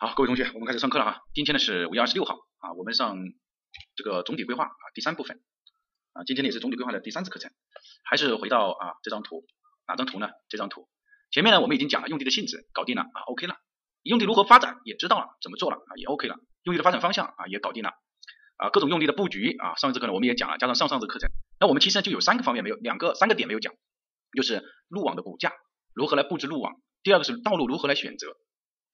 好，各位同学，我们开始上课了哈。今天呢是五月二十六号啊，我们上这个总体规划啊第三部分啊，今天呢也是总体规划的第三次课程，还是回到啊这张图，哪张图呢？这张图前面呢我们已经讲了用地的性质，搞定了啊，OK 了。用地如何发展也知道了，怎么做了啊，也 OK 了。用地的发展方向啊也搞定了啊，各种用地的布局啊，上一次课呢我们也讲了，加上上上次课程，那我们其实呢就有三个方面没有，两个三个点没有讲，就是路网的骨架，如何来布置路网；第二个是道路如何来选择。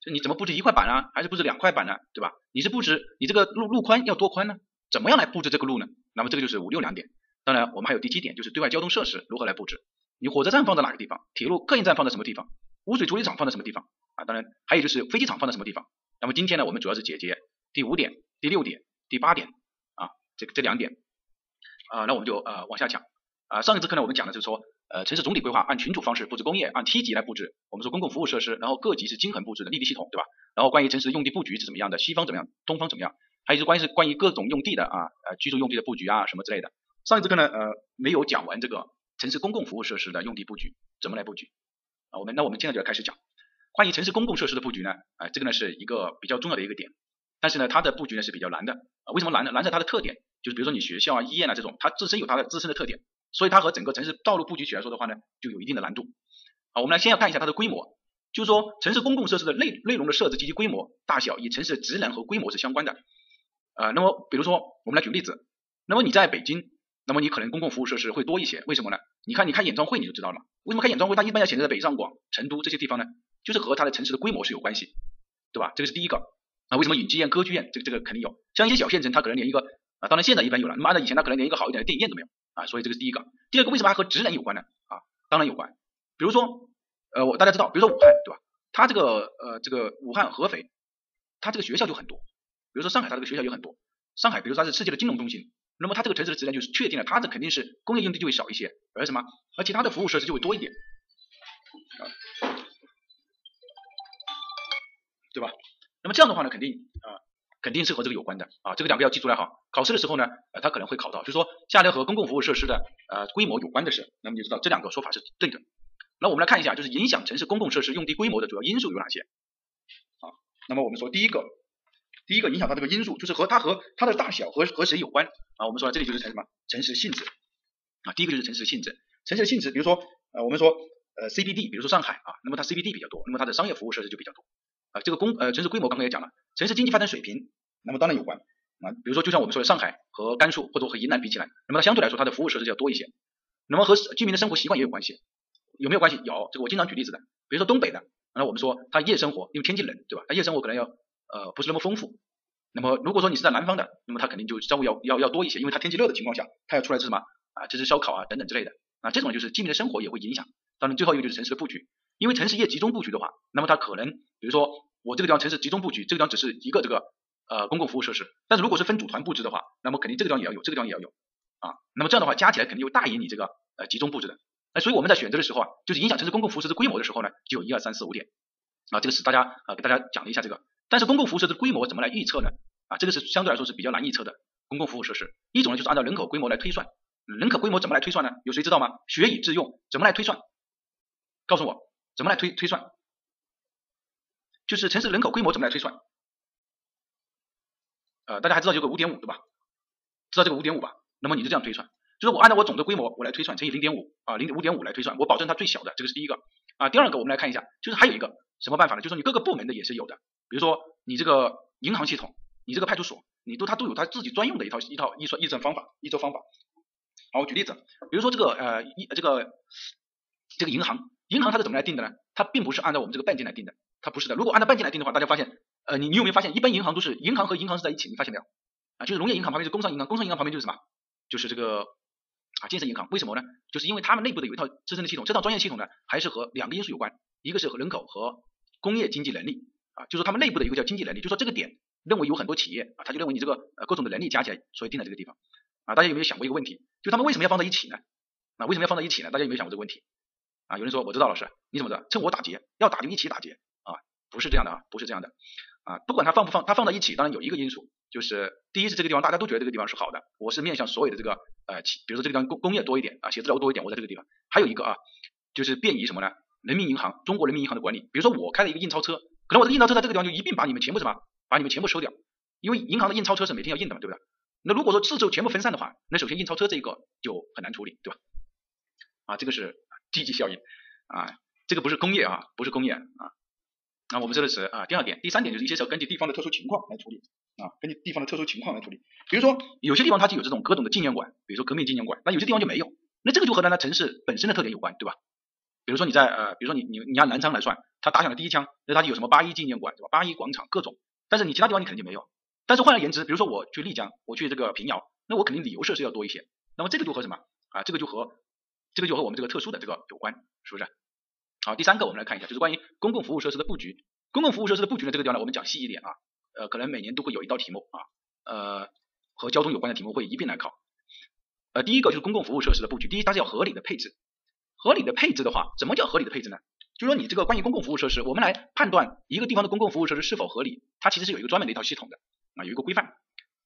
就你怎么布置一块板啊，还是布置两块板呢，对吧？你是布置你这个路路宽要多宽呢？怎么样来布置这个路呢？那么这个就是五六两点。当然，我们还有第七点，就是对外交通设施如何来布置。你火车站放在哪个地方？铁路客运站放在什么地方？污水处理厂放在什么地方？啊，当然还有就是飞机场放在什么地方？那么今天呢，我们主要是解决第五点、第六点、第八点啊，这这两点啊，那我们就呃往下讲啊。上一次课呢，我们讲的就是说。呃，城市总体规划按群组方式布置工业，按梯级来布置。我们说公共服务设施，然后各级是均衡布置的立地系统，对吧？然后关于城市的用地布局是怎么样的？西方怎么样？东方怎么样？还有就是关于是关于各种用地的啊，呃，居住用地的布局啊，什么之类的。上一次课呢，呃，没有讲完这个城市公共服务设施的用地布局怎么来布局啊？我们那我们现在就要开始讲关于城市公共设施的布局呢，啊，这个呢是一个比较重要的一个点，但是呢，它的布局呢是比较难的啊。为什么难呢？难在它的特点，就是比如说你学校啊、医院啊这种，它自身有它的自身的特点。所以它和整个城市道路布局起来说的话呢，就有一定的难度。好，我们来先要看一下它的规模，就是说城市公共设施的内内容的设置及其规模大小与城市的职能和规模是相关的。呃，那么比如说我们来举个例子，那么你在北京，那么你可能公共服务设施会多一些，为什么呢？你看你开演唱会你就知道了，为什么开演唱会它一般要选择在北上广、成都这些地方呢？就是和它的城市的规模是有关系，对吧？这个是第一个。啊，为什么影剧院、歌剧院这个这个肯定有，像一些小县城它可能连一个啊，当然现在一般有了，那么按照以前它可能连一个好一点的电影院都没有。啊，所以这个是第一个。第二个，为什么还和职能有关呢？啊，当然有关。比如说，呃，我大家知道，比如说武汉，对吧？它这个呃，这个武汉、合肥，它这个学校就很多。比如说上海，它这个学校有很多。上海，比如说它是世界的金融中心，那么它这个城市的职能就是确定了，它这肯定是工业用地就会少一些，而什么？而其他的服务设施就会多一点，对吧？那么这样的话呢，肯定啊。肯定是和这个有关的啊，这个两个要记出来哈。考试的时候呢，呃，他可能会考到，就是说下列和公共服务设施的呃规模有关的事，那么就知道这两个说法是对的。那我们来看一下，就是影响城市公共设施用地规模的主要因素有哪些？啊，那么我们说第一个，第一个影响它这个因素就是和它和它的大小和和谁有关啊？我们说这里就是城什么城市性质啊，第一个就是城市性质，城市性质，比如说呃我们说呃 CBD，比如说上海啊，那么它 CBD 比较多，那么它的商业服务设施就比较多。啊，这个公呃城市规模刚刚也讲了，城市经济发展水平，那么当然有关啊。比如说，就像我们说的上海和甘肃或者和云南比起来，那么它相对来说它的服务设施要多一些。那么和居民的生活习惯也有关系，有没有关系？有，这个我经常举例子的，比如说东北的，那我们说它夜生活，因为天气冷，对吧？它夜生活可能要呃不是那么丰富。那么如果说你是在南方的，那么它肯定就稍微要要要多一些，因为它天气热的情况下，它要出来吃什么啊？吃吃烧烤啊等等之类的啊。这种就是居民的生活也会影响。当然最后一个就是城市的布局，因为城市业集中布局的话，那么它可能比如说。我这个地方城市集中布局，这个地方只是一个这个呃公共服务设施，但是如果是分组团布置的话，那么肯定这个地方也要有，这个地方也要有啊。那么这样的话加起来肯定又大于你这个呃集中布置的。哎，所以我们在选择的时候啊，就是影响城市公共服务设施规模的时候呢，就有一二三四五点啊。这个是大家啊给大家讲了一下这个。但是公共服务设施规模怎么来预测呢？啊，这个是相对来说是比较难预测的公共服务设施。一种呢就是按照人口规模来推算，人口规模怎么来推算呢？有谁知道吗？学以致用，怎么来推算？告诉我怎么来推推算？就是城市人口规模怎么来推算？呃，大家还知道有个五点五对吧？知道这个五点五吧？那么你就这样推算，就是我按照我总的规模我来推算乘以零点五啊，零五点五来推算，我保证它最小的，这个是第一个啊。第二个我们来看一下，就是还有一个什么办法呢？就是你各个部门的也是有的，比如说你这个银行系统，你这个派出所，你都它都有它自己专用的一套一套一算一算方法预测方法。好，我举例子，比如说这个呃一这个这个银行，银行它是怎么来定的呢？它并不是按照我们这个半径来定的。它不是的，如果按照半径来定的话，大家发现，呃，你你有没有发现，一般银行都是银行和银行是在一起，你发现没有？啊，就是农业银行旁边是工商银行，工商银行旁边就是什么？就是这个啊建设银行，为什么呢？就是因为他们内部的有一套自身的系统，这套专业系统呢，还是和两个因素有关，一个是和人口和工业经济能力啊，就是他们内部的一个叫经济能力，就说这个点认为有很多企业啊，他就认为你这个呃各种的能力加起来，所以定在这个地方啊，大家有没有想过一个问题？就他们为什么要放在一起呢？啊，为什么要放在一起呢？大家有没有想过这个问题？啊，有人说我知道，老师你怎么知道？趁我打劫，要打就一起打劫。不是这样的啊，不是这样的啊，不管它放不放，它放到一起，当然有一个因素，就是第一是这个地方大家都觉得这个地方是好的，我是面向所有的这个呃企，比如说这个地方工工业多一点啊，写字楼多一点，我在这个地方，还有一个啊，就是便于什么呢？人民银行，中国人民银行的管理，比如说我开了一个印钞车，可能我这个印钞车在这个地方就一并把你们全部什么，把你们全部收掉，因为银行的印钞车是每天要印的嘛，对不对？那如果说四周全部分散的话，那首先印钞车这一个就很难处理，对吧？啊，这个是积极效应啊，这个不是工业啊，不是工业啊。那我们说的是啊，第二点，第三点就是一些时候根据地方的特殊情况来处理啊，根据地方的特殊情况来处理。比如说有些地方它就有这种各种的纪念馆，比如说革命纪念馆，那有些地方就没有，那这个就和它的城市本身的特点有关，对吧？比如说你在呃，比如说你你你按南昌来算，他打响了第一枪，那他就有什么八一纪念馆，对吧？八一广场各种，但是你其他地方你肯定就没有。但是换而言之，比如说我去丽江，我去这个平遥，那我肯定旅游设施要多一些。那么这个就和什么啊？这个就和这个就和我们这个特殊的这个有关，是不是？好，第三个我们来看一下，就是关于公共服务设施的布局。公共服务设施的布局呢，这个地方呢，我们讲细一点啊，呃，可能每年都会有一道题目啊，呃，和交通有关的题目会一并来考。呃，第一个就是公共服务设施的布局，第一它是要合理的配置。合理的配置的话，怎么叫合理的配置呢？就是说你这个关于公共服务设施，我们来判断一个地方的公共服务设施是否合理，它其实是有一个专门的一套系统的啊，有一个规范。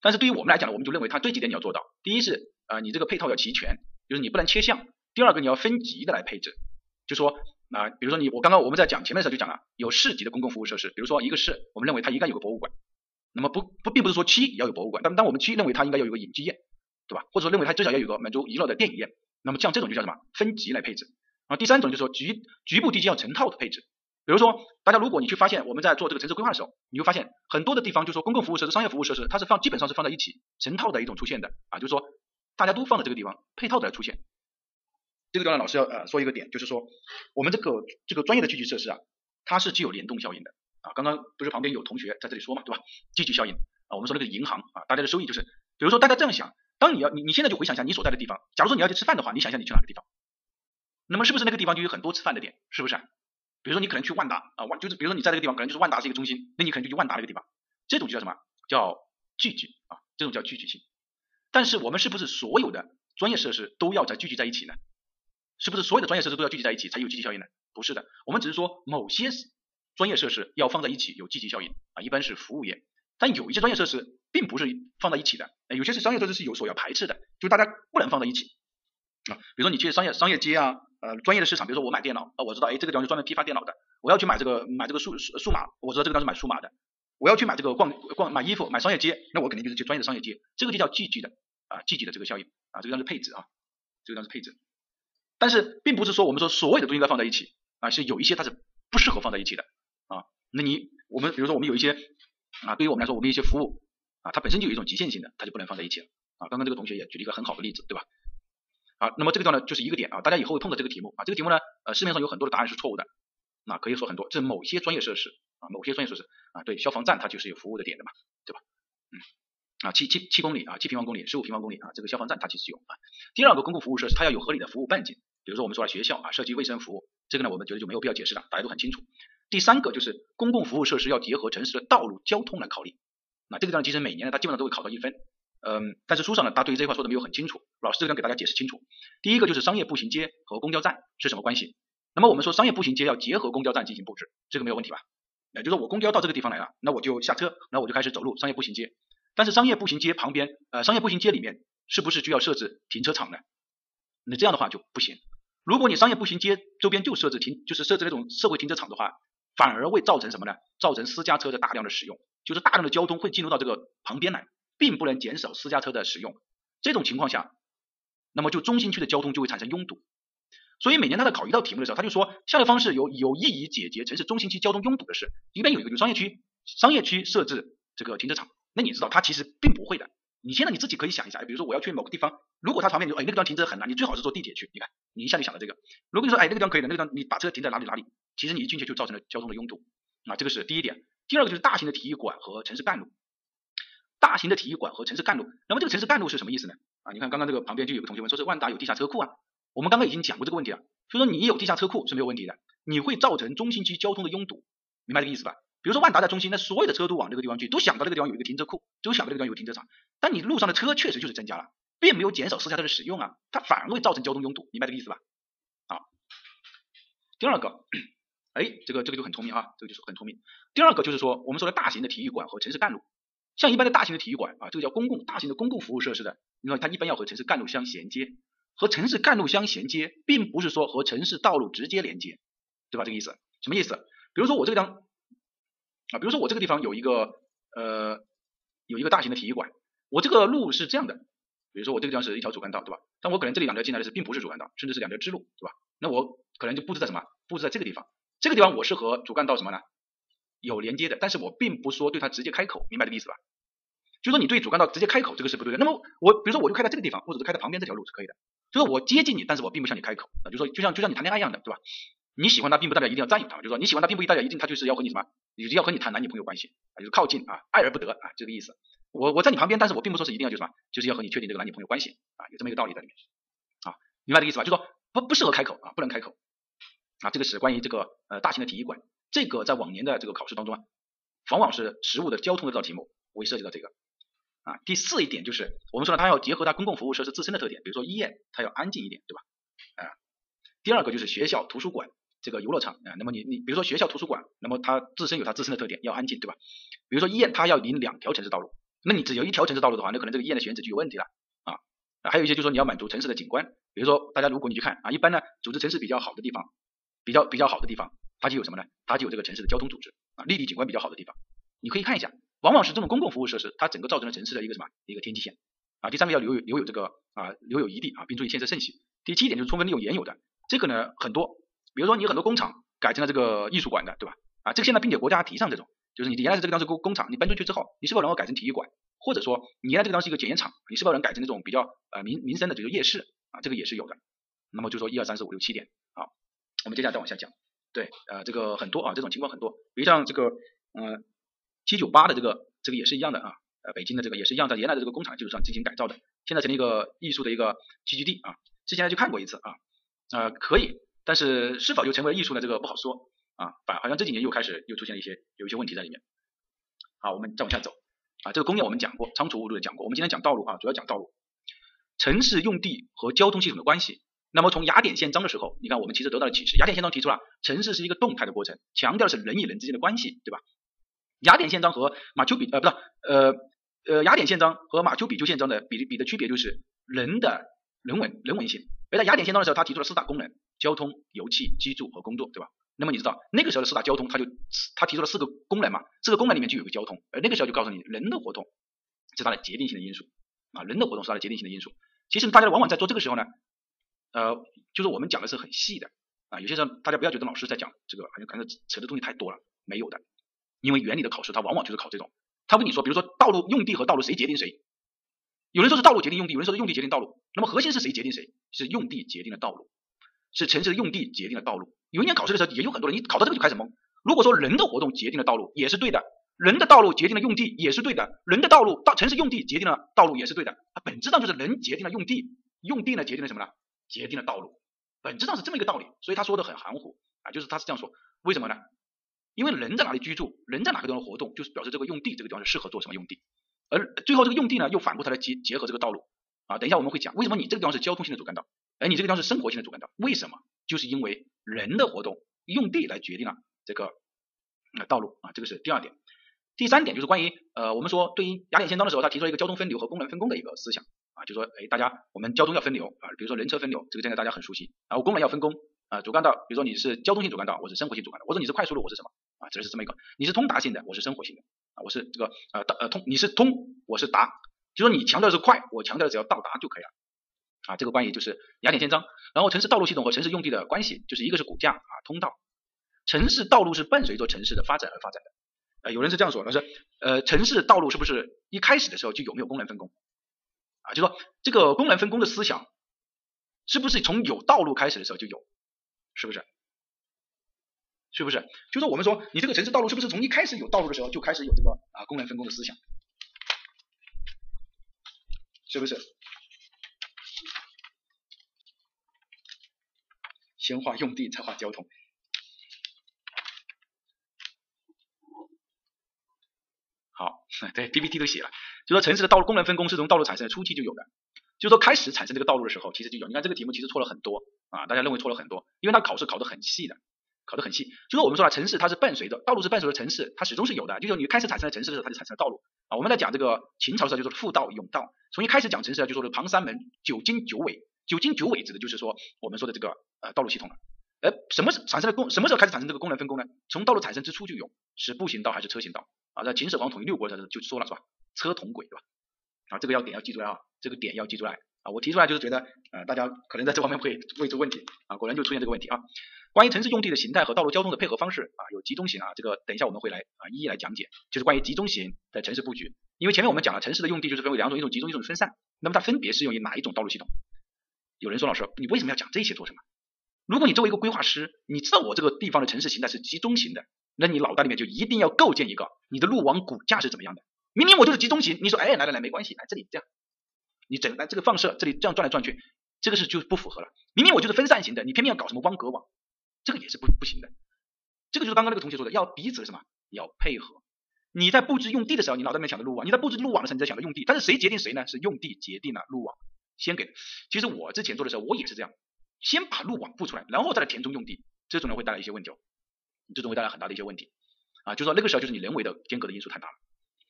但是对于我们来讲呢，我们就认为它这几点你要做到：第一是啊，你这个配套要齐全，就是你不能切项；第二个你要分级的来配置，就说啊，比如说你我刚刚我们在讲前面的时候就讲了，有市级的公共服务设施，比如说一个市，我们认为它应该有个博物馆，那么不不并不是说区也要有博物馆，但当我们区认为它应该要有个影剧院，对吧？或者说认为它至少要有个满足娱乐的电影院，那么像这种就叫什么分级来配置。啊，第三种就是说局局部地区要成套的配置，比如说大家如果你去发现我们在做这个城市规划的时候，你会发现很多的地方就说公共服务设施、商业服务设施，它是放基本上是放在一起成套的一种出现的啊，就是说大家都放在这个地方配套的来出现。这个地方老师要呃说一个点，就是说我们这个这个专业的聚集设施啊，它是具有联动效应的啊。刚刚不是旁边有同学在这里说嘛，对吧？聚集效应啊，我们说那个银行啊，大家的收益就是，比如说大家这样想，当你要你你现在就回想一下你所在的地方，假如说你要去吃饭的话，你想一下你去哪个地方？那么是不是那个地方就有很多吃饭的点？是不是？比如说你可能去万达啊，万就是比如说你在这个地方可能就是万达是一个中心，那你可能就去万达那个地方，这种就叫什么？叫聚集啊，这种叫聚集性。但是我们是不是所有的专业设施都要在聚集在一起呢？是不是所有的专业设施都要聚集在一起才有积极效应呢？不是的，我们只是说某些专业设施要放在一起有积极效应啊，一般是服务业。但有一些专业设施并不是放在一起的，有些是商业设施是有所要排斥的，就大家不能放在一起啊。比如说你去商业商业街啊。呃，专业的市场，比如说我买电脑，啊，我知道，哎，这个地方是专门批发电脑的，我要去买这个买这个数数码，我知道这个地方是买数码的，我要去买这个逛逛买衣服买商业街，那我肯定就是去专业的商业街，这个就叫聚集的啊，聚集的这个效应啊，这个叫是配置啊，这个叫是配置，但是并不是说我们说所有的都应该放在一起啊，是有一些它是不适合放在一起的啊，那你我们比如说我们有一些啊，对于我们来说，我们一些服务啊，它本身就有一种极限性的，它就不能放在一起了啊，刚刚这个同学也举了一个很好的例子，对吧？啊，那么这个地方呢，就是一个点啊，大家以后会碰到这个题目啊，这个题目呢，呃，市面上有很多的答案是错误的，那可以说很多，这某些专业设施啊，某些专业设施啊，对，消防站它就是有服务的点的嘛，对吧？嗯，啊，七七七公里啊，七平方公里，十五平方公里啊，这个消防站它其实有啊。第二个公共服务设施，它要有合理的服务半径，比如说我们说了学校啊，涉及卫生服务，这个呢，我们觉得就没有必要解释了，大家都很清楚。第三个就是公共服务设施要结合城市的道路交通来考虑，那这个地方其实每年呢，它基本上都会考到一分。嗯，但是书上呢，他对于这块说的没有很清楚。老师这边给大家解释清楚。第一个就是商业步行街和公交站是什么关系？那么我们说商业步行街要结合公交站进行布置，这个没有问题吧？也就是说我公交到这个地方来了，那我就下车，那我就开始走路商业步行街。但是商业步行街旁边，呃，商业步行街里面是不是就要设置停车场呢？那这样的话就不行。如果你商业步行街周边就设置停，就是设置那种社会停车场的话，反而会造成什么呢？造成私家车的大量的使用，就是大量的交通会进入到这个旁边来。并不能减少私家车的使用，这种情况下，那么就中心区的交通就会产生拥堵。所以每年他在考一道题目的时候，他就说下列方式有有意义解决城市中心区交通拥堵的事。一边有一个就商业区，商业区设置这个停车场，那你知道它其实并不会的。你现在你自己可以想一下，比如说我要去某个地方，如果它旁边就哎那个地方停车很难，你最好是坐地铁去。你看你一下就想到这个。如果你说哎那个地方可以的，那个地方你把车停在哪里哪里，其实你一进去就造成了交通的拥堵啊，这个是第一点。第二个就是大型的体育馆和城市干路。大型的体育馆和城市干路，那么这个城市干路是什么意思呢？啊，你看刚刚这个旁边就有个同学问，说是万达有地下车库啊。我们刚刚已经讲过这个问题了，就说你有地下车库是没有问题的，你会造成中心区交通的拥堵，明白这个意思吧？比如说万达在中心，那所有的车都往这个地方去，都想到这个地方有一个停车库，都想到这个地方有停车场，但你路上的车确实就是增加了，并没有减少私家车的使用啊，它反而会造成交通拥堵，明白这个意思吧？啊，第二个，哎，这个这个就很聪明啊，这个就是很聪明。第二个就是说我们说的大型的体育馆和城市干路。像一般的大型的体育馆啊，这个叫公共大型的公共服务设施的，你看它一般要和城市干路相衔接，和城市干路相衔接，并不是说和城市道路直接连接，对吧？这个意思什么意思？比如说我这个地方啊，比如说我这个地方有一个呃有一个大型的体育馆，我这个路是这样的，比如说我这个地方是一条主干道，对吧？但我可能这里两条进来的是并不是主干道，甚至是两条支路，对吧？那我可能就布置在什么？布置在这个地方，这个地方我是和主干道什么呢？有连接的，但是我并不说对它直接开口，明白这个意思吧？就说你对主干道直接开口，这个是不对的。那么我比如说我就开在这个地方，或者是开在旁边这条路是可以的。就是我接近你，但是我并不向你开口啊。就说就像就像你谈恋爱一样的，对吧？你喜欢他，并不代表一定要占有他。就是说你喜欢他，并不代表一定他就是要和你什么，就是要和你谈男女朋友关系啊，就是靠近啊，爱而不得啊，这个意思。我我在你旁边，但是我并不说是一定要就什么，就是要和你确定这个男女朋友关系啊，有这么一个道理在里面啊，明白这个意思吧？就说不不适合开口啊，不能开口啊。这个是关于这个呃大型的体育馆，这个在往年的这个考试当中啊，往往是实物的交通的这道题目会涉及到这个。啊，第四一点就是我们说了，它要结合它公共服务设施自身的特点，比如说医院，它要安静一点，对吧？啊，第二个就是学校、图书馆、这个游乐场啊，那么你你比如说学校、图书馆，那么它自身有它自身的特点，要安静，对吧？比如说医院，它要离两条城市道路，那你只有一条城市道路的话，那可能这个医院的选址就有问题了啊。还有一些就是说你要满足城市的景观，比如说大家如果你去看啊，一般呢组织城市比较好的地方，比较比较好的地方，它就有什么呢？它就有这个城市的交通组织啊，立体景观比较好的地方，你可以看一下。往往是这种公共服务设施，它整个造成了城市的一个什么一个天际线啊。第三个要留有留有这个啊留有余地啊，并注意建设顺序。第七点就是充分利用原有的，这个呢很多，比如说你很多工厂改成了这个艺术馆的，对吧？啊，这个现在并且国家提倡这种，就是你原来是这个当时工工厂，你搬出去之后，你是否能够改成体育馆？或者说你原来这个当是一个检验厂，你是否能改成那种比较呃民民生的，比如夜市啊？这个也是有的。那么就说一二三四五六七点，好，我们接下来再往下讲。对，呃，这个很多啊，这种情况很多，比如像这个呃。七九八的这个这个也是一样的啊，呃，北京的这个也是一样，在原来的这个工厂基础上进行改造的，现在成了一个艺术的一个聚集地啊。之前去看过一次啊，呃，可以，但是是否就成为艺术呢？这个不好说啊。反好像这几年又开始又出现了一些有一些问题在里面。好，我们再往下走啊。这个工业我们讲过，仓储物流也讲过，我们今天讲道路啊，主要讲道路。城市用地和交通系统的关系。那么从雅典宪章的时候，你看我们其实得到了启示，雅典宪章提出了城市是一个动态的过程，强调的是人与人之间的关系，对吧？雅典宪章和马丘比呃不是呃呃雅典宪章和马丘比丘宪章的比比的区别就是人的人文人文性。而在雅典宪章的时候，他提出了四大功能：交通、油气、居住和工作，对吧？那么你知道那个时候的四大交通，他就他提出了四个功能嘛？四个功能里面就有个交通，而那个时候就告诉你人的活动是它的决定性的因素啊，人的活动是它的决定性的因素。其实大家往往在做这个时候呢，呃，就是我们讲的是很细的啊，有些时候大家不要觉得老师在讲这个好像感觉扯的东西太多了，没有的。因为原理的考试，它往往就是考这种。他跟你说，比如说道路用地和道路谁决定谁？有人说是道路决定用地，有人说是用地决定道路。那么核心是谁决定谁？是用地决定了道路，是城市的用地决定了道路。有一年考试的时候，也有很多人，你考到这个就开始懵。如果说人的活动决定了道路，也是对的；人的道路决定了用地，也是对的；人的道路到城市用地决定了道路，也是对的。它本质上就是人决定了用地，用地呢决定了什么呢？决定了道路。本质上是这么一个道理。所以他说的很含糊啊，就是他是这样说。为什么呢？因为人在哪里居住，人在哪个地方活动，就是表示这个用地这个地方是适合做什么用地。而最后这个用地呢，又反过头来结结合这个道路啊。等一下我们会讲，为什么你这个地方是交通性的主干道，而你这个地方是生活性的主干道？为什么？就是因为人的活动用地来决定了这个道路啊。这个是第二点。第三点就是关于呃，我们说对于雅典宪章的时候，他提出了一个交通分流和功能分工的一个思想啊，就说哎，大家我们交通要分流啊，比如说人车分流，这个现在大家很熟悉啊。功能要分工啊，主干道，比如说你是交通性主干道，我是生活性主干道，或者你是快速路，我是什么？啊，这是这么一个，你是通达性的，我是生活性的啊，我是这个呃到呃通，你是通，我是达，就说你强调的是快，我强调的只要到达就可以了啊。这个关于就是雅典宪章，然后城市道路系统和城市用地的关系，就是一个是骨架啊通道，城市道路是伴随着城市的发展而发展的。呃，有人是这样说，他说呃城市道路是不是一开始的时候就有没有功能分工啊？就说这个功能分工的思想是不是从有道路开始的时候就有？是不是？是不是？就是我们说，你这个城市道路是不是从一开始有道路的时候就开始有这个啊功能分工的思想？是不是？先画用地，再画交通。好，对 PPT 都写了，就说城市的道路功能分工是从道路产生的初期就有的，就说开始产生这个道路的时候，其实就有。你看这个题目其实错了很多啊，大家认为错了很多，因为它考试考的很细的。考得很细，就说我们说了，城市它是伴随着道路是伴随着城市，它始终是有的。就说你开始产生了城市的时候，它就产生了道路啊。我们在讲这个秦朝的时候，就说复道甬道。从一开始讲城市，就说是庞三门九经九纬，九经九纬指的就是说我们说的这个呃道路系统了。呃，什么是产生的功？什么时候开始产生这个功能分工呢？从道路产生之初就有，是步行道还是车行道？啊，在秦始皇统一六国的时候就说了是吧？车同轨对吧？啊，这个要点要记出来啊，这个点要记出来啊。我提出来就是觉得，呃，大家可能在这方面会会出问题啊，果然就出现这个问题啊。关于城市用地的形态和道路交通的配合方式啊，有集中型啊，这个等一下我们会来啊一一来讲解，就是关于集中型的城市布局。因为前面我们讲了城市的用地就是分为两种，一种集中，一种分散。那么它分别适用于哪一种道路系统？有人说老师，你为什么要讲这些做什么？如果你作为一个规划师，你知道我这个地方的城市形态是集中型的，那你脑袋里面就一定要构建一个你的路网骨架是怎么样的。明明我就是集中型，你说哎来来来没关系，来这里这样，你整来这个放射这里这样转来转去，这个是就不符合了。明明我就是分散型的，你偏偏要搞什么汪格网，这个也是不不行的。这个就是刚刚那个同学说的，要彼此什么要配合。你在布置用地的时候，你脑袋里面想的路网；你在布置路网的时候，你在想的用地。但是谁决定谁呢？是用地决定了路网，先给。其实我之前做的时候，我也是这样。先把路网布出来，然后再来填充用地，这种呢会带来一些问题，哦，这种会带来很大的一些问题啊，就说那个时候就是你人为的间隔的因素太大了。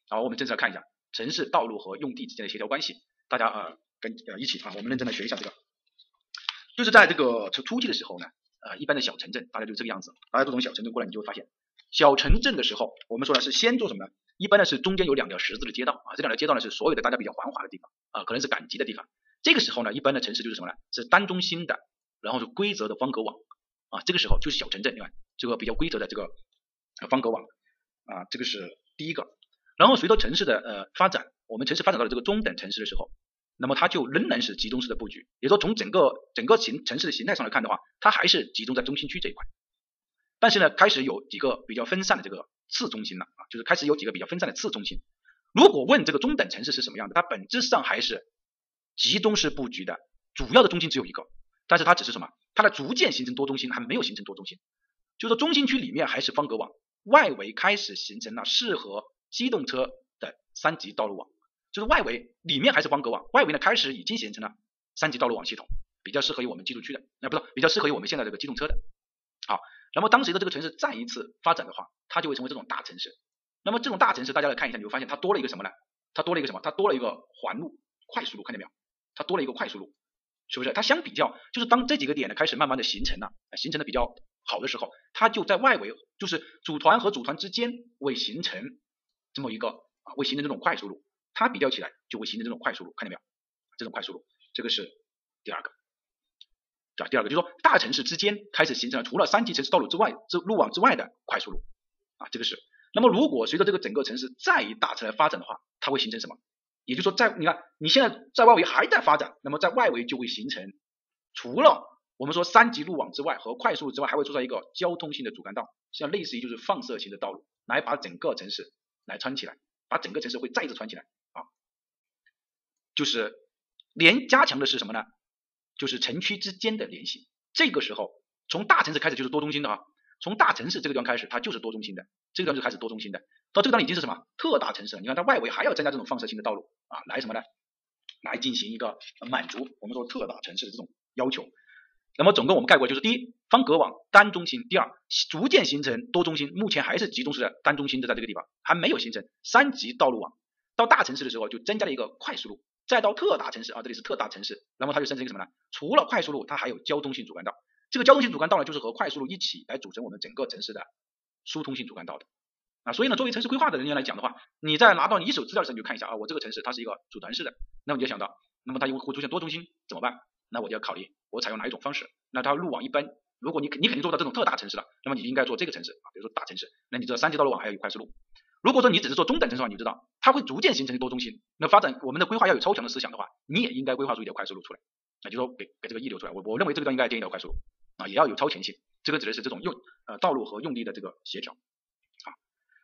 好，我们正式来看一下城市道路和用地之间的协调关系，大家啊跟呃一起啊，我们认真的学一下这个。就是在这个初初期的时候呢，呃，一般的小城镇大家就这个样子，大家都从小城镇过来，你就会发现小城镇的时候，我们说的是先做什么呢？一般呢是中间有两条十字的街道啊，这两条街道呢是所有的大家比较繁华的地方啊，可能是赶集的地方。这个时候呢，一般的城市就是什么呢？是单中心的。然后是规则的方格网啊，这个时候就是小城镇，对吧？这个比较规则的这个方格网啊，这个是第一个。然后随着城市的呃发展，我们城市发展到了这个中等城市的时候，那么它就仍然是集中式的布局，也就说从整个整个形城市的形态上来看的话，它还是集中在中心区这一块。但是呢，开始有几个比较分散的这个次中心了啊，就是开始有几个比较分散的次中心。如果问这个中等城市是什么样的，它本质上还是集中式布局的，主要的中心只有一个。但是它只是什么？它的逐渐形成多中心，还没有形成多中心。就是说中心区里面还是方格网，外围开始形成了适合机动车的三级道路网。就是外围里面还是方格网，外围呢开始已经形成了三级道路网系统，比较适合于我们居住区的，那不是比较适合于我们现在这个机动车的。好，那么当时的这个城市再一次发展的话，它就会成为这种大城市。那么这种大城市，大家来看一下，你会发现它多了一个什么呢？它多了一个什么？它多了一个环路、快速路，看见没有？它多了一个快速路。是不是？它相比较，就是当这几个点呢开始慢慢的形成了，形成的比较好的时候，它就在外围，就是组团和组团之间会形成这么一个啊，会形成这种快速路，它比较起来就会形成这种快速路，看见没有？这种快速路，这个是第二个，对吧？第二个就是说大城市之间开始形成了除了三级城市道路之外，这路网之外的快速路啊，这个是。那么如果随着这个整个城市再一大城来发展的话，它会形成什么？也就是说，在你看，你现在在外围还在发展，那么在外围就会形成，除了我们说三级路网之外和快速之外，还会出现一个交通性的主干道，像类似于就是放射型的道路，来把整个城市来穿起来，把整个城市会再次穿起来啊，就是连加强的是什么呢？就是城区之间的联系。这个时候，从大城市开始就是多中心的啊，从大城市这个地方开始，它就是多中心的，这个地方就开始多中心的。到这个地方已经是什么特大城市了？你看它外围还要增加这种放射性的道路啊，来什么呢？来进行一个满足我们说特大城市的这种要求。那么总共我们概括就是：第一，方格网单中心；第二，逐渐形成多中心，目前还是集中式的单中心的，在这个地方还没有形成三级道路网。到大城市的时候就增加了一个快速路，再到特大城市啊，这里是特大城市，那么它就生成一个什么呢？除了快速路，它还有交通性主干道。这个交通性主干道呢，就是和快速路一起来组成我们整个城市的疏通性主干道的。啊，所以呢，作为城市规划的人员来讲的话，你在拿到你一手资料的时候，你就看一下啊，我这个城市它是一个组团式的，那么你就想到，那么它会会出现多中心怎么办？那我就要考虑我采用哪一种方式。那它路网一般，如果你肯你肯定做到这种特大城市了，那么你应该做这个城市啊，比如说大城市，那你这三级道路网还要有快速路。如果说你只是做中等城市的话，你知道它会逐渐形成多中心，那发展我们的规划要有超强的思想的话，你也应该规划出一条快速路出来，那就说给给这个一流出来。我我认为这个地方应该建一条快速路啊，也要有超前性。这个指的是这种用呃道路和用地的这个协调啊。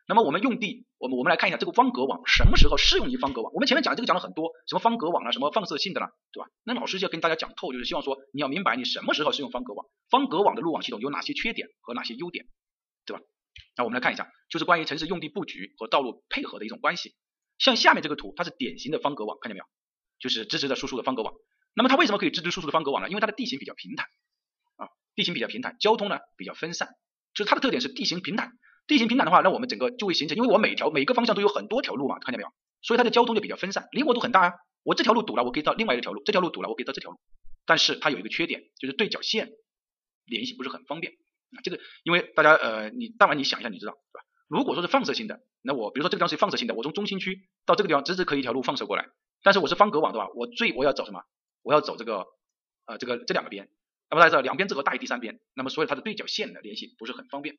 那么我们用地，我们我们来看一下这个方格网什么时候适用于方格网？我们前面讲这个讲了很多，什么方格网啊，什么放射性的啦，对吧？那老师就要跟大家讲透，就是希望说你要明白你什么时候适用方格网，方格网的路网系统有哪些缺点和哪些优点，对吧？那我们来看一下，就是关于城市用地布局和道路配合的一种关系。像下面这个图，它是典型的方格网，看见没有？就是直直的输出的方格网。那么它为什么可以直直输出的方格网呢？因为它的地形比较平坦，地形比较平坦，交通呢比较分散，就是它的特点是地形平坦。地形平坦的话，那我们整个就会形成，因为我每条每个方向都有很多条路嘛，看见没有？所以它的交通就比较分散，灵活度很大啊。我这条路堵了，我可以到另外一条路；这条路堵了，我可以到这条路。但是它有一个缺点，就是对角线联系不是很方便啊。这个因为大家呃，你当然你想一下，你知道对吧？如果说是放射性的，那我比如说这个地方是放射性的，我从中心区到这个地方直直可以一条路放射过来，但是我是方格网对吧？我最我要走什么？我要走这个呃这个这两个边，那么大家知道两边这个大于第三边，那么所以它的对角线的联系不是很方便，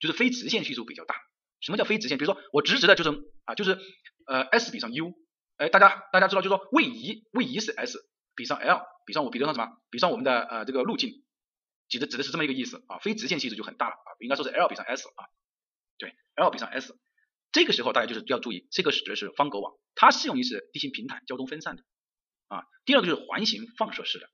就是非直线系数比较大。什么叫非直线？比如说我直直的就是啊就是呃 s 比上 u，哎大家大家知道就是说位移位移是 s 比上 l 比上我比上什么？比上我们的呃这个路径，指的指的是这么一个意思啊。非直线系数就很大了啊，应该说是 l 比上 s 啊，对 l 比上 s，这个时候大家就是要注意，这个指的是方格网，它适用于是地形平坦、交通分散的啊。第二个就是环形放射式的，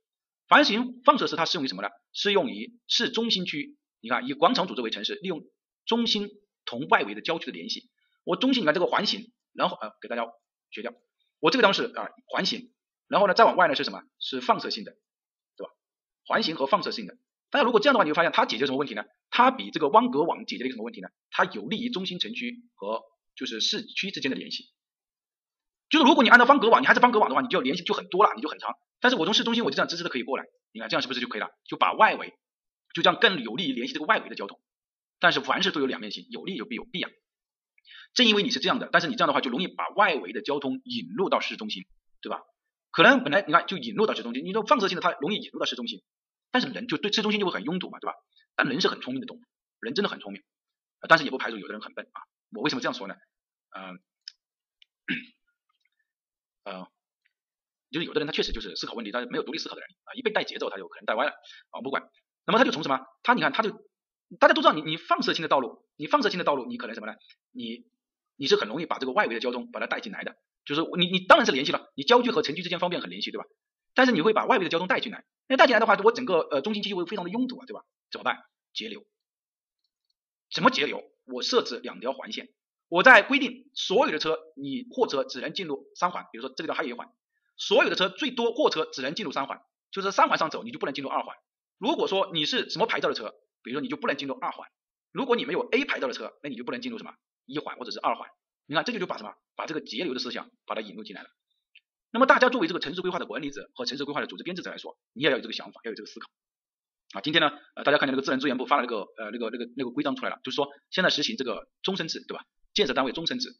环形放射式它适用于什么呢？适用于市中心区，你看以广场组织为城市，利用中心。同外围的郊区的联系，我中心你看这个环形，然后呃给大家学掉，我这个地方是啊环形，然后呢再往外呢是什么？是放射性的，对吧？环形和放射性的，大家如果这样的话，你会发现它解决什么问题呢？它比这个汪格网解决了一个什么问题呢？它有利于中心城区和就是市区之间的联系。就是如果你按照方格网，你还是方格网的话，你就联系就很多了，你就很长。但是我从市中心我就这样直直的可以过来，你看这样是不是就可以了？就把外围就这样更有利于联系这个外围的交通。但是凡事都有两面性，有利就必有弊啊。正因为你是这样的，但是你这样的话就容易把外围的交通引入到市中心，对吧？可能本来你看就引入到市中心，你说放射性的它容易引入到市中心，但是人就对市中心就会很拥堵嘛，对吧？但人是很聪明的动物，人真的很聪明，但是也不排除有的人很笨啊。我为什么这样说呢？嗯，呃，就是有的人他确实就是思考问题，但是没有独立思考的人啊，一被带节奏他就可能带歪了啊，不管。那么他就从什么？他你看他就。大家都知道，你你放射性的道路，你放射性的道路，你可能什么呢？你你是很容易把这个外围的交通把它带进来的，就是你你当然是联系了，你郊区和城区之间方便很联系，对吧？但是你会把外围的交通带进来，那带进来的话，我整个呃中心区就会非常的拥堵啊，对吧？怎么办？节流。什么节流？我设置两条环线，我在规定所有的车，你货车只能进入三环，比如说这个地方还有一环，所有的车最多货车只能进入三环，就是三环上走，你就不能进入二环。如果说你是什么牌照的车？比如说你就不能进入二环，如果你没有 A 牌照的车，那你就不能进入什么一环或者是二环。你看这个就把什么把这个节流的思想把它引入进来了。那么大家作为这个城市规划的管理者和城市规划的组织编制者来说，你也要有这个想法，要有这个思考。啊，今天呢，呃，大家看见那个自然资源部发了那个呃那个那个那个规章出来了，就是说现在实行这个终身制，对吧？建设单位终身制，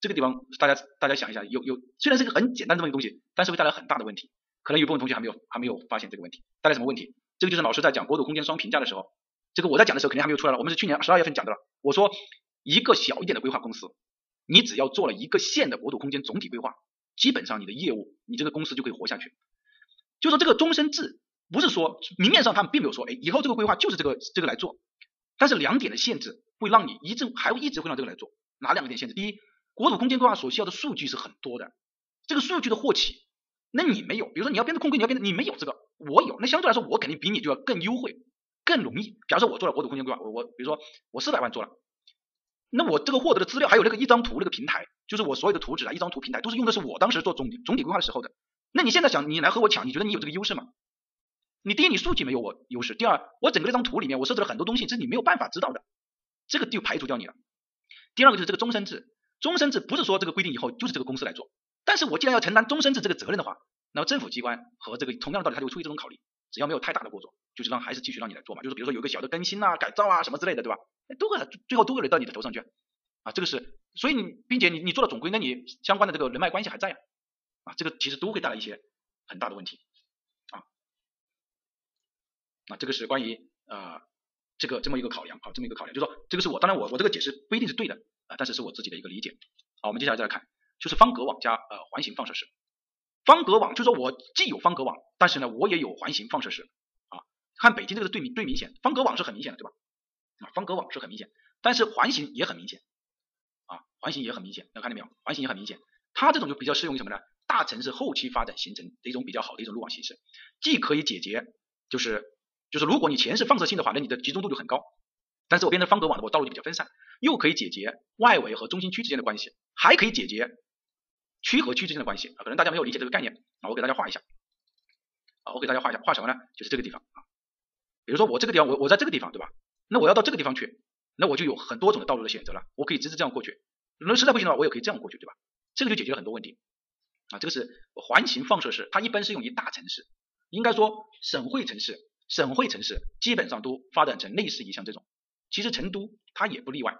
这个地方大家大家想一下，有有虽然是个很简单这么一个东西，但是会带来很大的问题。可能有部分同学还没有还没有发现这个问题，带来什么问题？这个就是老师在讲国土空间双评价的时候。这个我在讲的时候肯定还没有出来了，我们是去年十二月份讲的了。我说一个小一点的规划公司，你只要做了一个县的国土空间总体规划，基本上你的业务，你这个公司就可以活下去。就说这个终身制，不是说明面上他们并没有说，哎，以后这个规划就是这个这个来做，但是两点的限制会让你一直还会一直会让这个来做。哪两个点限制？第一，国土空间规划所需要的数据是很多的，这个数据的获取，那你没有，比如说你要编制空规，你要编制，你没有这个，我有，那相对来说我肯定比你就要更优惠。更容易。假如说我做了国土空间规划，我我比如说我四百万做了，那我这个获得的资料还有那个一张图那个平台，就是我所有的图纸啊，一张图平台都是用的是我当时做总总体规划的时候的。那你现在想你来和我抢，你觉得你有这个优势吗？你第一你数据没有我优势，第二我整个那张图里面我设置了很多东西，这是你没有办法知道的，这个就排除掉你了。第二个就是这个终身制，终身制不是说这个规定以后就是这个公司来做，但是我既然要承担终身制这个责任的话，那么政府机关和这个同样的道理，他就会出于这种考虑。只要没有太大的过错，就是让还是继续让你来做嘛。就是比如说有个小的更新啊、改造啊什么之类的，对吧？都会最后都会轮到你的头上去啊。这个是，所以你并且你你做了总规，那你相关的这个人脉关系还在啊啊，这个其实都会带来一些很大的问题啊。啊，这个是关于啊这个这么一个考量啊，这么一个考量，就是说这个是我当然我我这个解释不一定是对的啊，但是是我自己的一个理解。好，我们接下来再来看，就是方格网加呃环形放射式。方格网就是说我既有方格网，但是呢，我也有环形放射式啊。看北京这个是最明最明显，方格网是很明显的，对吧？啊，方格网是很明显，但是环形也很明显啊，环形也很明显，能看见没有？环形也很明显，它这种就比较适用于什么呢？大城市后期发展形成的一种比较好的一种路网形式，既可以解决，就是就是如果你钱是放射性的话，那你的集中度就很高，但是我变成方格网的，我道路就比较分散，又可以解决外围和中心区之间的关系，还可以解决。区和区之间的关系啊，可能大家没有理解这个概念啊，我给大家画一下啊，我给大家画一下，画什么呢？就是这个地方啊，比如说我这个地方，我我在这个地方对吧？那我要到这个地方去，那我就有很多种的道路的选择了，我可以直接这样过去，那实在不行的话，我也可以这样过去，对吧？这个就解决了很多问题啊，这个是环形放射式，它一般适用于大城市，应该说省会城市，省会城市基本上都发展成类似于像这种，其实成都它也不例外。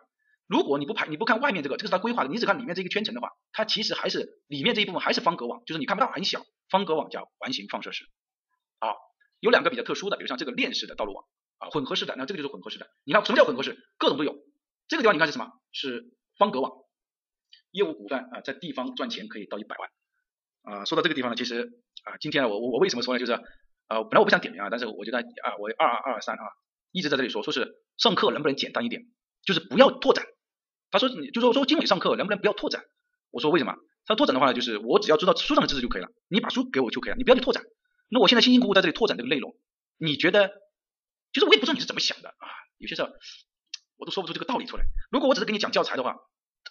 如果你不排你不看外面这个，这个是它规划的，你只看里面这一个圈层的话，它其实还是里面这一部分还是方格网，就是你看不到很小，方格网叫环形放射式。好，有两个比较特殊的，比如像这个链式的道路网啊，混合式的，那这个就是混合式的。你看什么叫混合式？各种都有。这个地方你看是什么？是方格网，业务股份啊，在地方赚钱可以到一百万啊。说到这个地方呢，其实啊，今天我我我为什么说呢？就是啊，本来我不想点名啊，但是我觉得啊，我二二二三啊，一直在这里说，说是上课能不能简单一点，就是不要拓展。他说你就说说经理上课能不能不要拓展？我说为什么？他拓展的话呢，就是我只要知道书上的知识就可以了，你把书给我就可以了，你不要去拓展。那我现在辛辛苦苦在这里拓展这个内容，你觉得？就是我也不知道你是怎么想的啊，有些事儿我都说不出这个道理出来。如果我只是给你讲教材的话，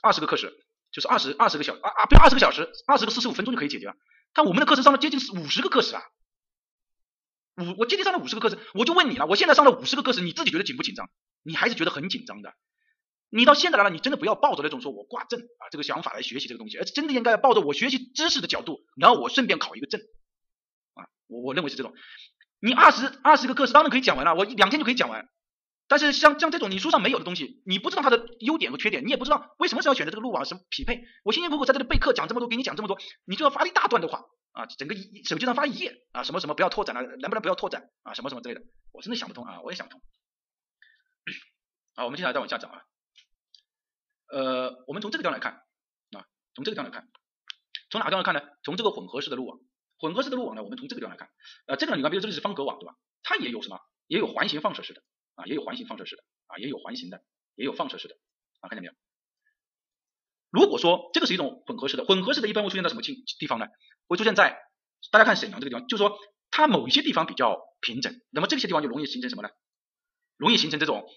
二十个课时就是二十二十个小啊啊，不要二十个小时，二十个四十五分钟就可以解决了。但我们的课程上了接近五十个课时啊，五我今天上了五十个课时，我就问你了，我现在上了五十个课时，你自己觉得紧不紧张？你还是觉得很紧张的。你到现在来了，你真的不要抱着那种说我挂证啊这个想法来学习这个东西，而是真的应该要抱着我学习知识的角度，然后我顺便考一个证啊，我我认为是这种。你二十二十个课时当然可以讲完了，我两天就可以讲完。但是像像这种你书上没有的东西，你不知道它的优点和缺点，你也不知道为什么是要选择这个路网什么匹配。我辛辛苦苦在这里备课讲这么多，给你讲这么多，你就要发一大段的话啊，整个一手机上发一页啊，什么什么不要拓展了，能不能不要拓展啊，什么什么之类的，我真的想不通啊，我也想不通。好，我们接下来再往下讲啊。呃，我们从这个地方来看啊，从这个地方来看，从哪个地方看呢？从这个混合式的路网，混合式的路网呢，我们从这个地方来看，呃，这个你看，比如这里是方格网对吧？它也有什么？也有环形放射式的啊，也有环形放射式的啊，也有环形的，也有放射式的啊，看见没有？如果说这个是一种混合式的，混合式的一般会出现在什么地地方呢？会出现在大家看沈阳这个地方，就是说它某一些地方比较平整，那么这些地方就容易形成什么呢？容易形成这种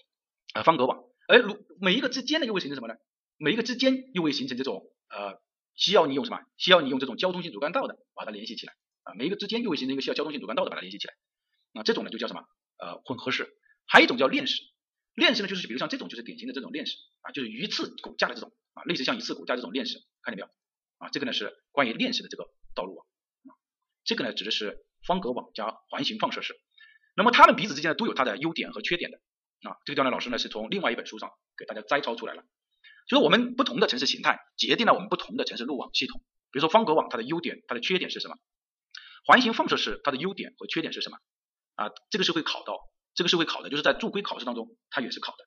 呃方格网。而如每一个之间呢，又会形成什么呢？每一个之间又会形成这种呃，需要你用什么？需要你用这种交通性主干道的把它联系起来啊。每一个之间又会形成一个需要交通性主干道的把它联系起来。那这种呢就叫什么？呃，混合式。还有一种叫链式。链式呢就是比如像这种就是典型的这种链式啊，就是鱼刺骨架的这种啊，类似像鱼刺骨架这种链式，看见没有？啊，这个呢是关于链式的这个道路网啊。这个呢指的是方格网加环形放射式。那么它们彼此之间呢都有它的优点和缺点的。啊，这个地方呢，老师呢是从另外一本书上给大家摘抄出来了。就是我们不同的城市形态决定了我们不同的城市路网系统。比如说方格网它的优点、它的缺点是什么？环形放射式它的优点和缺点是什么？啊，这个是会考到，这个是会考的，就是在驻规考试当中它也是考的。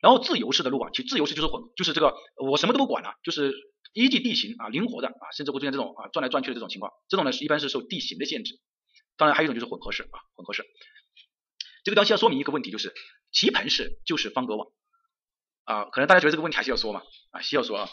然后自由式的路网，其实自由式就是混，就是这个我什么都不管了，就是依据地形啊灵活的啊，甚至会出现这种啊转来转去的这种情况。这种呢是一般是受地形的限制。当然还有一种就是混合式啊，混合式。这个东西要说明一个问题，就是棋盘式就是方格网啊，可能大家觉得这个问题还是要说嘛啊，需要说啊。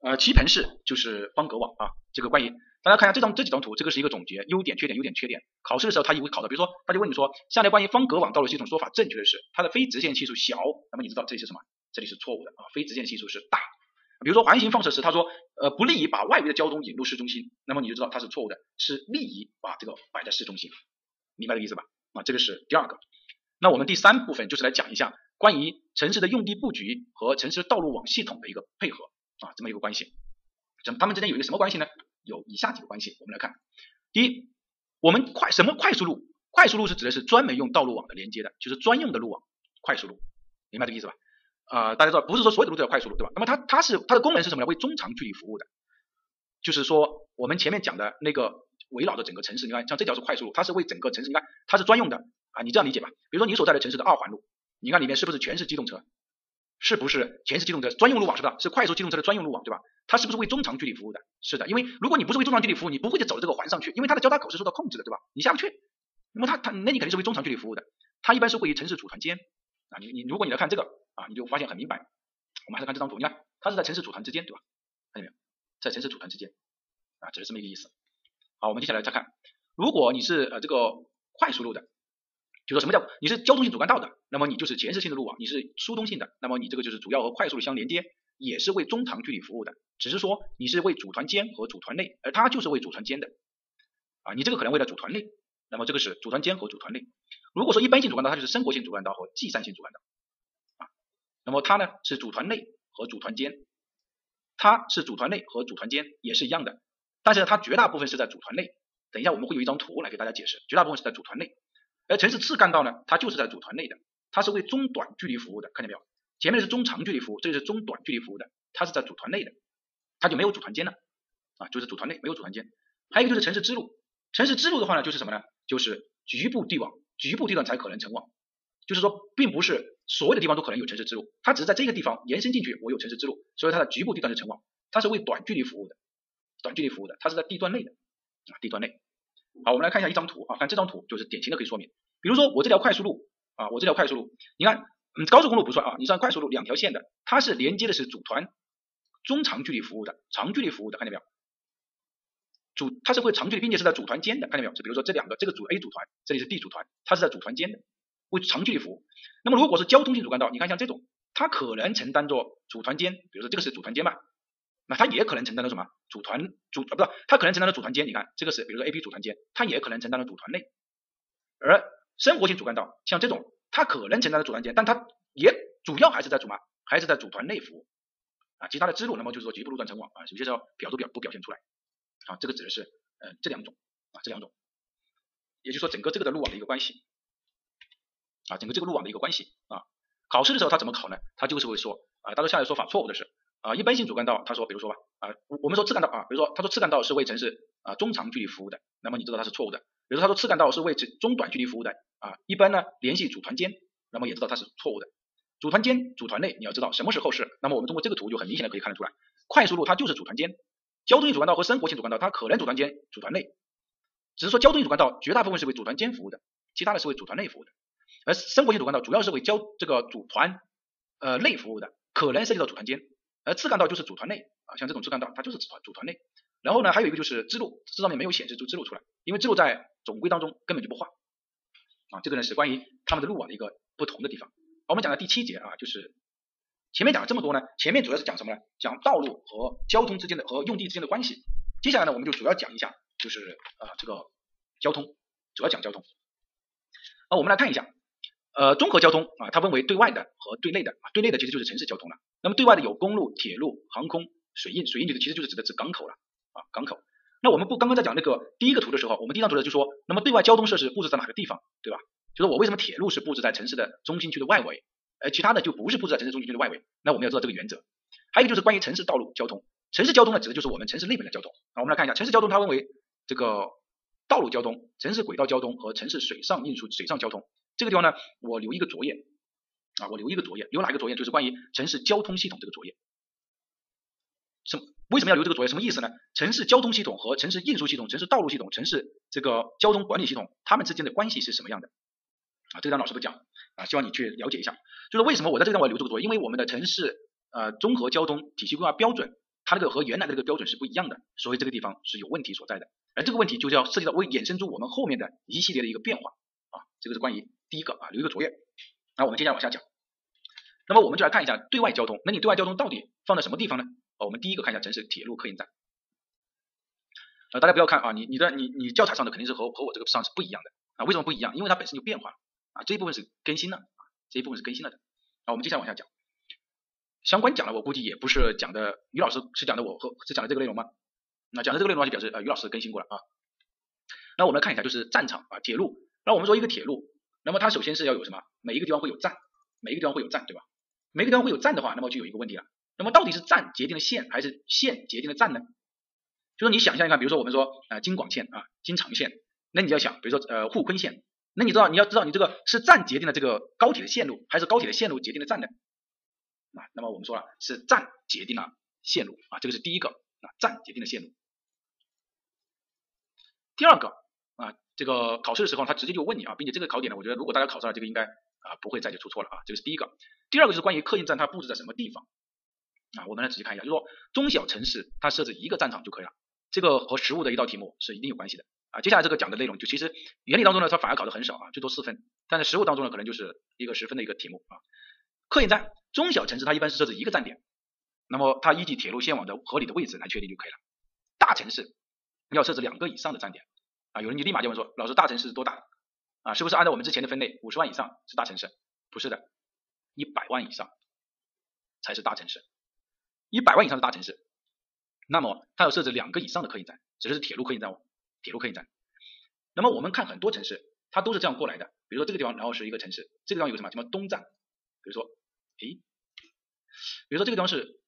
呃，棋盘式就是方格网啊，这个关于大家看一下这张这几张图，这个是一个总结，优点、缺点、优点、缺点。考试的时候他也会考的，比如说他就问你说，下列关于方格网道路系统说法正确的是，它的非直线系数小，那么你知道这里是什么？这里是错误的啊，非直线系数是大。比如说环形放射式，他说，呃，不利于把外围的交通引入市中心，那么你就知道它是错误的，是利于把这个摆在市中心，明白这个意思吧？啊，这个是第二个。那我们第三部分就是来讲一下关于城市的用地布局和城市道路网系统的一个配合啊，这么一个关系。这它们之间有一个什么关系呢？有以下几个关系，我们来看。第一，我们快什么快速路？快速路是指的是专门用道路网的连接的，就是专用的路网，快速路，明白这个意思吧？啊，大家知道不是说所有的路都叫快速路，对吧？那么它它是它的功能是什么呢？为中长距离服务的，就是说我们前面讲的那个围绕着整个城市，你看像这条是快速路，它是为整个城市，你看它是专用的啊，你这样理解吧？比如说你所在的城市的二环路，你看里面是不是全是机动车？是不是全是机动车专用路网？是不是？是快速机动车的专用路网，对吧？它是不是为中长距离服务的？是的，因为如果你不是为中长距离服务，你不会去走这个环上去，因为它的交叉口是受到控制的，对吧？你下不去，那么它它那你肯定是为中长距离服务的，它一般是位于城市组团间啊，你你如果你来看这个啊，你就发现很明白。我们还是看这张图，你看它是在城市组团之间，对吧？看见没有？在城市组团之间啊，只是这么一个意思。好，我们接下来再看，如果你是呃这个快速路的，就说什么叫你是交通性主干道的，那么你就是前视性的路网，你是疏通性的，那么你这个就是主要和快速相连接，也是为中长距离服务的，只是说你是为组团间和组团内，而它就是为组团间的啊，你这个可能为了组团内，那么这个是组团间和组团内。如果说一般性主干道，它就是生活性主干道和计算性主干道。啊那么它呢是组团内和组团间，它是组团内和组团间也是一样的但是它绝大部分是在组团内。等一下我们会有一张图来给大家解释，绝大部分是在组团内。而城市次干道呢，它就是在组团内的，它是为中短距离服务的，看见没有？前面是中长距离服务，这是中短距离服务的，它是在组团内的，它就没有组团间了啊，就是组团内没有组团间。还有一个就是城市支路，城市支路的话呢，就是什么呢？就是局部地网，局部地段才可能成网，就是说并不是所有的地方都可能有城市支路，它只是在这个地方延伸进去，我有城市支路，所以它的局部地段是成网，它是为短距离服务的，短距离服务的，它是在地段内的啊，地段内。好，我们来看一下一张图啊，看这张图就是典型的可以说明，比如说我这条快速路啊，我这条快速路，你看，嗯，高速公路不算啊，你像快速路两条线的，它是连接的是组团中长距离服务的，长距离服务的，看见没有？组它是会长距离，并且是在组团间的，看见没有？就比如说这两个，这个组 A 组团，这里是 B 组团，它是在组团间的，为长距离服务。那么如果是交通性主干道，你看像这种，它可能承担着组团间，比如说这个是组团间吧，那它也可能承担着什么？组团组啊，不是，它可能承担着组团间。你看这个是，比如说 A、B 组团间，它也可能承担着组团内。而生活性主干道像这种，它可能承担的主干间，但它也主要还是在组嘛，还是在组团内服务啊。其他的支路，那么就是说局部路段成网啊，有些时候表都表不表现出来。啊，这个指的是呃这两种啊这两种，也就是说整个这个的路网的一个关系啊，整个这个路网的一个关系啊。考试的时候他怎么考呢？他就是会说啊，他说下列说法错误的是啊，一般性主干道，他说比如说吧啊，我们说次干道啊，比如说他说次干道是为城市啊中长距离服务的，那么你知道它是错误的。比如说他说次干道是为中短距离服务的啊，一般呢联系组团间，那么也知道它是错误的。组团间、组团内，你要知道什么是后是，那么我们通过这个图就很明显的可以看得出来，快速路它就是组团间。交通性主干道和生活性主干道，它可能组团间、组团内，只是说交通性主干道绝大部分是为组团间服务的，其他的是为组团内服务的，而生活性主干道主要是为交这个组团呃内服务的，可能涉及到组团间，而次干道就是组团内啊，像这种次干道它就是组团组团内。然后呢，还有一个就是支路，这上面没有显示出支路出来，因为支路在总规当中根本就不画啊，这个呢是关于他们的路网的一个不同的地方。我们讲的第七节啊，就是。前面讲了这么多呢，前面主要是讲什么呢？讲道路和交通之间的和用地之间的关系。接下来呢，我们就主要讲一下，就是啊这个交通，主要讲交通。啊，我们来看一下，呃，综合交通啊，它分为对外的和对内的啊，对内的其实就是城市交通了。那么对外的有公路、铁路、航空、水运，水运就是其实就是指的是港口了啊，港口。那我们不刚刚在讲那个第一个图的时候，我们第一张图呢就说，那么对外交通设施布置在哪个地方，对吧？就是我为什么铁路是布置在城市的中心区的外围？而其他的就不是布置在城市中心区的外围，那我们要知道这个原则。还有一个就是关于城市道路交通，城市交通呢指的就是我们城市内部的交通。啊，我们来看一下城市交通，它分为这个道路交通、城市轨道交通和城市水上运输、水上交通。这个地方呢，我留一个作业啊，我留一个作业，留哪个作业？就是关于城市交通系统这个作业。什为什么要留这个作业？什么意思呢？城市交通系统和城市运输系统、城市道路系统、城市这个交通管理系统，它们之间的关系是什么样的？啊，这张老师不讲啊，希望你去了解一下。就是为什么我在这地方我要留这个作业？因为我们的城市呃综合交通体系规划标准，它那个和原来的这个标准是不一样的，所以这个地方是有问题所在的。而这个问题就是要涉及到会衍生出我们后面的一系列的一个变化啊，这个是关于第一个啊，留一个作业。那我们接下来往下讲。那么我们就来看一下对外交通。那你对外交通到底放在什么地方呢？哦，我们第一个看一下城市铁路客运站。呃，大家不要看啊，你你的你你教材上的肯定是和和我这个上是不一样的啊。为什么不一样？因为它本身就变化了。啊，这一部分是更新了啊，这一部分是更新了的。啊，我们接下来往下讲，相关讲了，我估计也不是讲的于老师是讲的我和是讲的这个内容吗？那讲的这个内容就表示呃于老师更新过了啊。那我们来看一下，就是战场啊，铁路。那我们说一个铁路，那么它首先是要有什么？每一个地方会有站，每一个地方会有站，对吧？每个地方会有站的话，那么就有一个问题了。那么到底是站决定了线，还是线决定了站呢？就说你想象一下，比如说我们说啊京广线啊京长线，那你要想，比如说呃沪昆线。那你知道你要知道你这个是站决定了这个高铁的线路，还是高铁的线路决定了站呢？啊，那么我们说了是站决定了线路啊，这个是第一个啊，站决定了线路。第二个啊，这个考试的时候他直接就问你啊，并且这个考点呢，我觉得如果大家考上了这个应该啊不会再就出错了啊，这个是第一个。第二个就是关于客运站它布置在什么地方啊，我们来仔细看一下，就是说中小城市它设置一个站场就可以了，这个和实物的一道题目是一定有关系的。啊，接下来这个讲的内容就其实原理当中呢，它反而考的很少啊，最多四分，但是实物当中呢，可能就是一个十分的一个题目啊。客运站，中小城市它一般是设置一个站点，那么它依据铁路线网的合理的位置来确定就可以了。大城市要设置两个以上的站点啊，有人就立马就问说，老师大城市是多大啊？是不是按照我们之前的分类，五十万以上是大城市？不是的，一百万以上才是大城市，一百万以上的大城市，那么它要设置两个以上的客运站。指的是铁路客运站哦，铁路客运站。那么我们看很多城市，它都是这样过来的。比如说这个地方，然后是一个城市，这个地方有个什么什么东站，比如说，诶，比如说这个地方是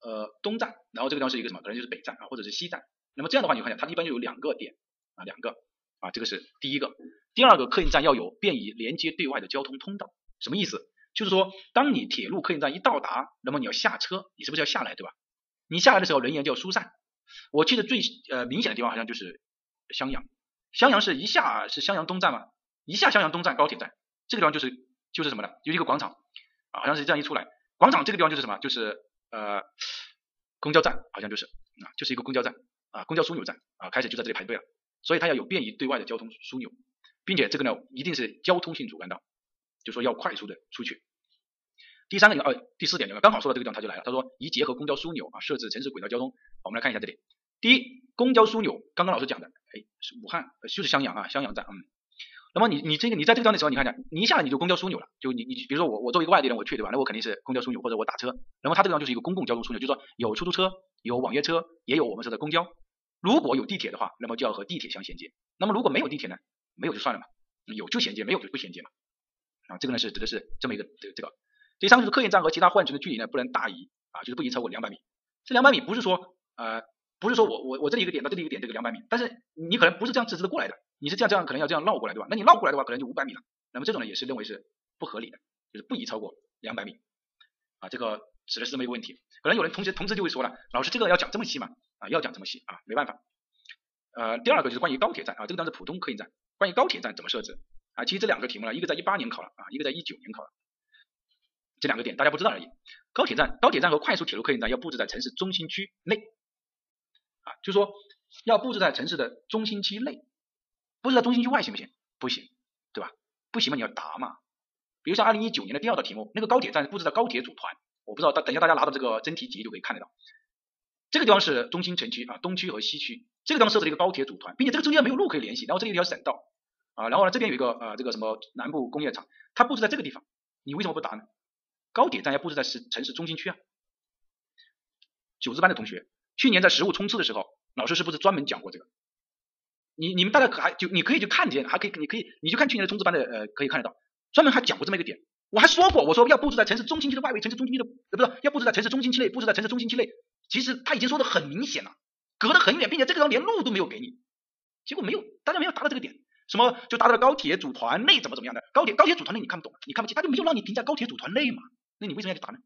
呃东站，然后这个地方是一个什么，可能就是北站啊，或者是西站。那么这样的话，你看一下，它一般就有两个点啊，两个啊，这个是第一个。第二个客运站要有便于连接对外的交通通道，什么意思？就是说，当你铁路客运站一到达，那么你要下车，你是不是要下来，对吧？你下来的时候，人员就要疏散。我记得最呃明显的地方好像就是襄阳，襄阳是一下是襄阳东站嘛，一下襄阳东站高铁站，这个地方就是就是什么呢？有一个广场啊，好像是这样一出来，广场这个地方就是什么？就是呃公交站，好像就是啊，就是一个公交站啊，公交枢纽站啊，开始就在这里排队了。所以它要有便于对外的交通枢纽，并且这个呢一定是交通性主干道。就说要快速的出去。第三个呃第四点，刚好说到这个地方他就来了，他说宜结合公交枢纽啊，设置城市轨道交通。我们来看一下这里，第一，公交枢纽，刚刚老师讲的，哎，是武汉，就是襄阳啊，襄阳站，嗯。那么你你这个你在这个地方的时候，你看一下，你一下来你就公交枢纽了，就你你比如说我我作为一个外地人我去对吧？那我肯定是公交枢纽或者我打车。那么它这个地方就是一个公共交通枢纽，就是说有出租车，有网约车，也有我们说的公交。如果有地铁的话，那么就要和地铁相衔接。那么如果没有地铁呢？没有就算了嘛，有就衔接，没有就不衔接嘛。啊，这个呢是指的是这么一个这个这个，第三个就是客运站和其他换乘的距离呢不能大于啊，就是不宜超过两百米。这两百米不是说呃不是说我我我这里一个点到这里一个点这个两百米，但是你可能不是这样直直的过来的，你是这样这样可能要这样绕过来对吧？那你绕过来的话可能就五百米了，那么这种呢也是认为是不合理的，就是不宜超过两百米啊，这个指的是这么一个问题。可能有人同学同时就会说了，老师这个要讲这么细吗？啊，要讲这么细啊，没办法。呃，第二个就是关于高铁站啊，这个当是普通客运站，关于高铁站怎么设置？啊，其实这两个题目呢，一个在一八年考了啊，一个在一九年考了，这两个点大家不知道而已。高铁站、高铁站和快速铁路客运站要布置在城市中心区内，啊，就是说要布置在城市的中心区内，布置在中心区外行不行？不行，对吧？不行嘛，你要答嘛。比如像二零一九年的第二道题目，那个高铁站布置在高铁组团，我不知道，等等一下大家拿到这个真题集就可以看得到。这个地方是中心城区啊，东区和西区，这个地方设置了一个高铁组团，并且这个中间没有路可以联系，然后这里一条省道。啊，然后呢，这边有一个呃，这个什么南部工业厂，它布置在这个地方，你为什么不答呢？高铁站要布置在市城市中心区啊。九字班的同学，去年在实物冲刺的时候，老师是不是专门讲过这个？你你们大概还就你可以去看见，还可以你可以你就看去年的冲刺班的呃，可以看得到，专门还讲过这么一个点。我还说过，我说要布置在城市中心区的外围，城市中心区的呃不是要布置在城市中心区内，布置在城市中心区内。其实他已经说的很明显了，隔得很远，并且这个地方连路都没有给你，结果没有，大家没有达到这个点。什么就达到了高铁组团内怎么怎么样的高铁高铁组团内你看不懂你看不起他就没有让你评价高铁组团内嘛？那你为什么要去答呢？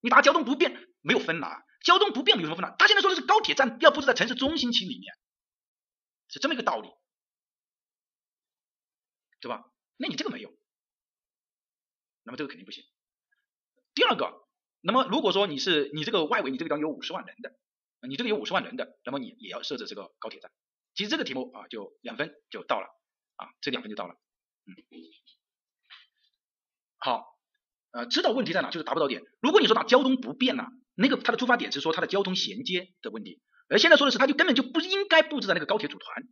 你答交通不便没有分呐，交通不便有什么分呐？他现在说的是高铁站要布置在城市中心区里面，是这么一个道理，对吧？那你这个没有，那么这个肯定不行。第二个，那么如果说你是你这个外围你这个地方有五十万人的，你这个有五十万人的，那么你也要设置这个高铁站。其实这个题目啊，就两分就到了啊，这两分就到了。嗯，好，呃，知道问题在哪，就是达不到点。如果你说打交通不便呐，那个它的出发点是说它的交通衔接的问题，而现在说的是它就根本就不应该布置在那个高铁组团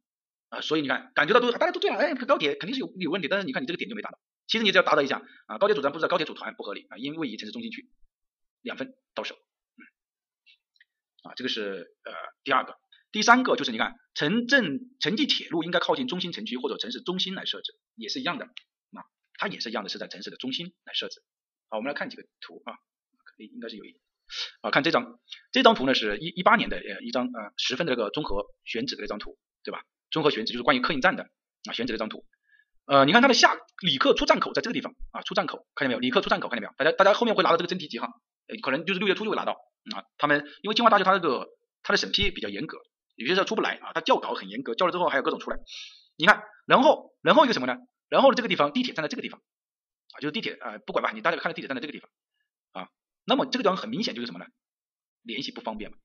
啊，所以你看，感觉到都大家都对了，哎，高铁肯定是有有问题，但是你看你这个点就没达到。其实你只要达到一下啊，高铁组团布置在高铁组团不合理啊，因为以城市中心区，两分到手。嗯，啊，这个是呃第二个。第三个就是你看城镇城际铁路应该靠近中心城区或者城市中心来设置，也是一样的啊，它也是一样的是在城市的中心来设置。好，我们来看几个图啊，可以应该是有一啊，看这张这张图呢是一一八年的呃一张呃十分的这个综合选址的这张图，对吧？综合选址就是关于客运站的啊选址的一张图。呃，你看它的下旅客出站口在这个地方啊，出站口看见没有？旅客出站口看见没有？大家大家后面会拿到这个真题集哈，可能就是六月初就会拿到啊。他们因为清华大学它这个它的审批比较严格。有些时候出不来啊，他校稿很严格，校了之后还有各种出来。你看，然后然后一个什么呢？然后这个地方地铁站在这个地方啊，就是地铁啊，不管吧，你大概看到地铁站在这个地方啊，那么这个地方很明显就是什么呢？联系不方便嘛，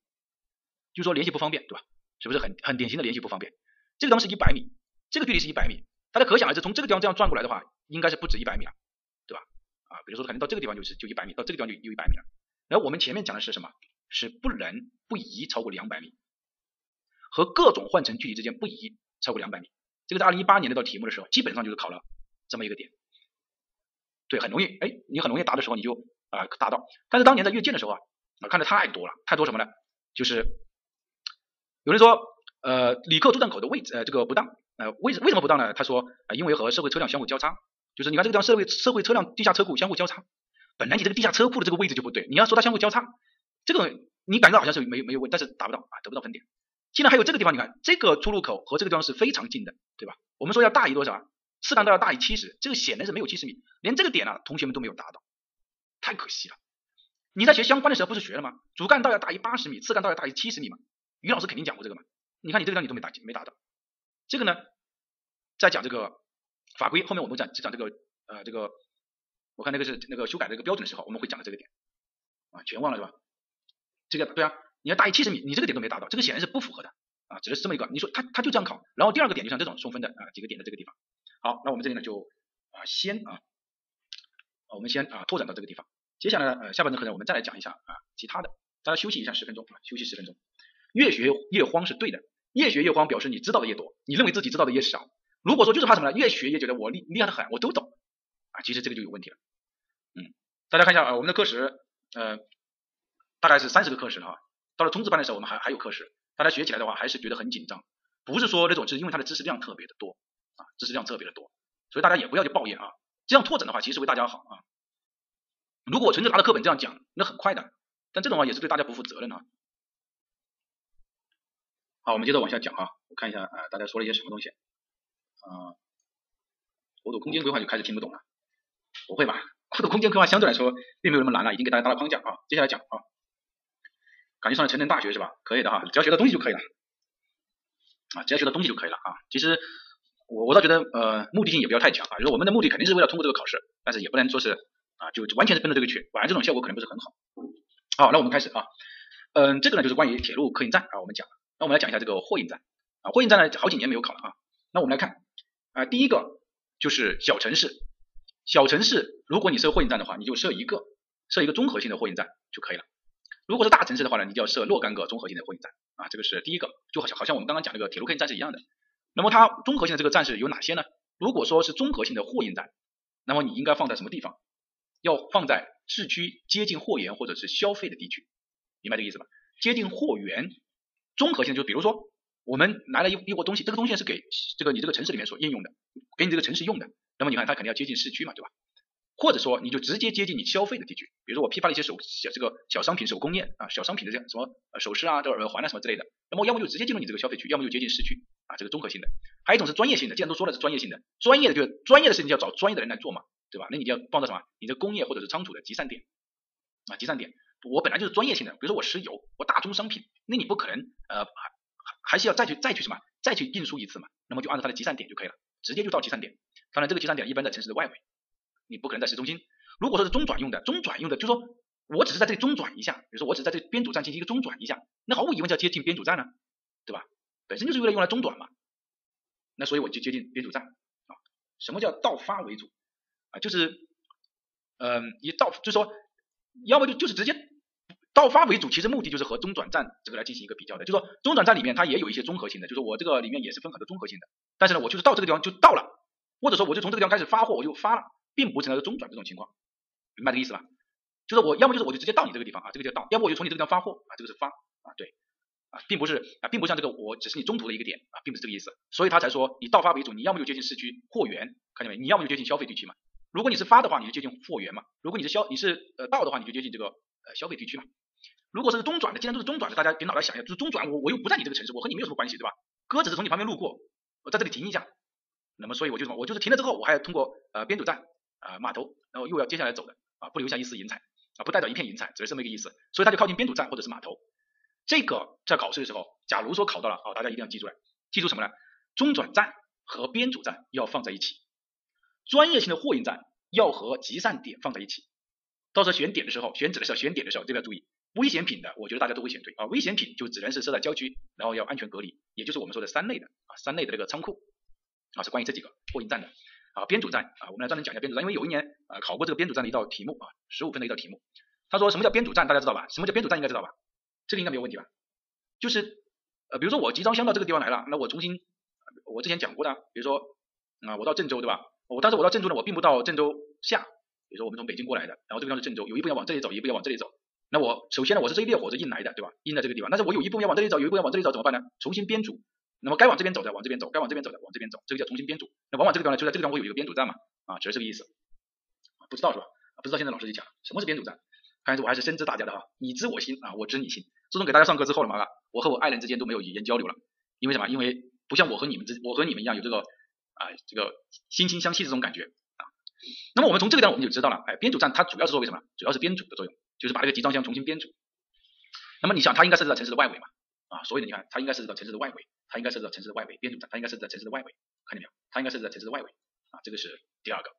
就是说联系不方便，对吧？是不是很很典型的联系不方便？这个地方是一百米，这个距离是一百米，大家可想而知，从这个地方这样转过来的话，应该是不止一百米了，对吧？啊，比如说肯定到这个地方就是就一百米，到这个地方就有一百米了。然后我们前面讲的是什么？是不能不宜超过两百米。和各种换乘距离之间不宜超过两百米，这个在二零一八年那道题目的时候，基本上就是考了这么一个点。对，很容易，哎，你很容易答的时候你就啊答到。但是当年在阅卷的时候啊，啊看的太多了，太多什么呢？就是有人说，呃，旅客出站口的位置，呃，这个不当，呃，为为什么不当呢？他说，呃，因为和社会车辆相互交叉，就是你看这个地方社会社会车辆地下车库相互交叉，本来你这个地下车库的这个位置就不对，你要说它相互交叉，这个你感觉到好像是没没有问，但是达不到啊，得不到分点。竟然还有这个地方，你看这个出入口和这个地方是非常近的，对吧？我们说要大于多少啊？次干道要大于七十，这个显然是没有七十米，连这个点呢，同学们都没有达到，太可惜了。你在学相关的时候不是学了吗？主干道要大于八十米，次干道要大于七十米嘛？于老师肯定讲过这个嘛？你看你这个地方你都没达没达到，这个呢，在讲这个法规后面我们讲只讲这个呃这个，我看那个是那个修改这个标准的时候我们会讲到这个点啊，全忘了是吧？这个对啊，你要大于七十米，你这个点都没达到，这个显然是不符合的啊，只是这么一个，你说他他就这样考，然后第二个点就像这种送分的啊几个点的这个地方，好，那我们这里呢就啊先啊，我们先啊拓展到这个地方。接下来呢，呃，下半节课呢，我们再来讲一下啊，其他的，大家休息一下十分钟啊，休息十分钟。越学越慌是对的，越学越慌表示你知道的越多，你认为自己知道的越少。如果说就是怕什么呢？越学越觉得我厉厉害的很，我都懂啊，其实这个就有问题了。嗯，大家看一下啊，我们的课时呃大概是三十个课时哈，到了冲刺班的时候我们还还有课时，大家学起来的话还是觉得很紧张，不是说那种，是因为它的知识量特别的多啊，知识量特别的多，所以大家也不要去抱怨啊，这样拓展的话其实为大家好啊。如果我纯粹拿着课本这样讲，那很快的，但这种话也是对大家不负责任啊。好，我们接着往下讲啊，我看一下啊，大家说了一些什么东西啊？国土空间规划就开始听不懂了，不会吧？国土空间规划相对来说并没有那么难了，已经给大家搭了框架啊。接下来讲啊，感觉上了成人大学是吧？可以的哈，只要学到东西就可以了啊，只要学到东西就可以了啊。其实我我倒觉得呃目的性也不要太强啊，就是我们的目的肯定是为了通过这个考试，但是也不能说是。啊，就完全是奔着这个去，反而这种效果可能不是很好。好，那我们开始啊，嗯，这个呢就是关于铁路客运站啊，我们讲。那我们来讲一下这个货运站啊，货运站呢好几年没有考了啊。那我们来看啊，第一个就是小城市，小城市如果你设货运站的话，你就设一个，设一个综合性的货运站就可以了。如果是大城市的话呢，你就要设若干个综合性的货运站啊，这个是第一个，就好像好像我们刚刚讲那个铁路客运站是一样的。那么它综合性的这个站是有哪些呢？如果说是综合性的货运站，那么你应该放在什么地方？要放在市区接近货源或者是消费的地区，明白这个意思吧？接近货源，综合性就比如说我们来了一一窝东西，这个东西是给这个你这个城市里面所应用的，给你这个城市用的，那么你看它肯定要接近市区嘛，对吧？或者说你就直接接近你消费的地区，比如说我批发了一些手小这个小商品手工业啊，小商品的这样什么首饰啊、这耳环啊什么之类的，那么要么就直接进入你这个消费区，要么就接近市区啊，这个综合性的。还有一种是专业性的，既然都说了是专业性的，专业的就是专业的事情就要找专业的人来做嘛。对吧？那你就要放到什么？你的工业或者是仓储的集散点啊，集散点。我本来就是专业性的，比如说我石油，我大宗商品，那你不可能呃还还是要再去再去什么？再去运输一次嘛？那么就按照它的集散点就可以了，直接就到集散点。当然这个集散点一般在城市的外围，你不可能在市中心。如果说是中转用的，中转用的，就说我只是在这里中转一下，比如说我只是在这编组站进行一个中转一下，那毫无疑问就要接近编组站了，对吧？本身就是为了用来中转嘛。那所以我就接近编组站啊。什么叫到发为主？啊就是，嗯，以到就是说，要么就就是直接到发为主，其实目的就是和中转站这个来进行一个比较的。就说中转站里面它也有一些综合性的，就是我这个里面也是分很多综合性的。但是呢，我就是到这个地方就到了，或者说我就从这个地方开始发货，我就发了，并不存在中转这种情况，明白这个意思吧？就是我要么就是我就直接到你这个地方啊，这个叫到；要不我就从你这个地方发货啊，这个是发啊，对啊，并不是啊，并不像这个我只是你中途的一个点啊，并不是这个意思。所以他才说你到发为主，你要么就接近市区货源，看见没？你要么就接近消费地区嘛。如果你是发的话，你就接近货源嘛；如果你是消，你是呃到的话，你就接近这个呃消费地区嘛。如果是中转的，既然都是中转的，大家别脑袋想一下，就是中转，我我又不在你这个城市，我和你没有什么关系，对吧？哥只是从你旁边路过，我在这里停一下，那么所以我就什么，我就是停了之后，我还要通过呃编组站啊码头，然后又要接下来走的啊，不留下一丝银彩啊，不带走一片银彩，只是这么一个意思。所以他就靠近编组站或者是码头。这个在考试的时候，假如说考到了，啊，大家一定要记住了，记住什么呢？中转站和编组站要放在一起。专业性的货运站要和集散点放在一起，到时候选点的时候，选址的时候，选点的时候，这个要注意。危险品的，我觉得大家都会选对啊。危险品就只能是设在郊区，然后要安全隔离，也就是我们说的三类的啊，三类的这个仓库啊，是关于这几个货运站的啊。编组站啊，我们来专门讲一下编组站，因为有一年啊考过这个编组站的一道题目啊，十五分的一道题目。他说什么叫编组站，大家知道吧？什么叫编组站，应该知道吧？这个应该没有问题吧？就是呃，比如说我集装箱到这个地方来了，那我重新我之前讲过的，比如说啊，我到郑州对吧？我当时我到郑州呢，我并不到郑州下，比如说我们从北京过来的，然后这个地方是郑州，有一步要往这里走，一步要往这里走，那我首先呢，我是这一列火车运来的，对吧？印在这个地方，但是我有一部分要往这里走，有一部分要往这里走，怎么办呢？重新编组。那么该往这边走的往这边走，该往这边走的往这边走，这个叫重新编组。那往往这个地方呢，就在这个地方会有一个编组站嘛，啊，只是这个意思。不知道是吧？不知道现在老师就讲什么是编组站。看来我还是深知大家的哈，你知我心啊，我知你心。自从给大家上课之后了嘛，我和我爱人之间都没有语言交流了，因为什么？因为不像我和你们之，我和你们一样有这个啊这个惺惺相惜这种感觉啊。那么我们从这个地方我们就知道了，哎，编组站它主要是作为什么？主要是编组的作用，就是把这个集装箱重新编组。那么你想，它应该设置在城市的外围嘛？啊，所以呢，你看它应该设置到城市的外围，它应该设置到城市的外围。编组站它应该设置在城市的外围，看见没有？它应该设置在城市的外围啊，这个是第二个。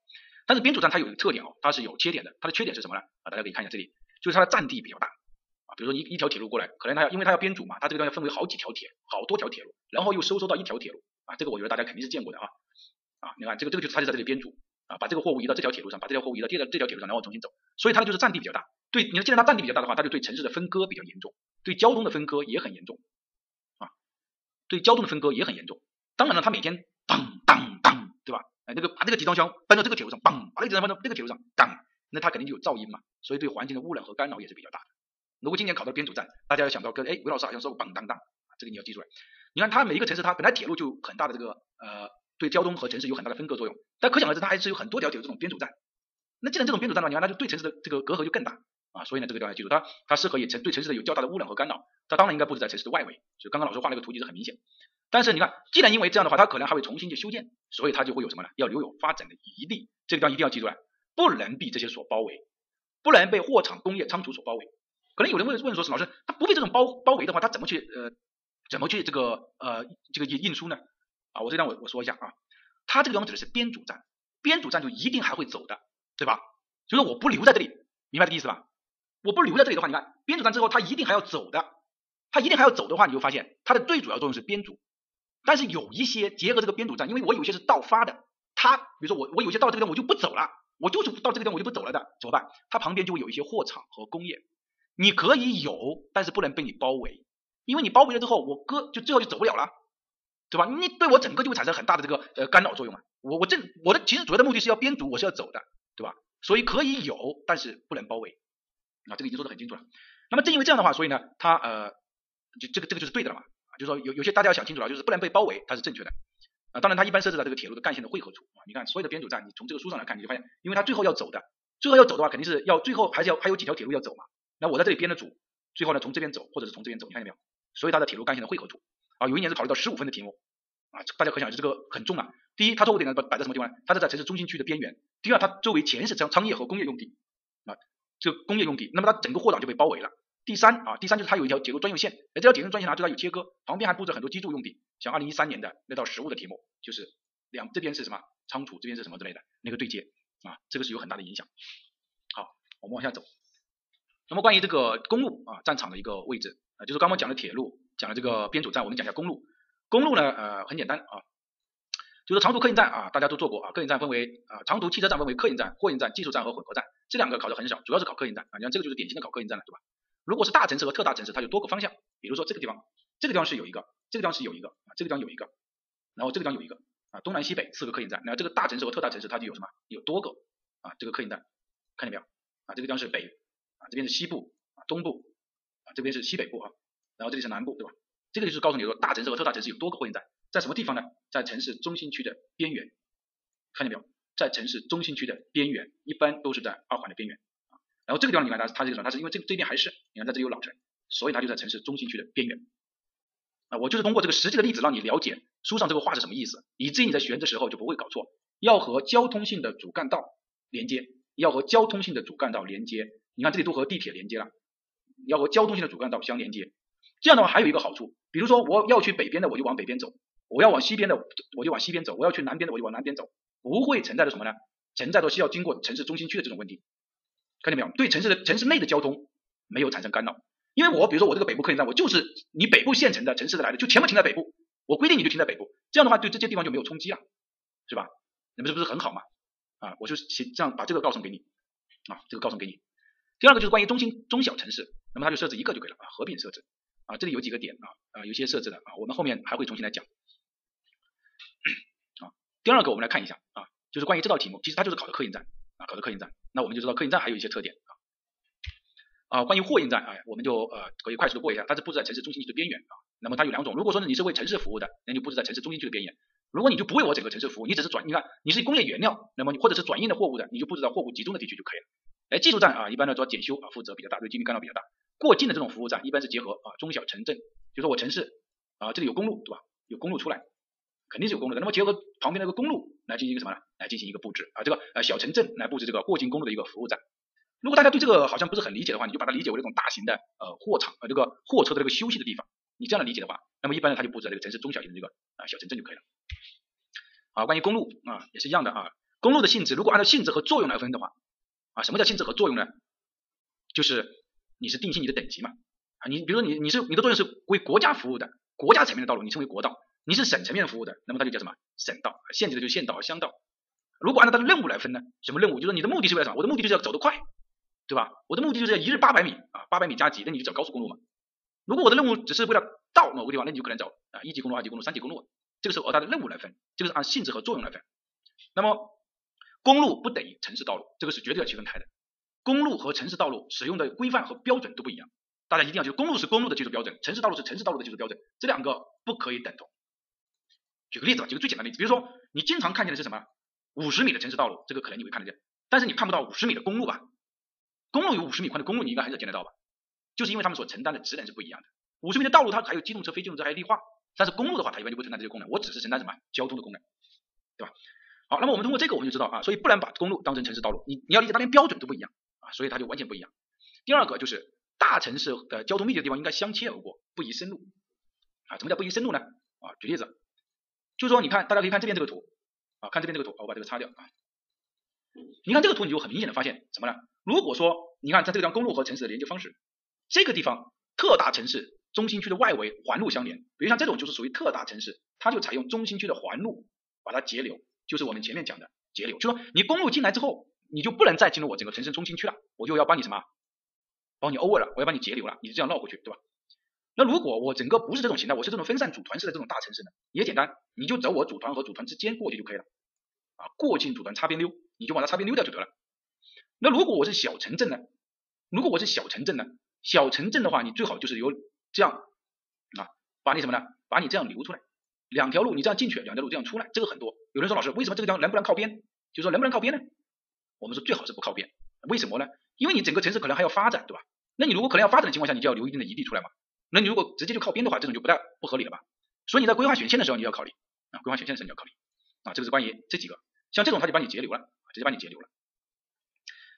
但是编组站它有一个特点哦，它是有缺点的。它的缺点是什么呢？啊，大家可以看一下这里，就是它的占地比较大啊。比如说一一条铁路过来，可能它要因为它要编组嘛，它这个地方要分为好几条铁，好多条铁路，然后又收缩到一条铁路啊。这个我觉得大家肯定是见过的啊啊，你看这个这个就是它就在这里编组啊，把这个货物移到这条铁路上，把这条货物移到这条这条铁路上，然后重新走。所以它的就是占地比较大。对，你既然它占地比较大的话，它就对城市的分割比较严重，对交通的分割也很严重啊，对交通的分割也很严重。当然了，它每天当当当，对吧？哎，那个把这个集装箱搬到这个铁路上，嘣，把那个集装箱搬到这个铁路上，当，那它肯定就有噪音嘛，所以对环境的污染和干扰也是比较大的。如果今年考到编组站，大家要想到跟哎，韦老师好像说过嘣当当，这个你要记出来。你看它每一个城市，它本来铁路就很大的这个呃，对交通和城市有很大的分割作用，但可想而知，它还是有很多条铁路这种编组站。那既然这种编组站的话，你看它就对城市的这个隔阂就更大啊，所以呢，这个地方要记住，它它适合也城对城市的有较大的污染和干扰，它当然应该布置在城市的外围。就刚刚老师画那个图就是很明显。但是你看，既然因为这样的话，它可能还会重新去修建，所以它就会有什么呢？要留有发展的余地。这个地方一定要记住了，不能被这些所包围，不能被货场、工业、仓储所包围。可能有人问问说，是老师，它不被这种包包围的话，它怎么去呃怎么去这个呃这个运运输呢？啊，我这边我我说一下啊，它这个地方指的是编组站，编组站就一定还会走的，对吧？就是我不留在这里，明白这个意思吧？我不留在这里的话，你看编组站之后，它一定还要走的，它一定还要走的话，你就发现它的最主要作用是编组。但是有一些结合这个编组站，因为我有些是到发的，它比如说我我有些到这个地方我就不走了，我就是到这个地方我就不走了的，怎么办？它旁边就会有一些货场和工业，你可以有，但是不能被你包围，因为你包围了之后，我哥就最后就走不了了，对吧？你对我整个就会产生很大的这个呃干扰作用啊。我我这我的其实主要的目的是要编组，我是要走的，对吧？所以可以有，但是不能包围啊，这个已经说的很清楚了。那么正因为这样的话，所以呢，它呃就这个这个就是对的了嘛。啊就是说有有些大家要想清楚了，就是不能被包围，它是正确的啊。当然，它一般设置在这个铁路的干线的汇合处啊。你看所有的编组站，你从这个书上来看，你就发现，因为它最后要走的，最后要走的话，肯定是要最后还是要还有几条铁路要走嘛。那我在这里编的组，最后呢从这边走，或者是从这边走，你看见没有？所以它的铁路干线的汇合处啊，有一年是考虑到十五分的题目啊，大家可想而知这个很重啊。第一，它错误点呢摆摆在什么地方呢？它是在城市中心区的边缘。第二，它周围全是商商业和工业用地啊，这工业用地，那么它整个货场就被包围了。第三啊，第三就是它有一条铁路专用线，哎，这条铁路专用线呢，就它有切割，旁边还布置很多基筑用地，像二零一三年的那道实物的题目，就是两这边是什么仓储，这边是什么之类的那个对接啊，这个是有很大的影响。好，我们往下走。那么关于这个公路啊，战场的一个位置啊，就是刚刚讲的铁路，讲的这个编组站，我们讲一下公路。公路呢，呃，很简单啊，就是长途客运站啊，大家都做过啊，客运站分为啊，长途汽车站分为客运站、货运站、技术站和混合站，这两个考的很少，主要是考客运站啊，你看这个就是典型的考客运站了，对吧？如果是大城市和特大城市，它有多个方向，比如说这个地方，这个地方是有一个，这个地方是有一个啊，这个地方有一个，然后这个地方有一个啊，东南西北四个客运站，那这个大城市和特大城市它就有什么？有多个啊，这个客运站，看见没有？啊，这个地方是北啊，这边是西部啊，东部啊，这边是西北部啊，然后这里是南部，对吧？这个就是告诉你说，大城市和特大城市有多个货运站，在什么地方呢？在城市中心区的边缘，看见没有？在城市中心区的边缘，一般都是在二环的边缘。然后这个地方你看它它这个什么？它是因为这这边还是你看在这里有老城，所以它就在城市中心区的边缘。啊，我就是通过这个实际的例子让你了解书上这个话是什么意思，以至于你在选的时候就不会搞错。要和交通性的主干道连接，要和交通性的主干道连接。你看这里都和地铁连接了，要和交通性的主干道相连接。这样的话还有一个好处，比如说我要去北边的我就往北边走，我要往西边的我就往西边走，我要去南边的我就往南边走，不会存在着什么呢？存在着需要经过城市中心区的这种问题。看见没有？对城市的城市内的交通没有产生干扰，因为我比如说我这个北部客运站，我就是你北部县城的城市的来的，就全部停在北部，我规定你就停在北部，这样的话对这些地方就没有冲击了，是吧？那么这不是很好吗？啊，我就这样把这个告诉给你啊，这个告诉给你。第二个就是关于中心中小城市，那么它就设置一个就可以了啊，合并设置啊，这里有几个点啊啊，有些设置的啊，我们后面还会重新来讲。第二个我们来看一下啊，就是关于这道题目，其实它就是考的客运站。啊，考的客运站，那我们就知道客运站还有一些特点啊。啊，关于货运站啊，我们就呃可以快速的过一下，它是布置在城市中心区的边缘啊。那么它有两种，如果说呢你是为城市服务的，那就布置在城市中心区的边缘；如果你就不为我整个城市服务，你只是转，你看你是工业原料，那么或者是转运的货物的，你就布置在货物集中的地区就可以了。哎，技术站啊，一般呢主要检修啊，负责比较大，对居民干扰比较大。过境的这种服务站，一般是结合啊中小城镇，就说我城市啊这里有公路对吧？有公路出来，肯定是有公路的。那么结合旁边那个公路来进行一个什么呢？来进行一个布置啊，这个呃小城镇来布置这个过境公路的一个服务站。如果大家对这个好像不是很理解的话，你就把它理解为这种大型的呃货场呃这个货车的这个休息的地方。你这样的理解的话，那么一般呢，它就布置在这个城市中小型的这个啊小城镇就可以了。啊，关于公路啊也是一样的啊，公路的性质如果按照性质和作用来分的话啊，什么叫性质和作用呢？就是你是定性你的等级嘛啊，你比如说你你是你的作用是为国家服务的国家层面的道路，你称为国道；你是省层面服务的，那么它就叫什么省道；县级的就县道、乡道。如果按照它的任务来分呢，什么任务？就是你的目的是为了什么？我的目的就是要走得快。对吧？我的目的就是要一日八百米啊，八百米加急，那你就走高速公路嘛。如果我的任务只是为了到某个地方，那你就可能走啊一级公路、二级公路、三级公路。这个是按它的任务来分，这个是按性质和作用来分。那么公路不等于城市道路，这个是绝对要区分开的。公路和城市道路使用的规范和标准都不一样，大家一定要记住，公路是公路的技术标准，城市道路是城市道路的技术标准，这两个不可以等同。举个例子吧，举个最简单的例子，比如说你经常看见的是什么？五十米的城市道路，这个可能你会看得见，但是你看不到五十米的公路吧？公路有五十米宽的公路，你应该很少见得到吧？就是因为他们所承担的职能是不一样的。五十米的道路它还有机动车、非机动车，还有绿化，但是公路的话，它一般就不承担这些功能。我只是承担什么交通的功能，对吧？好，那么我们通过这个我们就知道啊，所以不能把公路当成城市道路，你你要理解它连标准都不一样啊，所以它就完全不一样。第二个就是大城市的交通密集的地方应该相切而过，不宜深入啊。什么叫不宜深入呢？啊，举例子，就是说你看，大家可以看这边这个图啊，看这边这个图，我把这个擦掉啊。你看这个图，你就很明显的发现什么呢？如果说你看在这个地方公路和城市的连接方式，这个地方特大城市中心区的外围环路相连，比如像这种就是属于特大城市，它就采用中心区的环路把它截流，就是我们前面讲的截流，就说你公路进来之后，你就不能再进入我整个城市中心区了，我就要帮你什么，帮你 over 了，我要帮你截流了，你就这样绕过去，对吧？那如果我整个不是这种形态，我是这种分散组团式的这种大城市呢，也简单，你就走我组团和组团之间过去就可以了，啊，过境组团擦边溜。你就把它擦边溜掉就得了。那如果我是小城镇呢？如果我是小城镇呢？小城镇的话，你最好就是有这样啊，把你什么呢？把你这样留出来，两条路你这样进去，两条路这样出来，这个很多。有人说老师，为什么这个地方能不能靠边？就说能不能靠边呢？我们说最好是不靠边。为什么呢？因为你整个城市可能还要发展，对吧？那你如果可能要发展的情况下，你就要留一定的余地出来嘛。那你如果直接就靠边的话，这种就不太不合理了吧？所以你在规划选线的时候，你要考虑啊，规划选线的时候你要考虑啊，这个是关于这几个，像这种他就帮你截流了。直接把你截流了。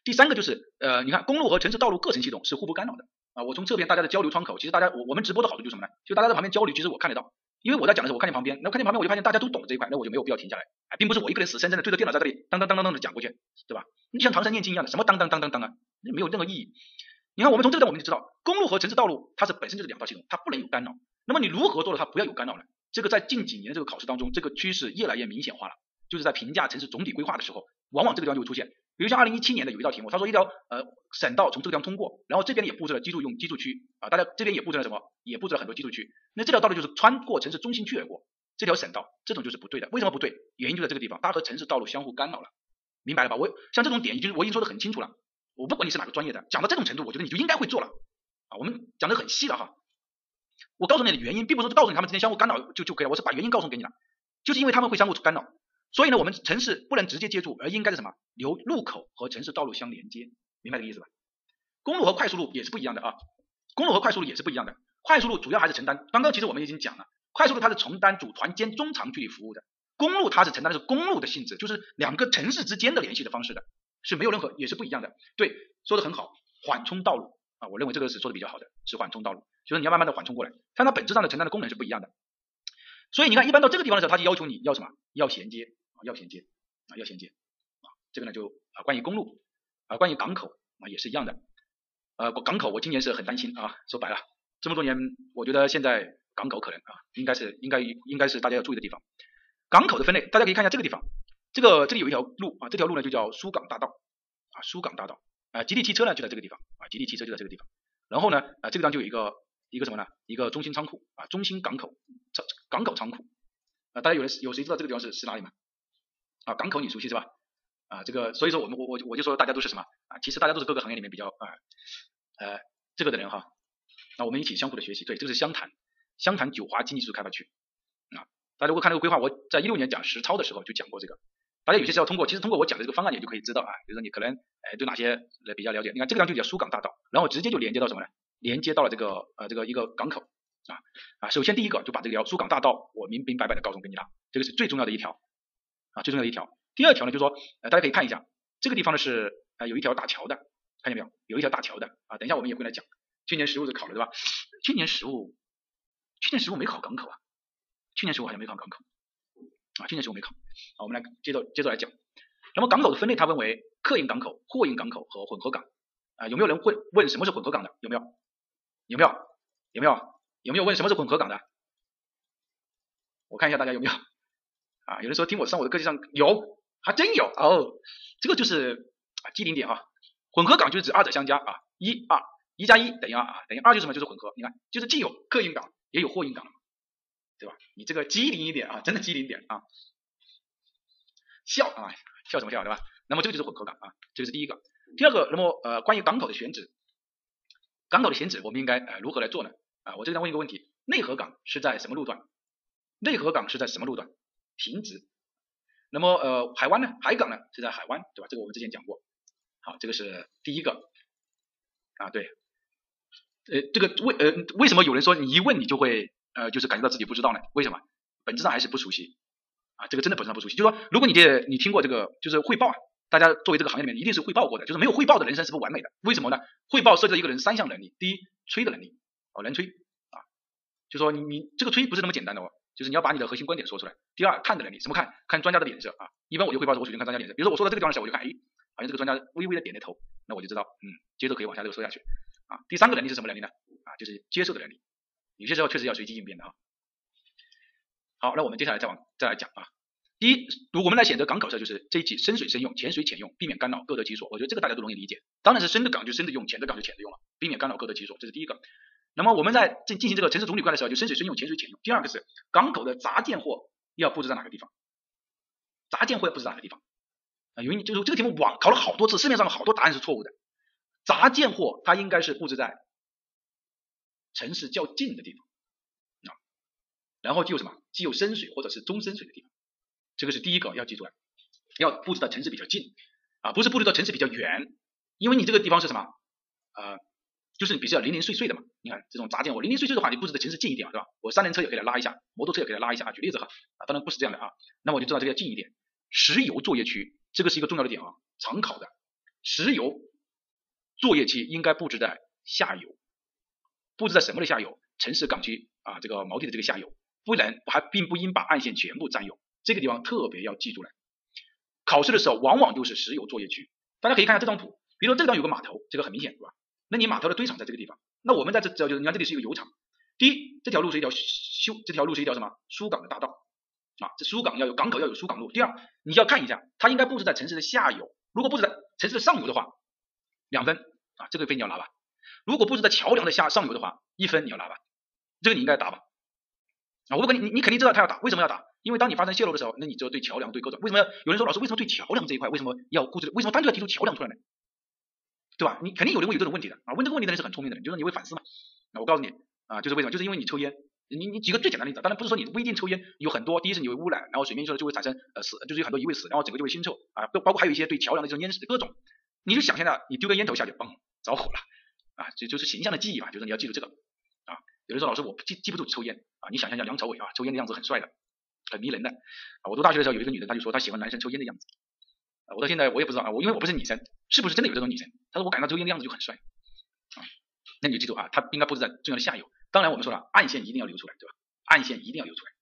第三个就是，呃，你看公路和城市道路各层系统是互不干扰的啊。我从侧边大家的交流窗口，其实大家我我们直播的好处就是什么呢？就大家在旁边交流，其实我看得到，因为我在讲的时候，我看见旁边，那看见旁边我就发现大家都懂这一块，那我就没有必要停下来，啊，并不是我一个人死生生的对着电脑在这里当当当当当的讲过去，对吧？你像唐山念经一样的，什么当当当当当啊，没有任何意义。你看我们从这个我们就知道，公路和城市道路它是本身就是两套系统，它不能有干扰。那么你如何做到它不要有干扰呢？这个在近几年的这个考试当中，这个趋势越来越明显化了，就是在评价城市总体规划的时候。往往这个地方就会出现，比如像二零一七年的有一道题目，他说一条呃省道从这个地方通过，然后这边也布置了居住用居住区啊，大家这边也布置了什么？也布置了很多居住区。那这条道路就是穿过城市中心区而过，这条省道，这种就是不对的。为什么不对？原因就在这个地方，它和城市道路相互干扰了，明白了吧？我像这种点已经我已经说的很清楚了，我不管你是哪个专业的，讲到这种程度，我觉得你就应该会做了啊。我们讲的很细了哈，我告诉你的原因，并不是告诉你他们之间相互干扰就就可以了，我是把原因告诉给你了，就是因为他们会相互干扰。所以呢，我们城市不能直接接触，而应该是什么？留路口和城市道路相连接，明白这个意思吧？公路和快速路也是不一样的啊，公路和快速路也是不一样的。快速路主要还是承担，刚刚其实我们已经讲了，快速路它是承担组团间中长距离服务的，公路它是承担的是公路的性质，就是两个城市之间的联系的方式的，是没有任何也是不一样的。对，说的很好，缓冲道路啊，我认为这个是说的比较好的，是缓冲道路，就是你要慢慢的缓冲过来，但它本质上的承担的功能是不一样的。所以你看，一般到这个地方的时候，他就要求你要什么？要衔接啊，要衔接啊，要衔接啊。这个呢就啊，关于公路啊，关于港口啊，也是一样的。呃，港口我今年是很担心啊。说白了，这么多年，我觉得现在港口可能啊，应该是应该应该是大家要注意的地方。港口的分类，大家可以看一下这个地方，这个这里有一条路啊，这条路呢就叫苏港大道啊，苏港大道啊，吉利汽车呢就在这个地方啊，吉利汽车就在这个地方。然后呢啊，这个地方就有一个。一个什么呢？一个中心仓库啊，中心港口仓港口仓库啊，大家有人有谁知道这个地方是是哪里吗？啊，港口你熟悉是吧？啊，这个所以说我们我我我就说大家都是什么啊？其实大家都是各个行业里面比较啊呃这个的人哈，那我们一起相互的学习，对，这个是湘潭，湘潭九华经济技术开发区啊，大家如果看这个规划，我在一六年讲实操的时候就讲过这个，大家有些是要通过，其实通过我讲的这个方案也就可以知道啊，比如说你可能哎对哪些来比较了解，你看这个地方就叫苏港大道，然后直接就连接到什么呢？连接到了这个呃这个一个港口啊啊，首先第一个就把这条苏港大道我明明白白的告诉给你了，这个是最重要的一条啊最重要的一条。第二条呢就是说呃大家可以看一下这个地方呢是呃有一条大桥的，看见没有？有一条大桥的啊，等一下我们也会来讲。去年实务是考了对吧？去年实务去年实务没考港口啊，去年实务好像没考港口啊，去年实务没考。好，我们来接着接着来讲。那么港口的分类它分为客运港口、货运港口和混合港啊，有没有人会问什么是混合港的？有没有？有没有？有没有？有没有问什么是混合港的？我看一下大家有没有啊？有人说听我上我的课上有，还真有哦。这个就是啊机灵点啊，混合港就是指二者相加啊，一二一加一等于二啊，等于二就是什么？就是混合。你看，就是既有客运港也有货运港，对吧？你这个机灵一点啊，真的机灵一点啊。笑啊，笑什么笑对吧？那么这个就是混合港啊，这个是第一个。第二个，那么呃关于港口的选址。港口的选址，我们应该呃如何来做呢？啊，我这边问一个问题：内河港是在什么路段？内河港是在什么路段？停止。那么呃海湾呢？海港呢是在海湾，对吧？这个我们之前讲过。好，这个是第一个。啊，对。呃，这个为呃为什么有人说你一问你就会呃就是感觉到自己不知道呢？为什么？本质上还是不熟悉。啊，这个真的本质上不熟悉。就是说如果你这你听过这个就是汇报啊。大家作为这个行业里面一定是汇报过的，就是没有汇报的人生是不完美的。为什么呢？汇报涉及到一个人三项能力：第一，吹的能力，哦，能吹啊，就说你你这个吹不是那么简单的哦，就是你要把你的核心观点说出来。第二，看的能力，什么看？看专家的脸色啊。一般我就汇报时，我首先看专家脸色。比如说我说到这个地方的时候，我就看，哎，好像这个专家微微的点点头，那我就知道，嗯，接着可以往下这个说下去啊。第三个能力是什么能力呢？啊，就是接受的能力。有些时候确实要随机应变的哈。好，那我们接下来再往再来讲啊。第一，如我们来选择港口的时候，就是这一句深水深用，浅水浅用，避免干扰，各得其所。我觉得这个大家都容易理解。当然是深的港就深的用，浅的港就浅的用了，避免干扰，各得其所，这是第一个。那么我们在进进行这个城市总体规划的时候，就深水深用，浅水浅用。第二个是港口的杂件货要布置在哪个地方？杂件货要布置哪个地方？啊，因为就是这个题目网考了好多次，市面上好多答案是错误的。杂件货它应该是布置在城市较近的地方啊，然后既有什么？既有深水或者是中深水的地方。这个是第一个要记住的，要布置到城市比较近啊，不是布置到城市比较远，因为你这个地方是什么？呃，就是你比较零零碎碎的嘛。你看这种杂件我零零碎碎的话，你布置的城市近一点，对吧？我三轮车也可以来拉一下，摩托车也可以来拉一下啊。举例子哈啊，当然不是这样的啊。那我就知道这个要近一点。石油作业区这个是一个重要的点啊，常考的。石油作业区应该布置在下游，布置在什么的下游？城市港区啊，这个锚地的这个下游，不能还并不应把岸线全部占有。这个地方特别要记住了，考试的时候往往就是石油作业区。大家可以看一下这张图，比如说这张有个码头，这个很明显，对吧？那你码头的堆场在这个地方，那我们在这知道就是你看这里是一个油厂。第一，这条路是一条修，这条路是一条什么？疏港的大道啊，这疏港要有港口要有疏港路。第二，你要看一下，它应该布置在城市的下游，如果布置在城市的上游的话，两分啊，这个分你要拿吧。如果布置在桥梁的下上游的话，一分你要拿吧，这个你应该答吧。啊，我问你，你你肯定知道他要打，为什么要打？因为当你发生泄漏的时候，那你就对桥梁对各种，为什么有人说老师为什么对桥梁这一块为什么要固执？为什么单独要提出桥梁出来呢？对吧？你肯定有人会有这种问题的啊，问这个问题的人是很聪明的人，就是你会反思嘛。那我告诉你啊，就是为什么？就是因为你抽烟，你你举个最简单的例子，当然不是说你不一定抽烟，有很多，第一是你会污染，然后水面就就会产生呃死，就是有很多异味死，然后整个就会腥臭啊，包包括还有一些对桥梁的这种烟屎各种，你就想象着你丢个烟头下去，嘣，着火了啊，这就是形象的记忆吧，就是你要记住这个啊。有人说老师我记记不住抽烟啊，你想象一下梁朝伟啊，抽烟的样子很帅的，很迷人的啊。我读大学的时候有一个女的，她就说她喜欢男生抽烟的样子啊。我到现在我也不知道啊，我因为我不是女生，是不是真的有这种女生？她说我感到抽烟的样子就很帅啊。那你就记住啊，它应该布置在重要的下游。当然我们说了，暗线一定要留出来，对吧？暗线一定要留出来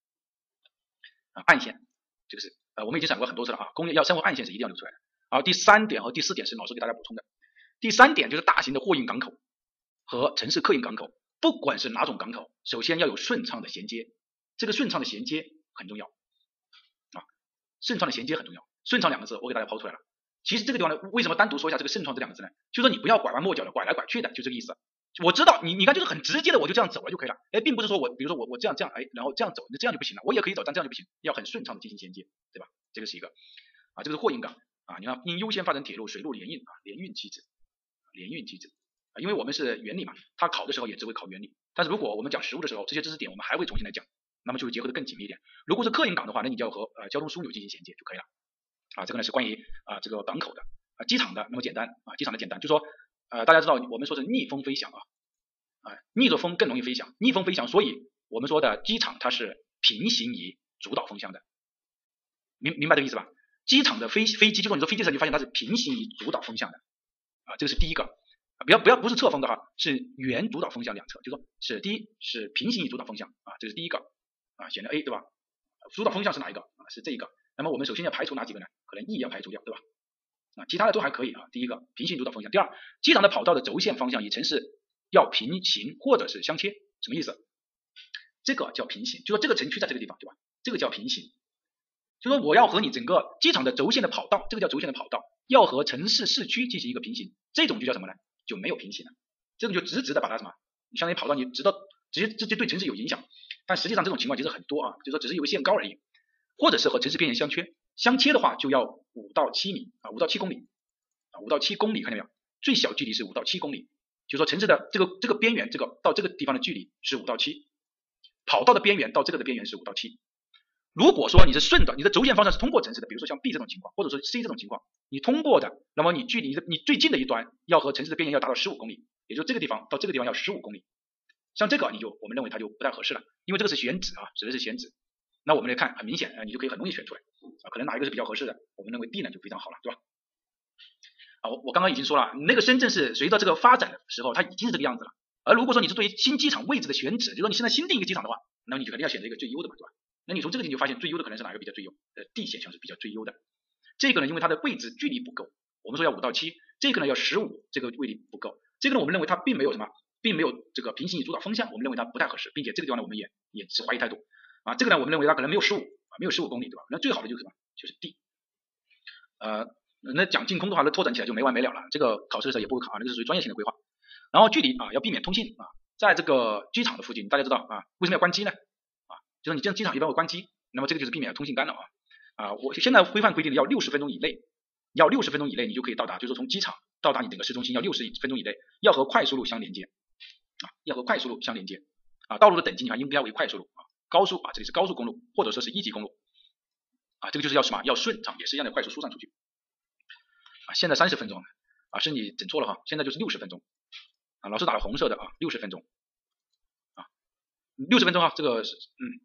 啊，暗线这个是呃我们已经讲过很多次了啊，工业要生活暗线是一定要留出来的。好第三点和第四点是老师给大家补充的，第三点就是大型的货运港口和城市客运港口。不管是哪种港口，首先要有顺畅的衔接，这个顺畅的衔接很重要啊，顺畅的衔接很重要。顺畅两个字我给大家抛出来了。其实这个地方呢，为什么单独说一下这个顺畅这两个字呢？就说你不要拐弯抹角的拐来拐去的，就这个意思。我知道你，你看就是很直接的，我就这样走了就可以了。哎，并不是说我，比如说我我这样这样，哎，然后这样走，那这样就不行了。我也可以走，但这样就不行，要很顺畅的进行衔接，对吧？这个是一个啊，这个是货运港啊，你看应优先发展铁路、水路联运啊，联运机制，联运机制。因为我们是原理嘛，它考的时候也只会考原理。但是如果我们讲实物的时候，这些知识点我们还会重新来讲，那么就会结合的更紧密一点。如果是客运港的话，那你就要和呃交通枢纽进行衔接就可以了。啊，这个呢是关于啊这个港口的啊机场的那么简单啊机场的简单，就说呃大家知道我们说是逆风飞翔啊啊逆着风更容易飞翔，逆风飞翔，所以我们说的机场它是平行于主导风向的，明明白这个意思吧？机场的飞飞机，就说你说飞机的时候，你发现它是平行于主导风向的啊，这个是第一个。不要不要不是侧风的哈，是原主导风向两侧，就说是第一是平行于主导风向啊，这是第一个啊，选择 A 对吧？主导风向是哪一个啊？是这一个。那么我们首先要排除哪几个呢？可能 E 要排除掉对吧？啊，其他的都还可以啊。第一个平行主导风向，第二机场的跑道的轴线方向与城市要平行或者是相切，什么意思？这个叫平行，就说这个城区在这个地方对吧？这个叫平行，就说我要和你整个机场的轴线的跑道，这个叫轴线的跑道，要和城市市区进行一个平行，这种就叫什么呢？就没有平行了，这种就直直的把它什么，相当于跑到你直到直接直接对城市有影响，但实际上这种情况其实很多啊，就说只是有个限高而已，或者是和城市边缘相切，相切的话就要五到七米啊，五到七公里啊，五到七公里看见没有？最小距离是五到七公里，就说城市的这个这个边缘这个到这个地方的距离是五到七，跑道的边缘到这个的边缘是五到七。如果说你是顺的，你的轴线方向是通过城市的，比如说像 B 这种情况，或者说 C 这种情况，你通过的，那么你距离的你最近的一端要和城市的边缘要达到十五公里，也就这个地方到这个地方要十五公里，像这个你就我们认为它就不太合适了，因为这个是选址啊，指的是选址。那我们来看，很明显啊，你就可以很容易选出来啊，可能哪一个是比较合适的，我们认为 D 呢就非常好了，对吧？啊，我我刚刚已经说了，你那个深圳是随着这个发展的时候，它已经是这个样子了。而如果说你是对于新机场位置的选址，就说你现在新定一个机场的话，那么你就肯定要选择一个最优的嘛，对吧？那你从这个你就发现最优的可能是哪个比较最优？呃，D 选项是比较最优的。这个呢，因为它的位置距离不够，我们说要五到七，这个呢要十五，这个位置不够。这个呢，我们认为它并没有什么，并没有这个平行于主导风向，我们认为它不太合适，并且这个地方呢，我们也也是怀疑态度啊。这个呢，我们认为它可能没有十五啊，没有十五公里，对吧？那最好的就是什么？就是 D。呃，那讲净空的话，那拓展起来就没完没了了。这个考试的时候也不会考啊，那个是属于专业性的规划。然后距离啊，要避免通信啊，在这个机场的附近，大家知道啊，为什么要关机呢？就是你这样机场一般会关机，那么这个就是避免通信干扰啊啊！我现在规范规定的要六十分钟以内，要六十分钟以内你就可以到达，就是说从机场到达你整个市中心要六十分钟以内，要和快速路相连接啊，要和快速路相连接啊。道路的等级你看应该为快速路啊，高速啊这里是高速公路或者说是一级公路啊，这个就是要什么？要顺畅，也是一样的快速疏散出去啊。现在三十分钟啊，是你整错了哈，现在就是六十分钟啊，老师打了红色的啊，六十分钟啊，六十分钟哈，这个是嗯。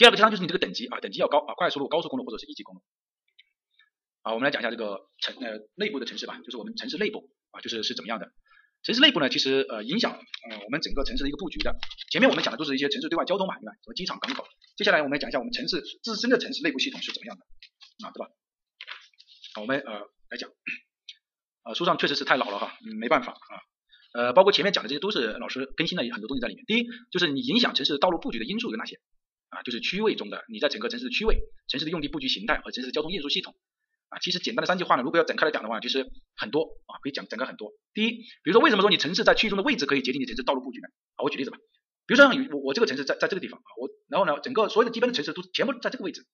第二个，相当就是你这个等级啊，等级要高啊，快速路、高速公路或者是一级公路。好，我们来讲一下这个城呃内部的城市吧，就是我们城市内部啊，就是是怎么样的？城市内部呢，其实呃影响呃我们整个城市的一个布局的。前面我们讲的都是一些城市对外交通嘛，对吧？什么机场、港口。接下来我们讲一下我们城市自身的城市内部系统是怎么样的啊，对吧？好，我们呃来讲啊，书上确实是太老了哈，没办法啊。呃，包括前面讲的这些都是老师更新了很多东西在里面。第一，就是你影响城市道路布局的因素有哪些？啊，就是区位中的你在整个城市的区位、城市的用地布局形态和城市的交通运输系统啊，其实简单的三句话呢，如果要展开来讲的话，其实很多啊，可以讲展开很多。第一，比如说为什么说你城市在区域中的位置可以决定你城市道路布局呢？啊，我举例子吧，比如说我我这个城市在在这个地方啊，我然后呢，整个所有的基本的城市都全部在这个位置，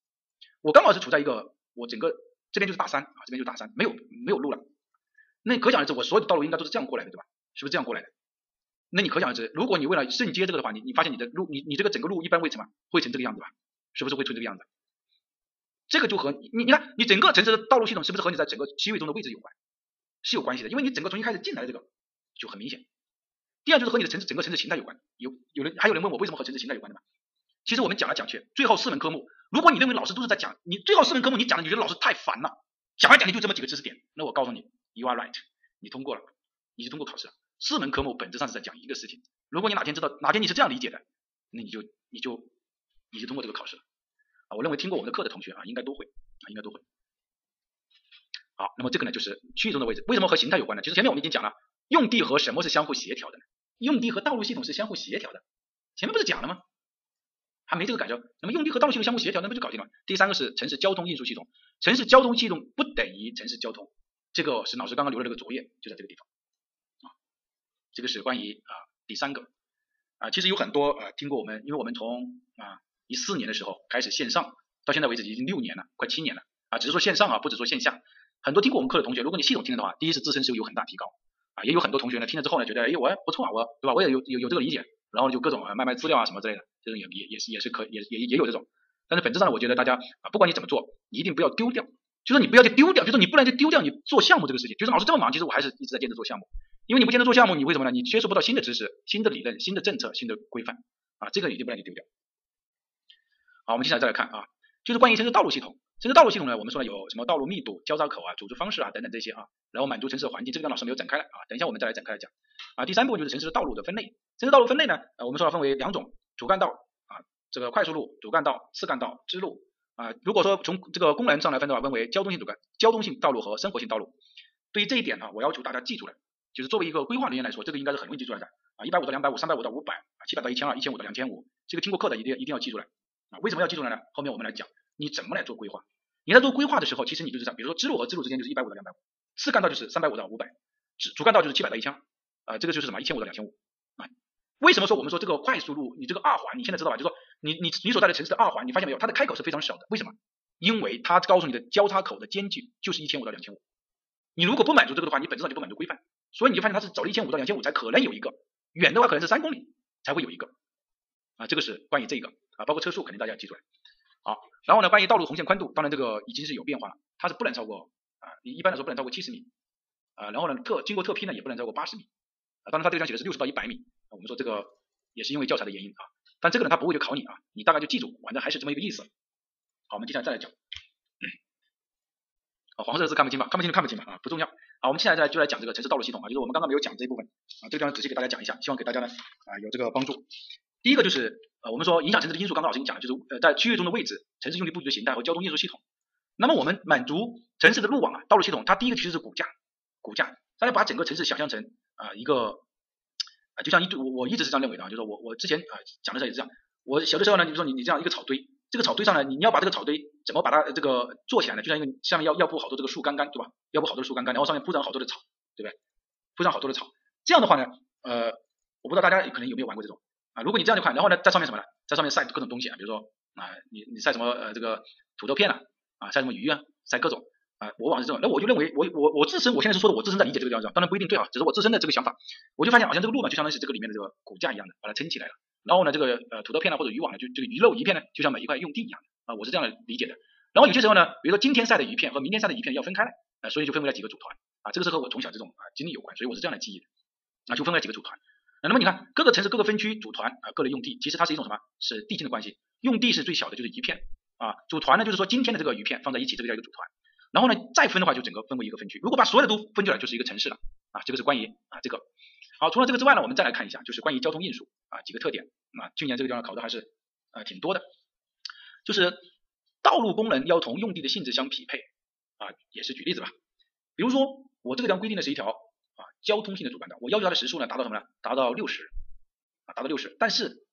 我刚好是处在一个我整个这边就是大山啊，这边就是大山，没有没有路了，那可想而知，我所有的道路应该都是这样过来的，对吧？是不是这样过来的？那你可想而知，如果你为了顺接这个的话，你你发现你的路，你你这个整个路一般会什么？会成这个样子吧？是不是会成这个样子？这个就和你你看，你整个城市的道路系统是不是和你在整个区域中的位置有关？是有关系的，因为你整个从一开始进来的这个就很明显。第二就是和你的城市整个城市形态有关。有有人还有人问我为什么和城市形态有关的吗？其实我们讲来讲去，最后四门科目，如果你认为老师都是在讲你最后四门科目，你讲的你觉得老师太烦了，讲来讲去就这么几个知识点，那我告诉你，you are right，你通过了，你就通过考试了。四门科目本质上是在讲一个事情。如果你哪天知道哪天你是这样理解的，那你就你就你就通过这个考试了啊！我认为听过我们的课的同学啊，应该都会啊，应该都会。好，那么这个呢就是区域中的位置，为什么和形态有关呢？其实前面我们已经讲了，用地和什么是相互协调的呢？用地和道路系统是相互协调的。前面不是讲了吗？还没这个感受。那么用地和道路系统相互协调，那不就搞定了？第三个是城市交通运输系统，城市交通系统不等于城市交通，这个是老师刚刚留的这个作业，就在这个地方。这个是关于啊第三个。啊，其实有很多啊听过我们，因为我们从啊一四年的时候开始线上，到现在为止已经六年了，快七年了。啊，只是说线上啊，不止说线下，很多听过我们课的同学，如果你系统听的话，第一是自身是有很大提高。啊，也有很多同学呢听了之后呢，觉得哎我不错啊，我对吧？我也有有有这个理解，然后就各种啊卖卖资料啊什么之类的，这种也也也是也是可也也也有这种。但是本质上，我觉得大家啊，不管你怎么做，你一定不要丢掉，就是你不要去丢掉，就是你不能就丢掉你做项目这个事情。就是老师这么忙，其实我还是一直在坚持做项目，因为你不坚持做项目，你为什么呢？你接触不到新的知识、新的理论、新的政策、新的规范啊，这个一定不能去丢掉。好，我们接下来再来看啊，就是关于城市道路系统。城市道路系统呢，我们说了有什么道路密度、交叉口啊、组织方式啊等等这些啊，然后满足城市的环境，这个跟老师没有展开了啊，等一下我们再来展开来讲啊。第三部分就是城市的道路的分类，城市道路分类呢，呃，我们说了分为两种，主干道啊，这个快速路、主干道、次干道、支路啊。如果说从这个功能上来分的话，分为交通性主干、交通性道路和生活性道路。对于这一点呢，我要求大家记住了，就是作为一个规划人员来说，这个应该是很容易记住来的啊，一百五到两百五、三百五到五百啊，七百到一千二、一千五到两千五，这个听过课的一定一定要记住了啊。为什么要记住了呢？后面我们来讲。你怎么来做规划？你在做规划的时候，其实你就是这样，比如说支路和支路之间就是一百五到两百五，次干道就是三百五到五百，主主干道就是七百到一千二，啊，这个就是什么一千五到两千五啊？为什么说我们说这个快速路，你这个二环，你现在知道吧？就说你你你所在的城市的二环，你发现没有，它的开口是非常小的，为什么？因为它告诉你的交叉口的间距就是一千五到两千五，你如果不满足这个的话，你本质上就不满足规范，所以你就发现它是走了一千五到两千五才可能有一个，远的话可能是三公里才会有一个，啊，这个是关于这个啊，包括车速肯定大家要记出来。好，然后呢，关于道路红线宽度，当然这个已经是有变化了，它是不能超过啊，你一般来说不能超过七十米。啊，然后呢特经过特批呢也不能超过八十米。啊，当然它这个上写的是六十到一百米，我们说这个也是因为教材的原因啊，但这个呢它不会去考你啊，你大概就记住，反正还是这么一个意思。好，我们接下来再来讲，啊，黄色的字看不清吧？看不清就看不清吧啊，不重要。好，我们现在再来就来讲这个城市道路系统啊，就是我们刚刚没有讲这一部分啊，这个地方仔细给大家讲一下，希望给大家呢啊有这个帮助。第一个就是呃，我们说影响城市的因素，刚刚老师已经讲了，就是呃在区域中的位置、城市用地布局的形态和交通运输系统。那么我们满足城市的路网啊、道路系统，它第一个其实是骨架，骨架。大家把整个城市想象成啊一个啊，就像一我我一直是这样认为的啊，就是我我之前啊讲的时候也是这样。我小的时候呢，你比如说你你这样一个草堆，这个草堆上呢，你要把这个草堆怎么把它这个做起来呢？就像一个下面要要铺好多这个树干干，对吧？要铺好多树干干，然后上面铺上好多的草，对不对？铺上好多的草，这样的话呢，呃，我不知道大家可能有没有玩过这种。啊，如果你这样就看，然后呢，在上面什么呢？在上面晒各种东西啊，比如说啊，你你晒什么呃这个土豆片啊，啊晒什么鱼啊，晒各种啊，我往是这种。那我就认为我我我自身，我现在是说的我自身在理解这个地方，当然不一定对啊，只是我自身的这个想法。我就发现好像这个路呢，就相当于是这个里面的这个骨架一样的，把它撑起来了。然后呢，这个呃土豆片呢或者渔网呢，就这个鱼肉鱼片呢，就像每一块用地一样的啊，我是这样的理解的。然后有些时候呢，比如说今天晒的鱼片和明天晒的鱼片要分开来啊，所以就分为了几个组团啊，这个是和我从小这种啊经历有关，所以我是这样来记忆的啊，就分为了几个组团。那么你看各个城市各个分区组团啊，各类用地，其实它是一种什么？是递进的关系。用地是最小的，就是一片啊。组团呢，就是说今天的这个鱼片放在一起，这个叫一个组团。然后呢，再分的话，就整个分为一个分区。如果把所有的都分出来，就是一个城市了啊。这个是关于啊这个。好，除了这个之外呢，我们再来看一下，就是关于交通运输啊几个特点啊。去年这个地方考的还是呃挺多的，就是道路功能要同用地的性质相匹配啊。也是举例子吧，比如说我这个地方规定的是一条。啊，交通性的主干道，我要求它的时速呢达到什么呢？达到六十啊，达到六十。但是，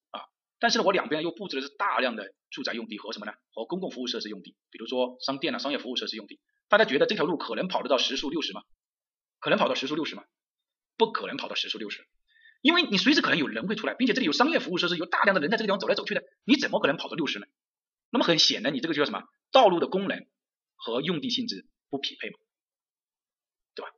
但是呢，我两边又布置的是大量的住宅用地和什么呢？和公共服务设施用地，比如说商店啊、商业服务设施用地。大家觉得这条路可能跑得到时速六十吗？可能跑到时速六十吗？不可能跑到时速六十，因为你随时可能有人会出来，并且这里有商业服务设施，有大量的人在这个地方走来走去的，你怎么可能跑到六十呢？那么很显然，你这个就叫什么？道路的功能和用地性质不匹配嘛。对吧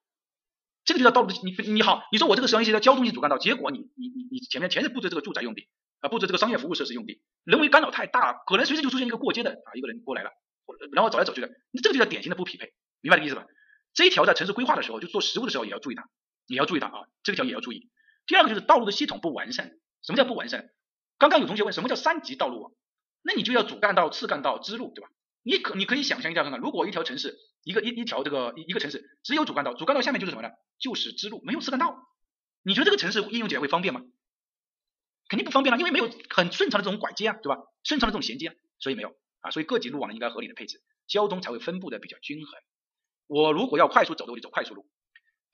这个就叫道路的，你你好，你说我这个实际上叫交通性主干道，结果你你你你前面全是布置这个住宅用地啊，布置这个商业服务设施用地，人为干扰太大，可能随时就出现一个过街的啊一个人过来了，然后走来走去的，那这个就叫典型的不匹配，明白这个意思吧？这一条在城市规划的时候，就做实物的时候也要注意它，也要注意它啊，这个条也要注意。第二个就是道路的系统不完善，什么叫不完善？刚刚有同学问什么叫三级道路网，那你就要主干道、次干道、支路，对吧？你可你可以想象一下看看，如果一条城市一个一一条这个一一个城市只有主干道，主干道下面就是什么呢？就是支路，没有次干道。你觉得这个城市应用起来会方便吗？肯定不方便了，因为没有很顺畅的这种拐接啊，对吧？顺畅的这种衔接，所以没有啊。所以各级路网呢应该合理的配置，交通才会分布的比较均衡。我如果要快速走的，我就走快速路。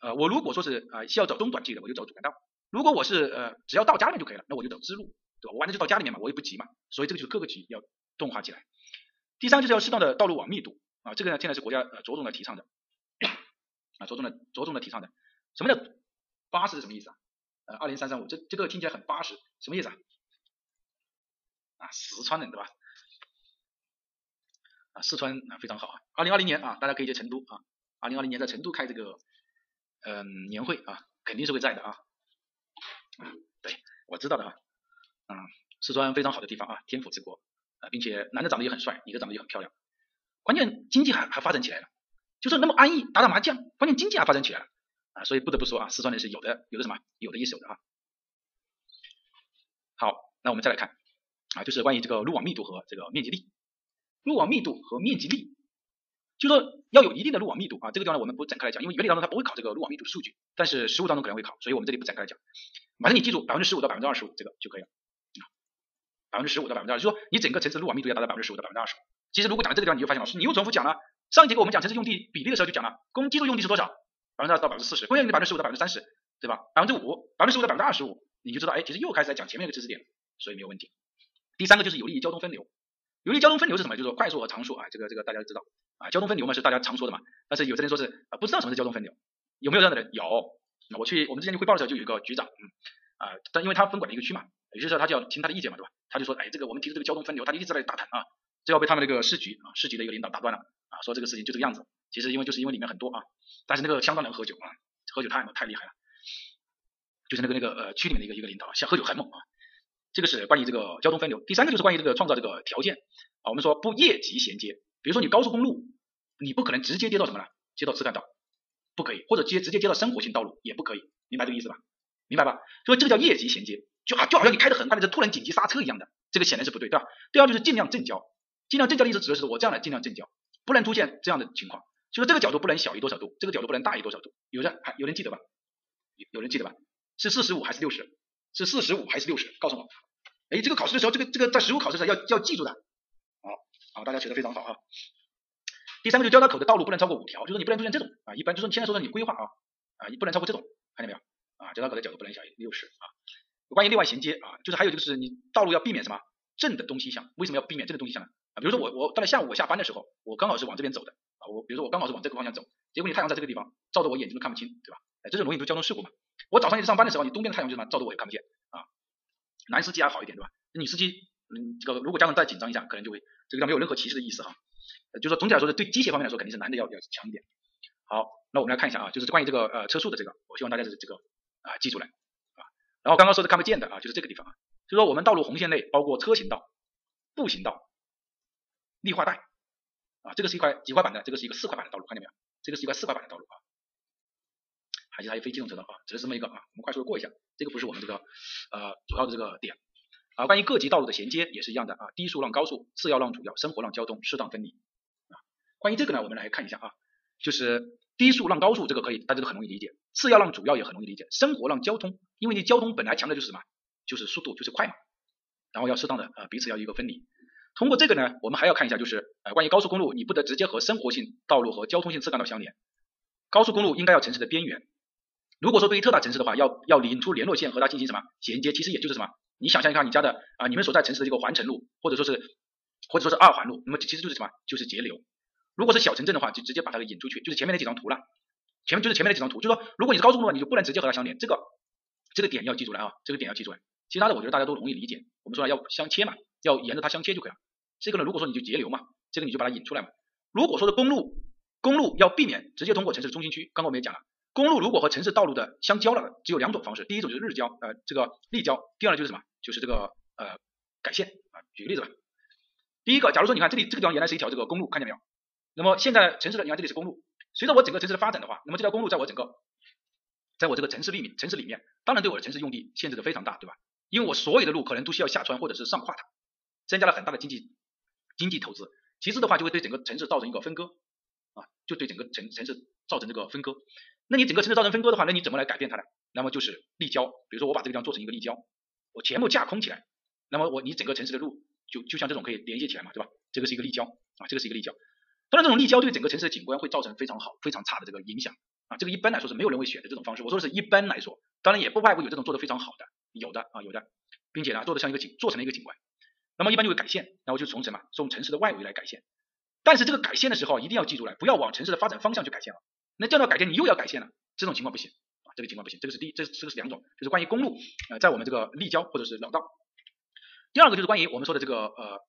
呃，我如果说是啊需要走中短距离的，我就走主干道。如果我是呃只要到家里面就可以了，那我就走支路，对吧？我完全就到家里面嘛，我也不急嘛。所以这个就是各个级要动化起来。第三就是要适当的道路网密度啊，这个呢现在是国家呃着重的提倡的。啊，着重的着重的提倡的，什么叫巴适是什么意思啊？呃，二零三三五，这这个听起来很巴适，什么意思啊？啊，四川人对吧？啊，四川啊非常好啊。二零二零年啊，大家可以去成都啊，二零二零年在成都开这个嗯年会啊，肯定是会在的啊。对，我知道的啊。嗯，四川非常好的地方啊，天府之国啊，并且男的长得也很帅，女的长得也很漂亮，关键经济还还发展起来了，就是那么安逸打打麻将，关键经济还发展起来了啊，所以不得不说啊，四川人是有的有的什么有的一手的啊。好，那我们再来看啊，就是关于这个路网密度和这个面积力，路网密度和面积力。就说要有一定的路网密度啊，这个地方呢我们不展开来讲，因为原理当中它不会考这个路网密度数据，但是实物当中可能会考，所以我们这里不展开来讲。反正你记住百分之十五到百分之二十五这个就可以了啊，百分之十五到百分之二十，就说你整个城市路网密度要达到百分之十五到百分之二十。其实如果讲到这个地方，你就发现老师你又重复讲了，上一节课我们讲城市用地比例的时候就讲了，公基础用地是多少？百分之二到百分之四十，工业用地百分之十五到百分之三十，对吧？百分之五，百分之十五到百分之二十五，你就知道哎，其实又开始在讲前面那个知识点，所以没有问题。第三个就是有利于交通分流，有利于交通分流是什么？就是说快速和长速啊，这个这个大家都知道。啊，交通分流嘛是大家常说的嘛，但是有的人说是啊不知道什么是交通分流，有没有这样的人？有，我去我们之前去汇报的时候就有一个局长，嗯啊，但因为他分管了一个区嘛，有些时候他就要听他的意见嘛，对吧？他就说，哎，这个我们提出这个交通分流，他就一直在打探啊，就要被他们那个市局啊市局的一个领导打断了啊，说这个事情就这个样子，其实因为就是因为里面很多啊，但是那个相当能喝酒啊，喝酒太太厉害了，就是那个那个呃区里面的一个一个领导，想喝酒很猛啊，这个是关于这个交通分流。第三个就是关于这个创造这个条件啊，我们说不业级衔接，比如说你高速公路。你不可能直接接到什么呢？接到次干道，不可以，或者接直接接到生活性道路也不可以，明白这个意思吧？明白吧？所以这个叫业级衔接，就啊就好像你开的很快的车突然紧急刹车一样的，这个显然是不对，对吧？第二就是尽量正交，尽量正交的意思指的是我这样的尽量正交，不能出现这样的情况，就是这个角度不能小于多少度，这个角度不能大于多少度，有人还有人记得吧？有有人记得吧？是四十五还是六十？是四十五还是六十？告诉我。哎，这个考试的时候，这个这个在实物考试时候要要记住的。好，好，大家学的非常好啊。第三个就交叉口的道路不能超过五条，就是说你不能出现这种啊，一般就是说你现在说的你规划啊啊，你不能超过这种，看见没有啊？交叉口的角度不能小于六十啊。关于内外衔接啊，就是还有就是你道路要避免什么正的东西向，为什么要避免正的东西向呢？啊，比如说我我到了下午我下班的时候，我刚好是往这边走的啊，我比如说我刚好是往这个方向走，结果你太阳在这个地方照的我眼睛都看不清，对吧？哎，这是容易出交通事故嘛。我早上一上班的时候，你东边的太阳就什么照的我也看不见啊。男司机还好一点，对吧？女司机嗯，这个如果家长再紧张一下，可能就会这个地方没有任何歧视的意思哈。就是说总体来说，对机械方面来说，肯定是男的要要强一点。好，那我们来看一下啊，就是关于这个呃车速的这个，我希望大家是这个啊记住来啊。然后刚刚说的看不见的啊，就是这个地方啊，就是说我们道路红线内包括车行道、步行道、绿化带啊，这个是一块几块板的，这个是一个四块板的道路，看见没有？这个是一块四块板的道路啊。还是还有非机动车道啊，只是这么一个啊，我们快速的过一下，这个不是我们这个呃主要的这个点啊。关于各级道路的衔接也是一样的啊，低速让高速，次要让主要，生活让交通，适当分离啊。关于这个呢，我们来看一下啊，就是低速让高速这个可以，大家都很容易理解；次要让主要也很容易理解。生活让交通，因为你交通本来强的就是什么，就是速度，就是快嘛。然后要适当的呃彼此要一个分离。通过这个呢，我们还要看一下，就是呃关于高速公路，你不得直接和生活性道路和交通性次干道相连。高速公路应该要城市的边缘。如果说对于特大城市的话，要要引出联络线和它进行什么衔接，其实也就是什么，你想象一下你家的啊，你们所在城市的这个环城路，或者说是或者说是二环路，那么其实就是什么，就是节流。如果是小城镇的话，就直接把它给引出去，就是前面那几张图了。前面就是前面那几张图，就是说，如果你是高速公路，你就不能直接和它相连。这个这个点要记住来啊，这个点要记住来。其他的我觉得大家都容易理解。我们说要相切嘛，要沿着它相切就可以了。这个呢，如果说你就截流嘛，这个你就把它引出来嘛。如果说的公路，公路要避免直接通过城市的中心区。刚刚我们也讲了，公路如果和城市道路的相交了，只有两种方式。第一种就是日交，呃，这个立交。第二呢就是什么？就是这个呃改线啊。举个例子吧。第一个，假如说你看这里这个地方原来是一条这个公路，看见没有？那么现在城市的，你看这里是公路，随着我整个城市的发展的话，那么这条公路在我整个，在我这个城市里面，城市里面，当然对我的城市用地限制的非常大，对吧？因为我所有的路可能都需要下穿或者是上跨它，增加了很大的经济经济投资。其次的话，就会对整个城市造成一个分割，啊，就对整个城城市造成这个分割。那你整个城市造成分割的话，那你怎么来改变它呢？那么就是立交，比如说我把这个地方做成一个立交，我全部架空起来，那么我你整个城市的路就就像这种可以连接起来嘛，对吧？这个是一个立交啊，这个是一个立交。当然，这种立交对整个城市的景观会造成非常好、非常差的这个影响啊。这个一般来说是没有人会选择这种方式。我说的是一般来说，当然也不外乎有这种做的非常好的，有的啊，有的，并且呢做的像一个景，做成了一个景观。那么一般就会改线，然后就从什么从城市的外围来改线。但是这个改线的时候一定要记住了，不要往城市的发展方向去改线了。那这样的改线你又要改线了，这种情况不行啊，这个情况不行。这个是第一，这这个是两种，就是关于公路呃在我们这个立交或者是老道。第二个就是关于我们说的这个呃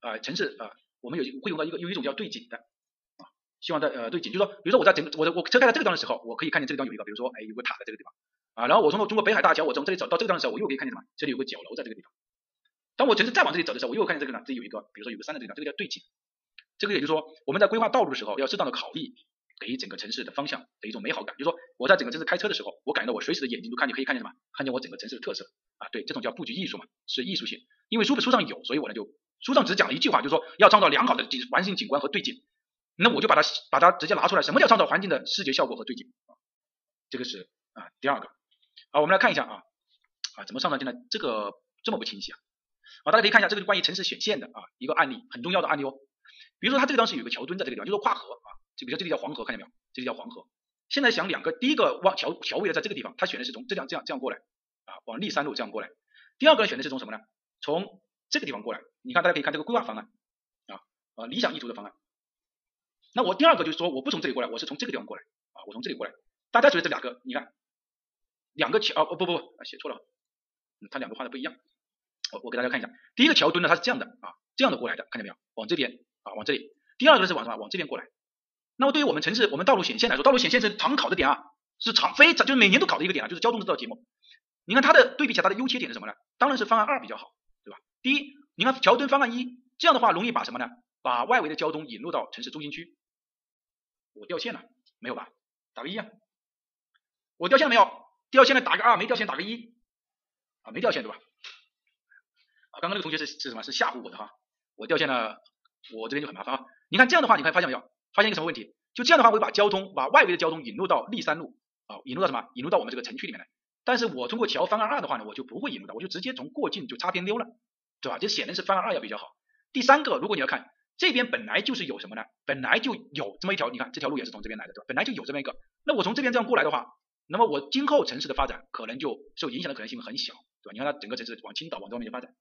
呃城市呃我们有会用到一个有一种叫对景的啊。希望在呃对景，就是说，比如说我在整个我的我车开到这个地方的时候，我可以看见这个地方有一个，比如说哎有个塔在这个地方，啊，然后我通过中国北海大桥，我从这里走到这个地方的时候，我又可以看见什么？这里有个角楼在这个地方。当我城市再往这里走的时候，我又看见这个呢，这有一个，比如说有个山的这个地方，这个叫对景。这个也就是说，我们在规划道路的时候，要适当的考虑给整个城市的方向的一种美好感。就是说，我在整个城市开车的时候，我感觉到我随时的眼睛都看见可以看见什么？看见我整个城市的特色啊，对，这种叫布局艺术嘛，是艺术性。因为书本书上有，所以我呢就书上只讲了一句话，就是说要创造良好的景环境景观和对景。那我就把它把它直接拿出来，什么叫创造环境的视觉效果和对景啊？这个是啊第二个。好，我们来看一下啊啊怎么上传进来？这个这么不清晰啊？啊，大家可以看一下，这个是关于城市选线的啊一个案例，很重要的案例哦。比如说它这个当时有个桥墩在这个地方，就是跨河啊，就比如说这个叫黄河，看见没有？这个叫黄河。现在想两个，第一个往桥桥位的在这个地方，他选的是从这样这样这样过来啊，往历山路这样过来。第二个选的是从什么呢？从这个地方过来。你看，大家可以看这个规划方案啊啊理想意图的方案。那我第二个就是说，我不从这里过来，我是从这个地方过来啊，我从这里过来。大家觉得这两个，你看两个桥哦不不不，写错了，它两个画的不一样。我我给大家看一下，第一个桥墩呢，它是这样的啊，这样的过来的，看见没有？往这边。啊，往这里，第二个是往什么？往这边过来。那么对于我们城市，我们道路显线来说，道路显线是常考的点啊，是常非常就是每年都考的一个点啊，就是交通这道题目。你看它的对比起来，它的优缺点是什么呢？当然是方案二比较好，对吧？第一，你看桥墩方案一这样的话，容易把什么呢？把外围的交通引入到城市中心区。我掉线了，没有吧？打个一啊。我掉线了没有？掉线了打个二，没掉线打个一。啊，没掉线对吧？啊，刚刚那个同学是是什么？是吓唬我的哈。我掉线了。我这边就很麻烦啊！你看这样的话，你看发现没有？发现一个什么问题？就这样的话，我会把交通把外围的交通引入到立山路啊，引入到什么？引入到我们这个城区里面来。但是我通过桥方案二的话呢，我就不会引入到，我就直接从过境就擦边溜了，对吧？这显然是方案二要比较好。第三个，如果你要看这边本来就是有什么呢？本来就有这么一条，你看这条路也是从这边来的，对吧？本来就有这么一个，那我从这边这样过来的话，那么我今后城市的发展可能就受影响的可能性很小，对吧？你看它整个城市往青岛往这方面去发展。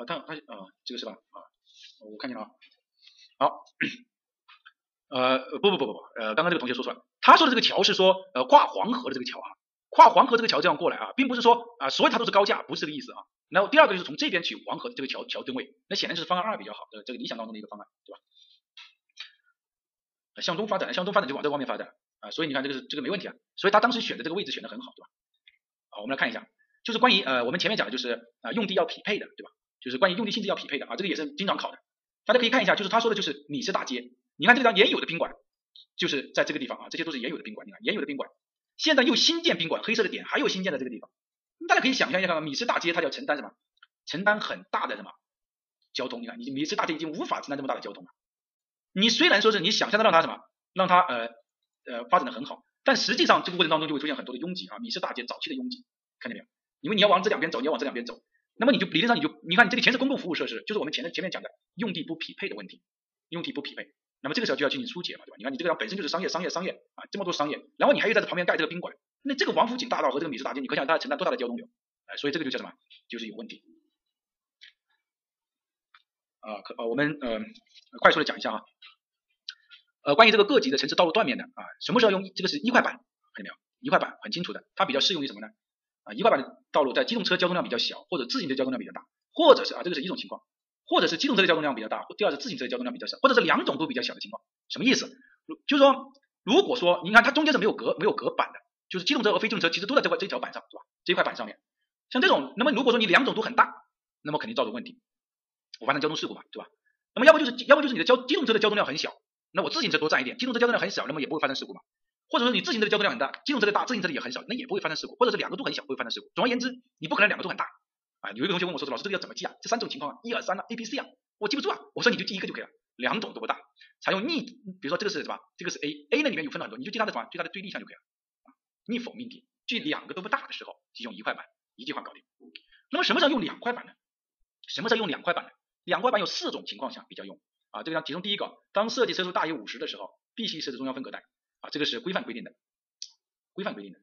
啊，他他啊，这个是吧？啊，我看见了啊。好，呃，不不不不不，呃，刚刚这个同学说错了，他说的这个桥是说，呃，跨黄河的这个桥啊，跨黄河这个桥这样过来啊，并不是说啊，所有它都是高架，不是这个意思啊。然后第二个就是从这边取黄河的这个桥桥墩位，那显然就是方案二比较好，的，这个理想当中的一个方案，对吧？向东发展，向东发展就往这方面发展啊，所以你看这个是这个没问题啊，所以他当时选的这个位置选的很好，对吧？好，我们来看一下，就是关于呃我们前面讲的就是啊用地要匹配的，对吧？就是关于用地性质要匹配的啊，这个也是经常考的，大家可以看一下，就是他说的就是米市大街，你看这张原有的宾馆，就是在这个地方啊，这些都是原有的宾馆，你看原有的宾馆，现在又新建宾馆，黑色的点还有新建的这个地方，大家可以想象一下，看米市大街它要承担什么？承担很大的什么交通？你看，你米市大街已经无法承担这么大的交通了。你虽然说是你想象的让它什么，让它呃呃发展的很好，但实际上这个过程当中就会出现很多的拥挤啊，米市大街早期的拥挤，看见没有？因为你要往这两边走，你要往这两边走。那么你就理论上你就你看你这里全是公共服务设施，就是我们前面前面讲的用地不匹配的问题，用地不匹配。那么这个时候就要进行疏解嘛，对吧？你看你这个地方本身就是商业商业商业啊，这么多商业，然后你还有在这旁边盖这个宾馆，那这个王府井大道和这个米市大街，你可想它承担多大的交通流？哎，所以这个就叫什么？就是有问题。啊，可呃我们呃快速的讲一下啊，呃关于这个各级的城市道路断面的啊，什么时候用这个是一块板，看见没有？一块板很清楚的，它比较适用于什么呢？一块板的道路在机动车交通量比较小，或者自行车交通量比较大，或者是啊，这个是一种情况，或者是机动车的交通量比较大，第二是自行车的交通量比较小，或者是两种都比较小的情况。什么意思？就是说，如果说你看它中间是没有隔没有隔板的，就是机动车和非机动车其实都在这块这条板上，是吧？这块板上面，像这种，那么如果说你两种都很大，那么肯定造成问题，我发生交通事故嘛，对吧？那么要不就是要不就是你的交机动车的交通量很小，那我自行车多占一点，机动车交通量很小，那么也不会发生事故嘛。或者说你自行车的交通量很大，机动车的大，自行车的也很小，那也不会发生事故，或者是两个都很小，不会发生事故。总而言之，你不可能两个都很大啊。有一个同学问我说：“老师，这个要怎么记啊？这三种情况啊，一二三啊，A B C 啊，我记不住啊。”我说：“你就记一个就可以了，两种都不大，采用逆，比如说这个是什么？这个是 A，A 那里面有分了很多，你就记它的什么？记它的对立项就可以了啊。逆否命题，记两个都不大的时候，就用一块板，一句话搞定。那么什么时候用两块板呢？什么时候用两块板呢？两块板有四种情况下比较用啊。这个其中第一个，当设计车速大于五十的时候，必须设置中央分隔带啊，这个是规范规定的。规范规定的，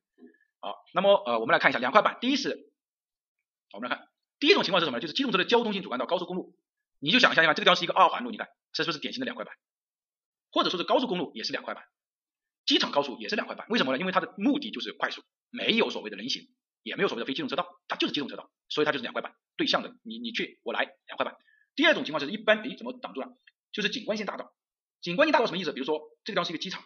好，那么呃，我们来看一下两块板。第一是，我们来看第一种情况是什么？就是机动车的交通性主干道，高速公路，你就想象一下，这个地方是一个二环路，你看这是不是典型的两块板？或者说是高速公路也是两块板，机场高速也是两块板。为什么呢？因为它的目的就是快速，没有所谓的人行，也没有所谓的非机动车道，它就是机动车道，所以它就是两块板对向的，你你去我来两块板。第二种情况就是一般，诶，怎么挡住了？就是景观性大道。景观性大道什么意思？比如说这个地方是一个机场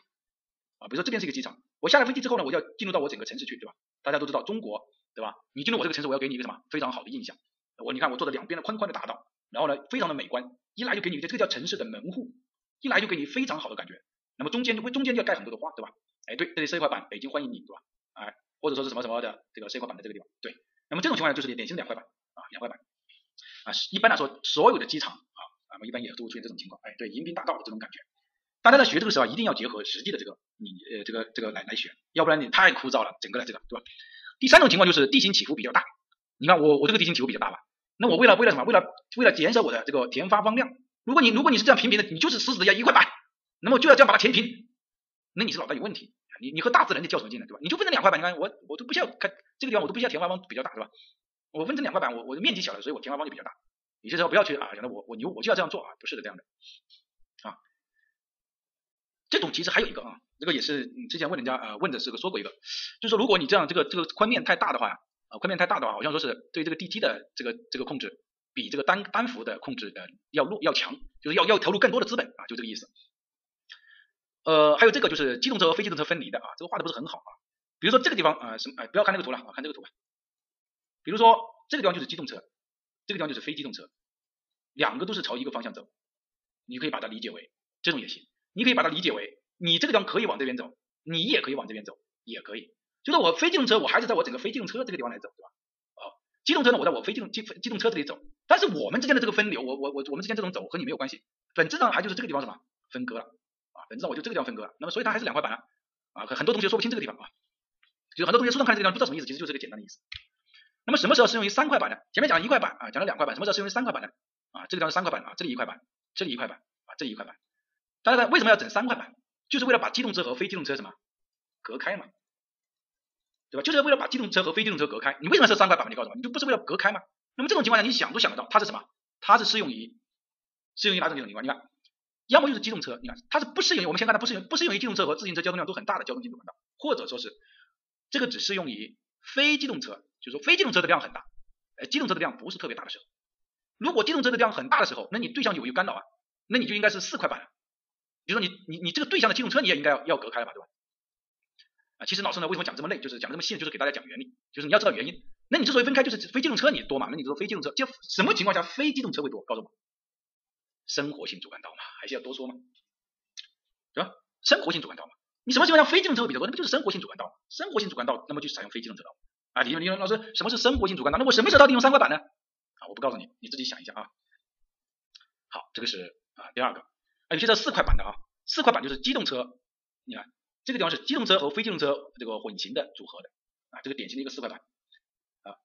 啊，比如说这边是一个机场。我下了飞机之后呢，我就要进入到我整个城市去，对吧？大家都知道中国，对吧？你进入我这个城市，我要给你一个什么非常好的印象？我你看我做的两边的宽宽的大道，然后呢非常的美观，一来就给你这个叫城市的门户，一来就给你非常好的感觉。那么中间就会中间就要盖很多的花，对吧？哎，对，这里设一块板，北京欢迎你，对吧？哎，或者说是什么什么的这个设一块板的这个地方，对。那么这种情况下就是典型的两块板啊，两块板啊，一般来说所有的机场啊，那么，一般也都会出现这种情况。哎，对，迎宾大道的这种感觉。大家在学这个时候啊一定要结合实际的这个你呃这个这个来来学，要不然你太枯燥了，整个的这个对吧？第三种情况就是地形起伏比较大，你看我我这个地形起伏比较大吧？那我为了为了什么？为了为了减少我的这个填发方量，如果你如果你是这样平平的，你就是死死的要一块板，那么就要这样把它填平，那你是脑袋有问题，你你和大自然的较什么劲呢？对吧？你就分成两块板，你看我我都不需要看这个地方，我都不需要填发方比较大，对吧？我分成两块板，我我的面积小了，所以我填发方就比较大。有些时候不要去啊，想着我我牛我就要这样做啊，不是的这样的。这种其实还有一个啊，这个也是之前问人家呃问的是个说过一个，就是说如果你这样这个这个宽面太大的话啊宽面太大的话，好像说是对这个地基的这个这个控制比这个单单幅的控制的要弱要强，就是要要投入更多的资本啊，就这个意思。呃，还有这个就是机动车和非机动车分离的啊，这个画的不是很好啊。比如说这个地方啊什么哎不要看那个图了啊，看这个图吧。比如说这个地方就是机动车，这个地方就是非机动车，两个都是朝一个方向走，你可以把它理解为这种也行。你可以把它理解为，你这个地方可以往这边走，你也可以往这边走，也可以。就是我非机动车，我还是在我整个非机动车这个地方来走，对吧？啊，机动车呢，我在我非机动机机动车这里走。但是我们之间的这个分流，我我我我们之间这种走和你没有关系，本质上还就是这个地方什么分割了啊？本质上我就这个地方分割了。那么所以它还是两块板啊，啊很多同学说不清这个地方啊，就很多同学书上看这个地方不知道什么意思，其实就是个简单的意思。那么什么时候适用于三块板呢？前面讲了一块板啊，讲了两块板，什么时候适用于三块板呢？啊，这个地方是三块板啊，这里一块板，这里一块板啊，这里一块板。大家为什么要整三块板？就是为了把机动车和非机动车什么隔开嘛，对吧？就是为了把机动车和非机动车隔开。你为什么设三块板？你告诉我，你就不是为了隔开吗？那么这种情况下，你想都想得到，它是什么？它是适用于适用于哪种几种情况？你看，要么就是机动车，你看它是不适用于我们先看它不适用不适用于机动车和自行车交通量都很大的交通进出管道，或者说是这个只适用于非机动车，就是说非机动车的量很大，呃，机动车的量不是特别大的时候。如果机动车的量很大的时候，那你对象有一个干扰啊，那你就应该是四块板。比如说你你你这个对象的机动车你也应该要要隔开了吧，对吧？啊，其实老师呢为什么讲这么累，就是讲这么细，就是给大家讲原理，就是你要知道原因。那你之所以分开，就是非机动车你多嘛？那你说非机动车就什么情况下非机动车会多？告诉我，生活性主干道嘛，还是要多说嘛，对吧？生活性主干道嘛，你什么情况下非机动车会比较多？那不就是生活性主干道？生活性主干道，那么就采用非机动车道啊。李李老师，什么是生活性主干道？那我什么时候到底用三块板呢？啊，我不告诉你，你自己想一下啊。好，这个是啊第二个。有些这四块板的啊，四块板就是机动车，你看这个地方是机动车和非机动车这个混行的组合的啊，这个典型的一个四块板啊，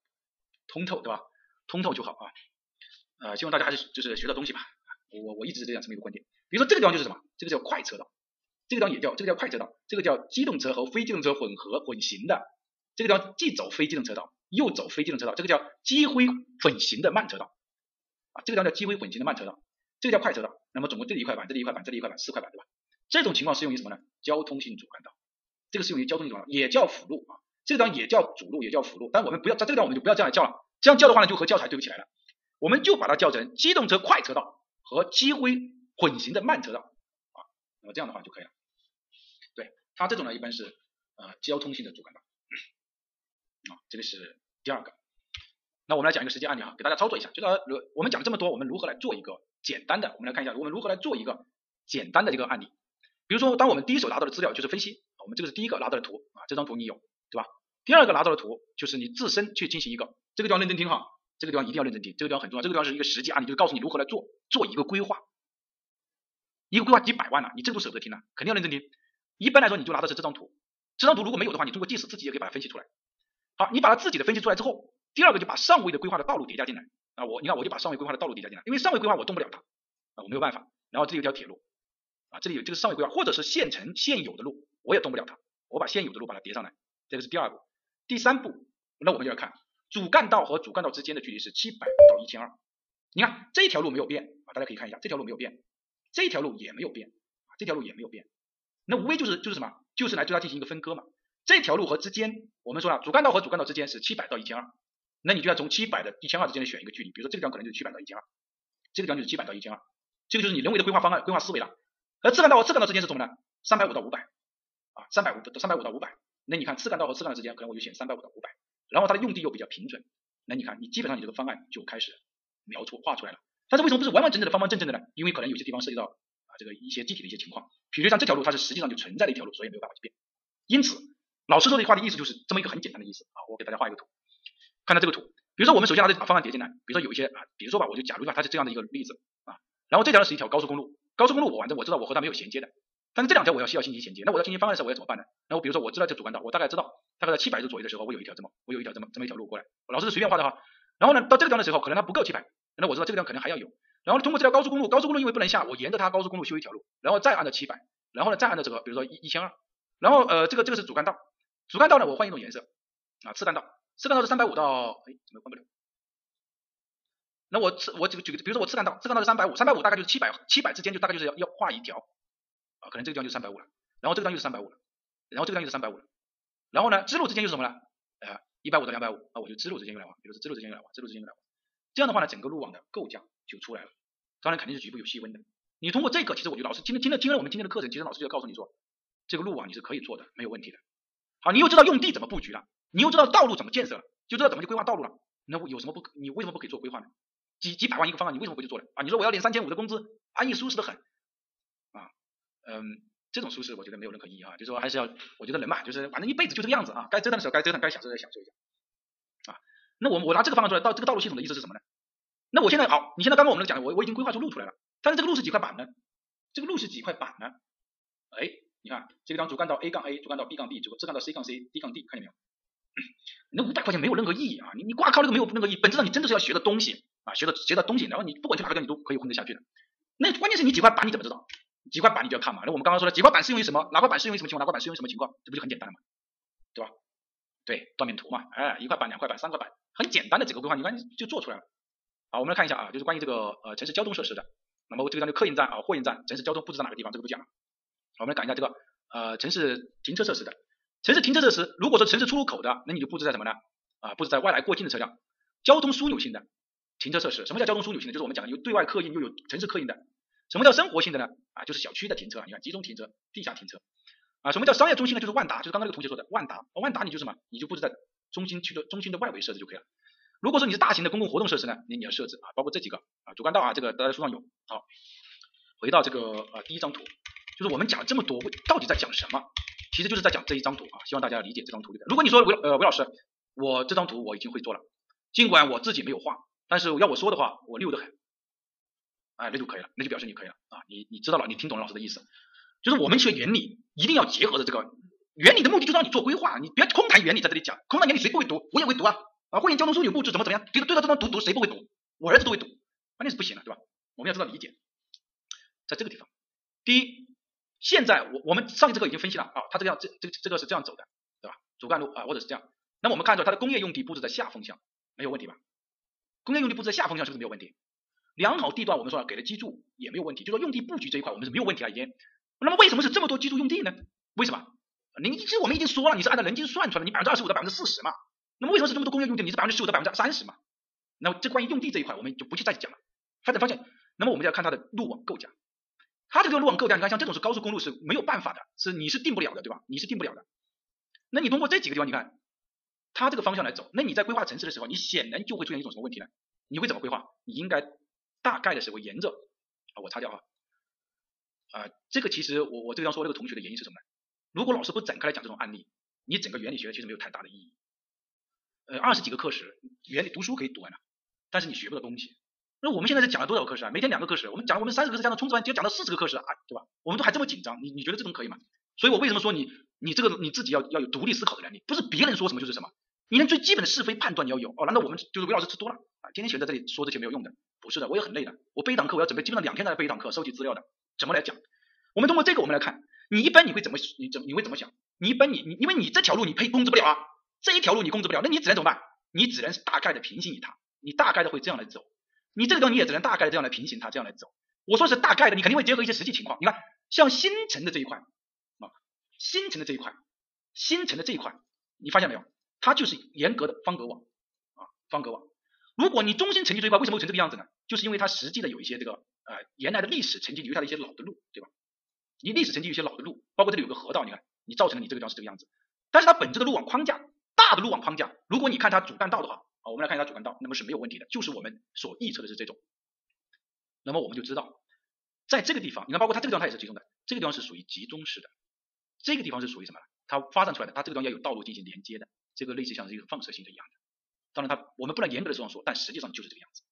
通透对吧？通透就好啊，呃，希望大家还是就是学到东西吧。我我一直是这样这么一个观点。比如说这个地方就是什么？这个叫快车道，这个地方也叫这个叫快车道，这个叫机动车和非机动车混合混行的，这个地方既走非机动车道又走非机动车道，这个叫机灰混行的慢车道啊，这个地方叫机灰混行的慢车道。这个叫快车道，那么总共这里一块板，这里一块板，这里一块板，四块板，对吧？这种情况适用于什么呢？交通性主干道，这个适用于交通性主干道，也叫辅路啊，这个地方也叫主路，也叫辅路，但我们不要在这个地方我们就不要这样叫了，这样叫的话呢就和教材对不起来了，我们就把它叫成机动车快车道和机灰混行的慢车道啊，那么这样的话就可以了。对，它这种呢一般是呃交通性的主干道啊，这个是第二个。那我们来讲一个实际案例啊，给大家操作一下，就是如我们讲这么多，我们如何来做一个简单的？我们来看一下，我们如何来做一个简单的这个案例。比如说，当我们第一手拿到的资料就是分析，我们这个是第一个拿到的图啊，这张图你有对吧？第二个拿到的图就是你自身去进行一个，这个地方认真听哈，这个地方一定要认真听，这个地方很重要，这个地方是一个实际案例，就是告诉你如何来做做一个规划。一个规划几百万呢，你这个都舍不得听呢，肯定要认真听。一般来说，你就拿的是这张图，这张图如果没有的话，你通过计时自己也可以把它分析出来。好，你把它自己的分析出来之后。第二个就把上位的规划的道路叠加进来啊，我你看我就把上位规划的道路叠加进来，因为上位规划我动不了它啊，我没有办法。然后这里有条铁路啊，这里有这个上位规划或者是现成现有的路，我也动不了它，我把现有的路把它叠上来，这个是第二步。第三步，那我们就要看主干道和主干道之间的距离是七百到一千二。你看这条路没有变啊，大家可以看一下这条路没有变，这条路也没有变啊，这条路也没有变。那无非就是就是什么，就是来对它进行一个分割嘛。这条路和之间，我们说了主干道和主干道之间是七百到一千二。那你就要从七百的一千二之间选一个距离，比如说这个地方可能就是七百到一千二，这个地方就是七百到一千二，这个就是你人为的规划方案、规划思维了。而次干道和次干道之间是什么呢？三百五到五百啊，三百五三百五到五百，那你看次干道和次干道之间，可能我就选三百五到五百，然后它的用地又比较平准，那你看你基本上你这个方案就开始描出画出来了。但是为什么不是完完整整的方方正正的呢？因为可能有些地方涉及到啊这个一些具体的一些情况，比如像这条路它是实际上就存在的一条路，所以没有办法去变。因此，老师说这话的意思就是这么一个很简单的意思啊。我给大家画一个图，看到这个图，比如说我们首先拿这把方案叠进来，比如说有一些啊，比如说吧，我就假如吧，它是这样的一个例子啊，然后这条呢是一条高速公路，高速公路我反正我知道我和它没有衔接的，但是这两条我要需要进行衔接，那我要进行方案的时候我要怎么办呢？那我比如说我知道这主干道，我大概知道大概在七百度左右的时候，我有一条这么我有一条这么这么一条路过来，老师是随便画的哈。然后呢，到这个地方的时候，可能它不够七百，那我知道这个地方可能还要有。然后通过这条高速公路，高速公路因为不能下，我沿着它高速公路修一条路，然后再按照七百，然后呢再按照这个，比如说一一千二，然后呃这个这个是主干道，主干道呢我换一种颜色啊次干道，次干道是三百五到哎怎么换不了？那我次我举个举个，比如说我次干道，次干道是三百五，三百五大概就是七百七百之间就大概就是要要画一条啊，可能这个地方就是三百五了，然后这个地方就是三百五了，然后这个地方就是三百五了，然后呢支路之间就是什么呢？呃一百五到两百五啊，我就支路之间用来画，比如说支路之间用来画，支路之间用来画，这样的话呢整个路网的构架就出来了。当然肯定是局部有细分的。你通过这个，其实我觉得老师今天听了听了我们今天的课程，其实老师就要告诉你说，这个路网你是可以做的，没有问题的。好，你又知道用地怎么布局了，你又知道道路怎么建设了，就知道怎么去规划道路了。那有什么不可？你为什么不可以做规划呢？几几百万一个方案，你为什么不去做呢？啊，你说我要领三千五的工资，安逸舒适的很啊，嗯，这种舒适我觉得没有任何意义啊。就是说还是要，我觉得人嘛，就是反正一辈子就这个样子啊，该折腾的时候该折腾，该享受的享受一下啊。那我我拿这个方案出来，到这个道路系统的意思是什么呢？那我现在好，你现在刚刚我们讲的，我我已经规划出路出来了，但是这个路是几块板呢？这个路是几块板呢？哎，你看这个地方主干道 A 杠 A，主干道 B 杠 B，主干道 C 杠 C，D 杠 D，看见没有？那五百块钱没有任何意义啊！你你挂靠这个没有任何意义，本质上你真的是要学的东西啊，学的学的东西，然后你不管去哪个地方你都可以混得下去的。那关键是你几块板你怎么知道？几块板你就要看嘛。那我们刚刚说的几块板适用于什么？哪块板适用于什么情况？哪块板适用于什么情况？这不就很简单了嘛，对吧？对，断面图嘛，哎，一块板、两块板、三块板，很简单的几个规划，你看就做出来了。好，我们来看一下啊，就是关于这个呃城市交通设施的。那么这个地方就客运站啊、货运站、城市交通布置在哪个地方，这个不讲了。我们来讲一下这个呃城市停车设施的。城市停车设施，如果说城市出入口的，那你就布置在什么呢？啊，布置在外来过境的车辆，交通枢纽性的停车设施。什么叫交通枢纽性的？就是我们讲的有对外客运又有城市客运的。什么叫生活性的呢？啊，就是小区的停车，你看集中停车、地下停车。啊，什么叫商业中心呢？就是万达，就是刚刚那个同学说的万达。万达你就什么？你就布置在中心区的中心的外围设置就可以了。如果说你是大型的公共活动设施呢，你你要设置啊，包括这几个啊，主干道啊，这个大家书上有。好，回到这个呃第一张图，就是我们讲了这么多，到底在讲什么？其实就是在讲这一张图啊，希望大家理解这张图里的。如果你说韦呃韦老师，我这张图我已经会做了，尽管我自己没有画，但是要我说的话，我溜得很，哎，那就可以了，那就表示你可以了啊，你你知道了，你听懂了老师的意思，就是我们学原理一定要结合着这个原理的目的，就是让你做规划，你别空谈原理在这里讲，空谈原理谁不会读？我也会读啊。啊，会议交通枢纽布置怎么怎么样？对着对着这张图读，谁不会读？我儿子都会读，关键是不行了，对吧？我们要知道理解，在这个地方。第一，现在我我们上一节课已经分析了啊，它这个样这这这个是这样走的，对吧？主干路啊，或者是这样。那么我们看出它的工业用地布置在下风向，没有问题吧？工业用地布置在下风向是不是没有问题？良好地段我们说了给了基柱也没有问题，就说用地布局这一块我们是没有问题了已经。那么为什么是这么多基柱用地呢？为什么？您其实我们已经说了，你是按照人均算出来的，你百分之二十五到百分之四十嘛。那么为什么是这么多工业用地？你是百分之十五到百分之三十嘛？那这关于用地这一块，我们就不去再讲了。发展方向，那么我们就要看它的路网构架。它这个路网构架，你看像这种是高速公路是没有办法的，是你是定不了的，对吧？你是定不了的。那你通过这几个地方，你看它这个方向来走，那你在规划城市的时候，你显然就会出现一种什么问题呢？你会怎么规划？你应该大概的时候沿着啊，我擦掉啊啊，这个其实我我这张说这个同学的原因是什么呢？如果老师不展开来讲这种案例，你整个原理学其实没有太大的意义。呃，二十几个课时，原理读书可以读完了，但是你学不到东西。那我们现在是讲了多少个课时啊？每天两个课时，我们讲了我们三十个课时加上冲刺班，就讲到四十个课时啊，对吧？我们都还这么紧张，你你觉得这种可以吗？所以我为什么说你你这个你自己要要有独立思考的能力，不是别人说什么就是什么，你连最基本的是非判断你要有哦。难道我们就是魏老师吃多了啊？天天闲在这里说这些没有用的？不是的，我也很累的。我背一堂课，我要准备基本上两天来背一堂课，收集资料的。怎么来讲？我们通过这个，我们来看，你一般你会怎么你怎你会怎么想？你一般你你因为你这条路你配控制不了啊，这一条路你控制不了，那你只能怎么办？你只能是大概的平行于它，你大概的会这样来走，你这个地方你也只能大概的这样来平行它，这样来走。我说是大概的，你肯定会结合一些实际情况。你看，像新城的这一块啊，新城的这一块，新城的这一块，你发现没有？它就是严格的方格网啊，方格网。如果你中心城区这一块为什么会成这个样子呢？就是因为它实际的有一些这个呃原来的历史曾经留下的一些老的路，对吧？你历史曾经有一些老的路，包括这里有个河道，你看你造成了你这个地方是这个样子。但是它本质的路网框架，大的路网框架，如果你看它主干道的话，啊，我们来看一下主干道，那么是没有问题的，就是我们所预测的是这种。那么我们就知道，在这个地方，你看包括它这个地方它也是集中的，这个地方是属于集中式的，这个地方是属于什么？它发展出来的，它这个地方要有道路进行连接的，这个类似像是一个放射性的一样的。当然它我们不能严格的这样说，但实际上就是这个样子，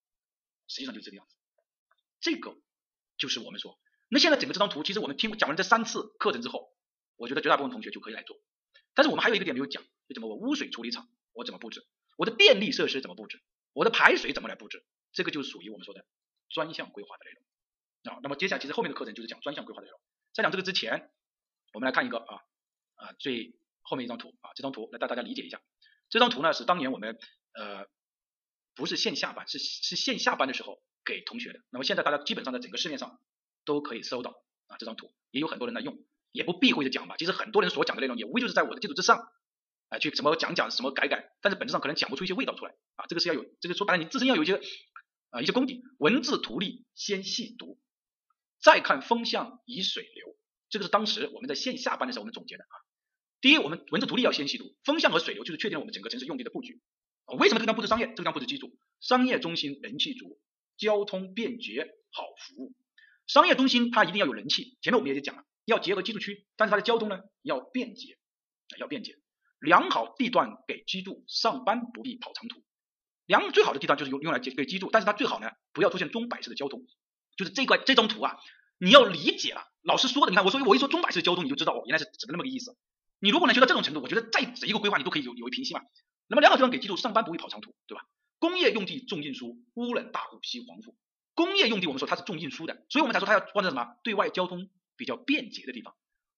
实际上就是这个样子。这个就是我们说，那现在整个这张图，其实我们听讲完这三次课程之后，我觉得绝大部分同学就可以来做。但是我们还有一个点没有讲，就怎么我污水处理厂我怎么布置，我的电力设施怎么布置，我的排水怎么来布置，这个就属于我们说的专项规划的内容啊。那么接下来其实后面的课程就是讲专项规划的内容。在讲这个之前，我们来看一个啊啊最后面一张图啊，这张图来带大家理解一下。这张图呢是当年我们呃不是线下班，是是线下班的时候给同学的。那么现在大家基本上在整个市面上都可以搜到啊这张图，也有很多人来用。也不避讳的讲吧，其实很多人所讲的内容也无非就是在我的基础之上，去什么讲讲什么改改，但是本质上可能讲不出一些味道出来啊，这个是要有，这个说白了你自身要有一些啊一些功底，文字图例先细读，再看风向以水流，这个是当时我们在线下班的时候我们总结的啊。第一，我们文字图例要先细读，风向和水流就是确定我们整个城市用地的布局。为什么这个地方布置商业，这个地方布置基础？商业中心人气足，交通便捷好服务。商业中心它一定要有人气，前面我们也讲了。要结合居住区，但是它的交通呢要便捷，要便捷。良好地段给居住，上班不必跑长途。良最好的地段就是用用来给居住，但是它最好呢不要出现钟摆式的交通。就是这块这张图啊，你要理解了。老师说的，你看我说我一说钟摆式的交通，你就知道哦，原来是指的那么个意思。你如果能学到这种程度，我觉得再怎一个规划你都可以有有一平息嘛。那么良好地段给居住，上班不必跑长途，对吧？工业用地重运输，污染大户惜黄富。工业用地我们说它是重运输的，所以我们才说它要放在什么对外交通。比较便捷的地方，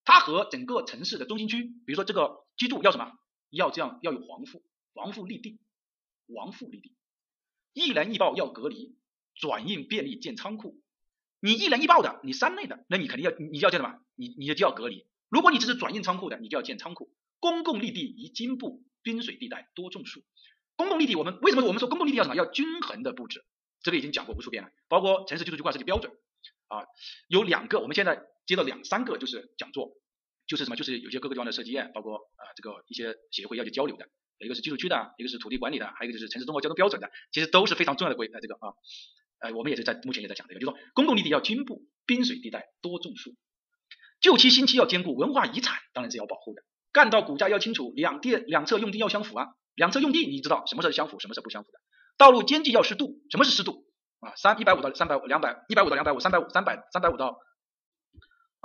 它和整个城市的中心区，比如说这个居住要什么？要这样要有防护，防护立地，防护立地，易燃易爆要隔离，转运便利建仓库。你易燃易爆的，你山内的，那你肯定要你要建什么？你你就要隔离。如果你只是转运仓库的，你就要建仓库。公共绿地宜经布，滨水地带多种树。公共绿地，我们为什么我们说公共绿地要什么？要均衡的布置。这个已经讲过无数遍了，包括城市居住区规划设计标准啊，有两个，我们现在。接到两三个就是讲座，就是什么，就是有些各个地方的设计院，包括啊这个一些协会要去交流的，一个是居住区的，一个是土地管理的，还有一个就是城市综合交通标准的，其实都是非常重要的规呃这个啊，呃我们也是在目前也在讲这个，就是说公共绿地要均布，滨水地带多种树，旧期新期要兼顾，文化遗产当然是要保护的，干道骨架要清楚，两地两侧用地要相符啊，两侧用地你知道什么是相符，什么是不相符的，道路间距要适度，什么是适度啊？三一百五到三百五两百一百五到两百五三百五三百三百五到。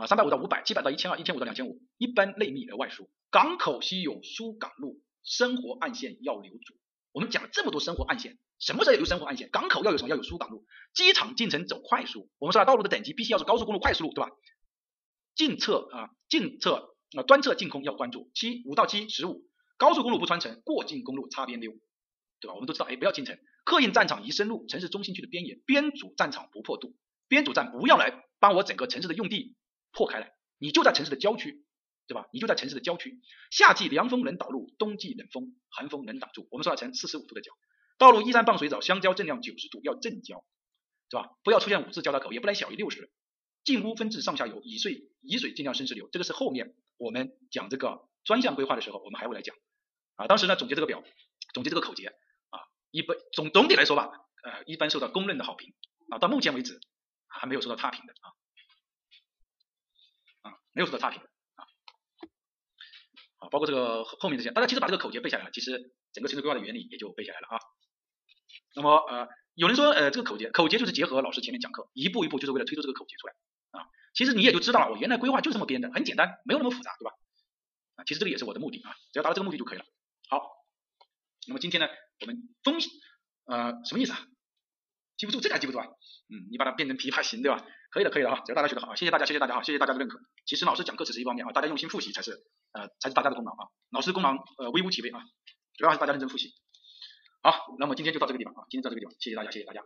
啊，三百五到五百，七百到一千二，一千五到两千五，一般内密而外疏。港口需有疏港路，生活暗线要留足。我们讲了这么多生活暗线，什么时候有生活暗线？港口要有什么？要有疏港路。机场进城走快速。我们说了，道路的等级必须要是高速公路、快速路，对吧？近侧啊，近侧啊，端侧净空要关注。七五到七十五，高速公路不穿城，过境公路擦边溜，对吧？我们都知道，哎，不要进城。客运战场宜深入，城市中心区的边沿边阻战场不破度，边阻战不要来帮我整个城市的用地。破开来，你就在城市的郊区，对吧？你就在城市的郊区，夏季凉风能导入，冬季冷风寒风能挡住。我们说要成四十五度的角，道路依山傍水找相交正量九十度，要正交，是吧？不要出现五字交叉口，也不能小于六十。进屋分至上下游，以水以水尽量深时流。这个是后面我们讲这个专项规划的时候，我们还会来讲。啊，当时呢总结这个表，总结这个口诀啊，一般总总体来说吧，呃，一般受到公认的好评啊，到目前为止还没有受到差评的啊。没有受到差评啊，好，包括这个后面这些，大家其实把这个口诀背下来了，其实整个城市规划的原理也就背下来了啊。那么呃，有人说呃，这个口诀，口诀就是结合老师前面讲课，一步一步就是为了推出这个口诀出来啊。其实你也就知道了，我原来规划就是这么编的，很简单，没有那么复杂，对吧？啊，其实这个也是我的目的啊，只要达到这个目的就可以了。好，那么今天呢，我们分呃什么意思啊？记不住这个还记不住啊？嗯，你把它变成琵琶行，对吧？可以的，可以的啊，只要大家学的好啊，谢谢大家，谢谢大家啊，谢谢大家的认可。其实老师讲课只是一方面啊，大家用心复习才是呃才是大家的功劳啊。老师功劳呃微乎其微啊，主要还是大家认真复习。好，那么今天就到这个地方啊，今天到这个地方，谢谢大家，谢谢大家。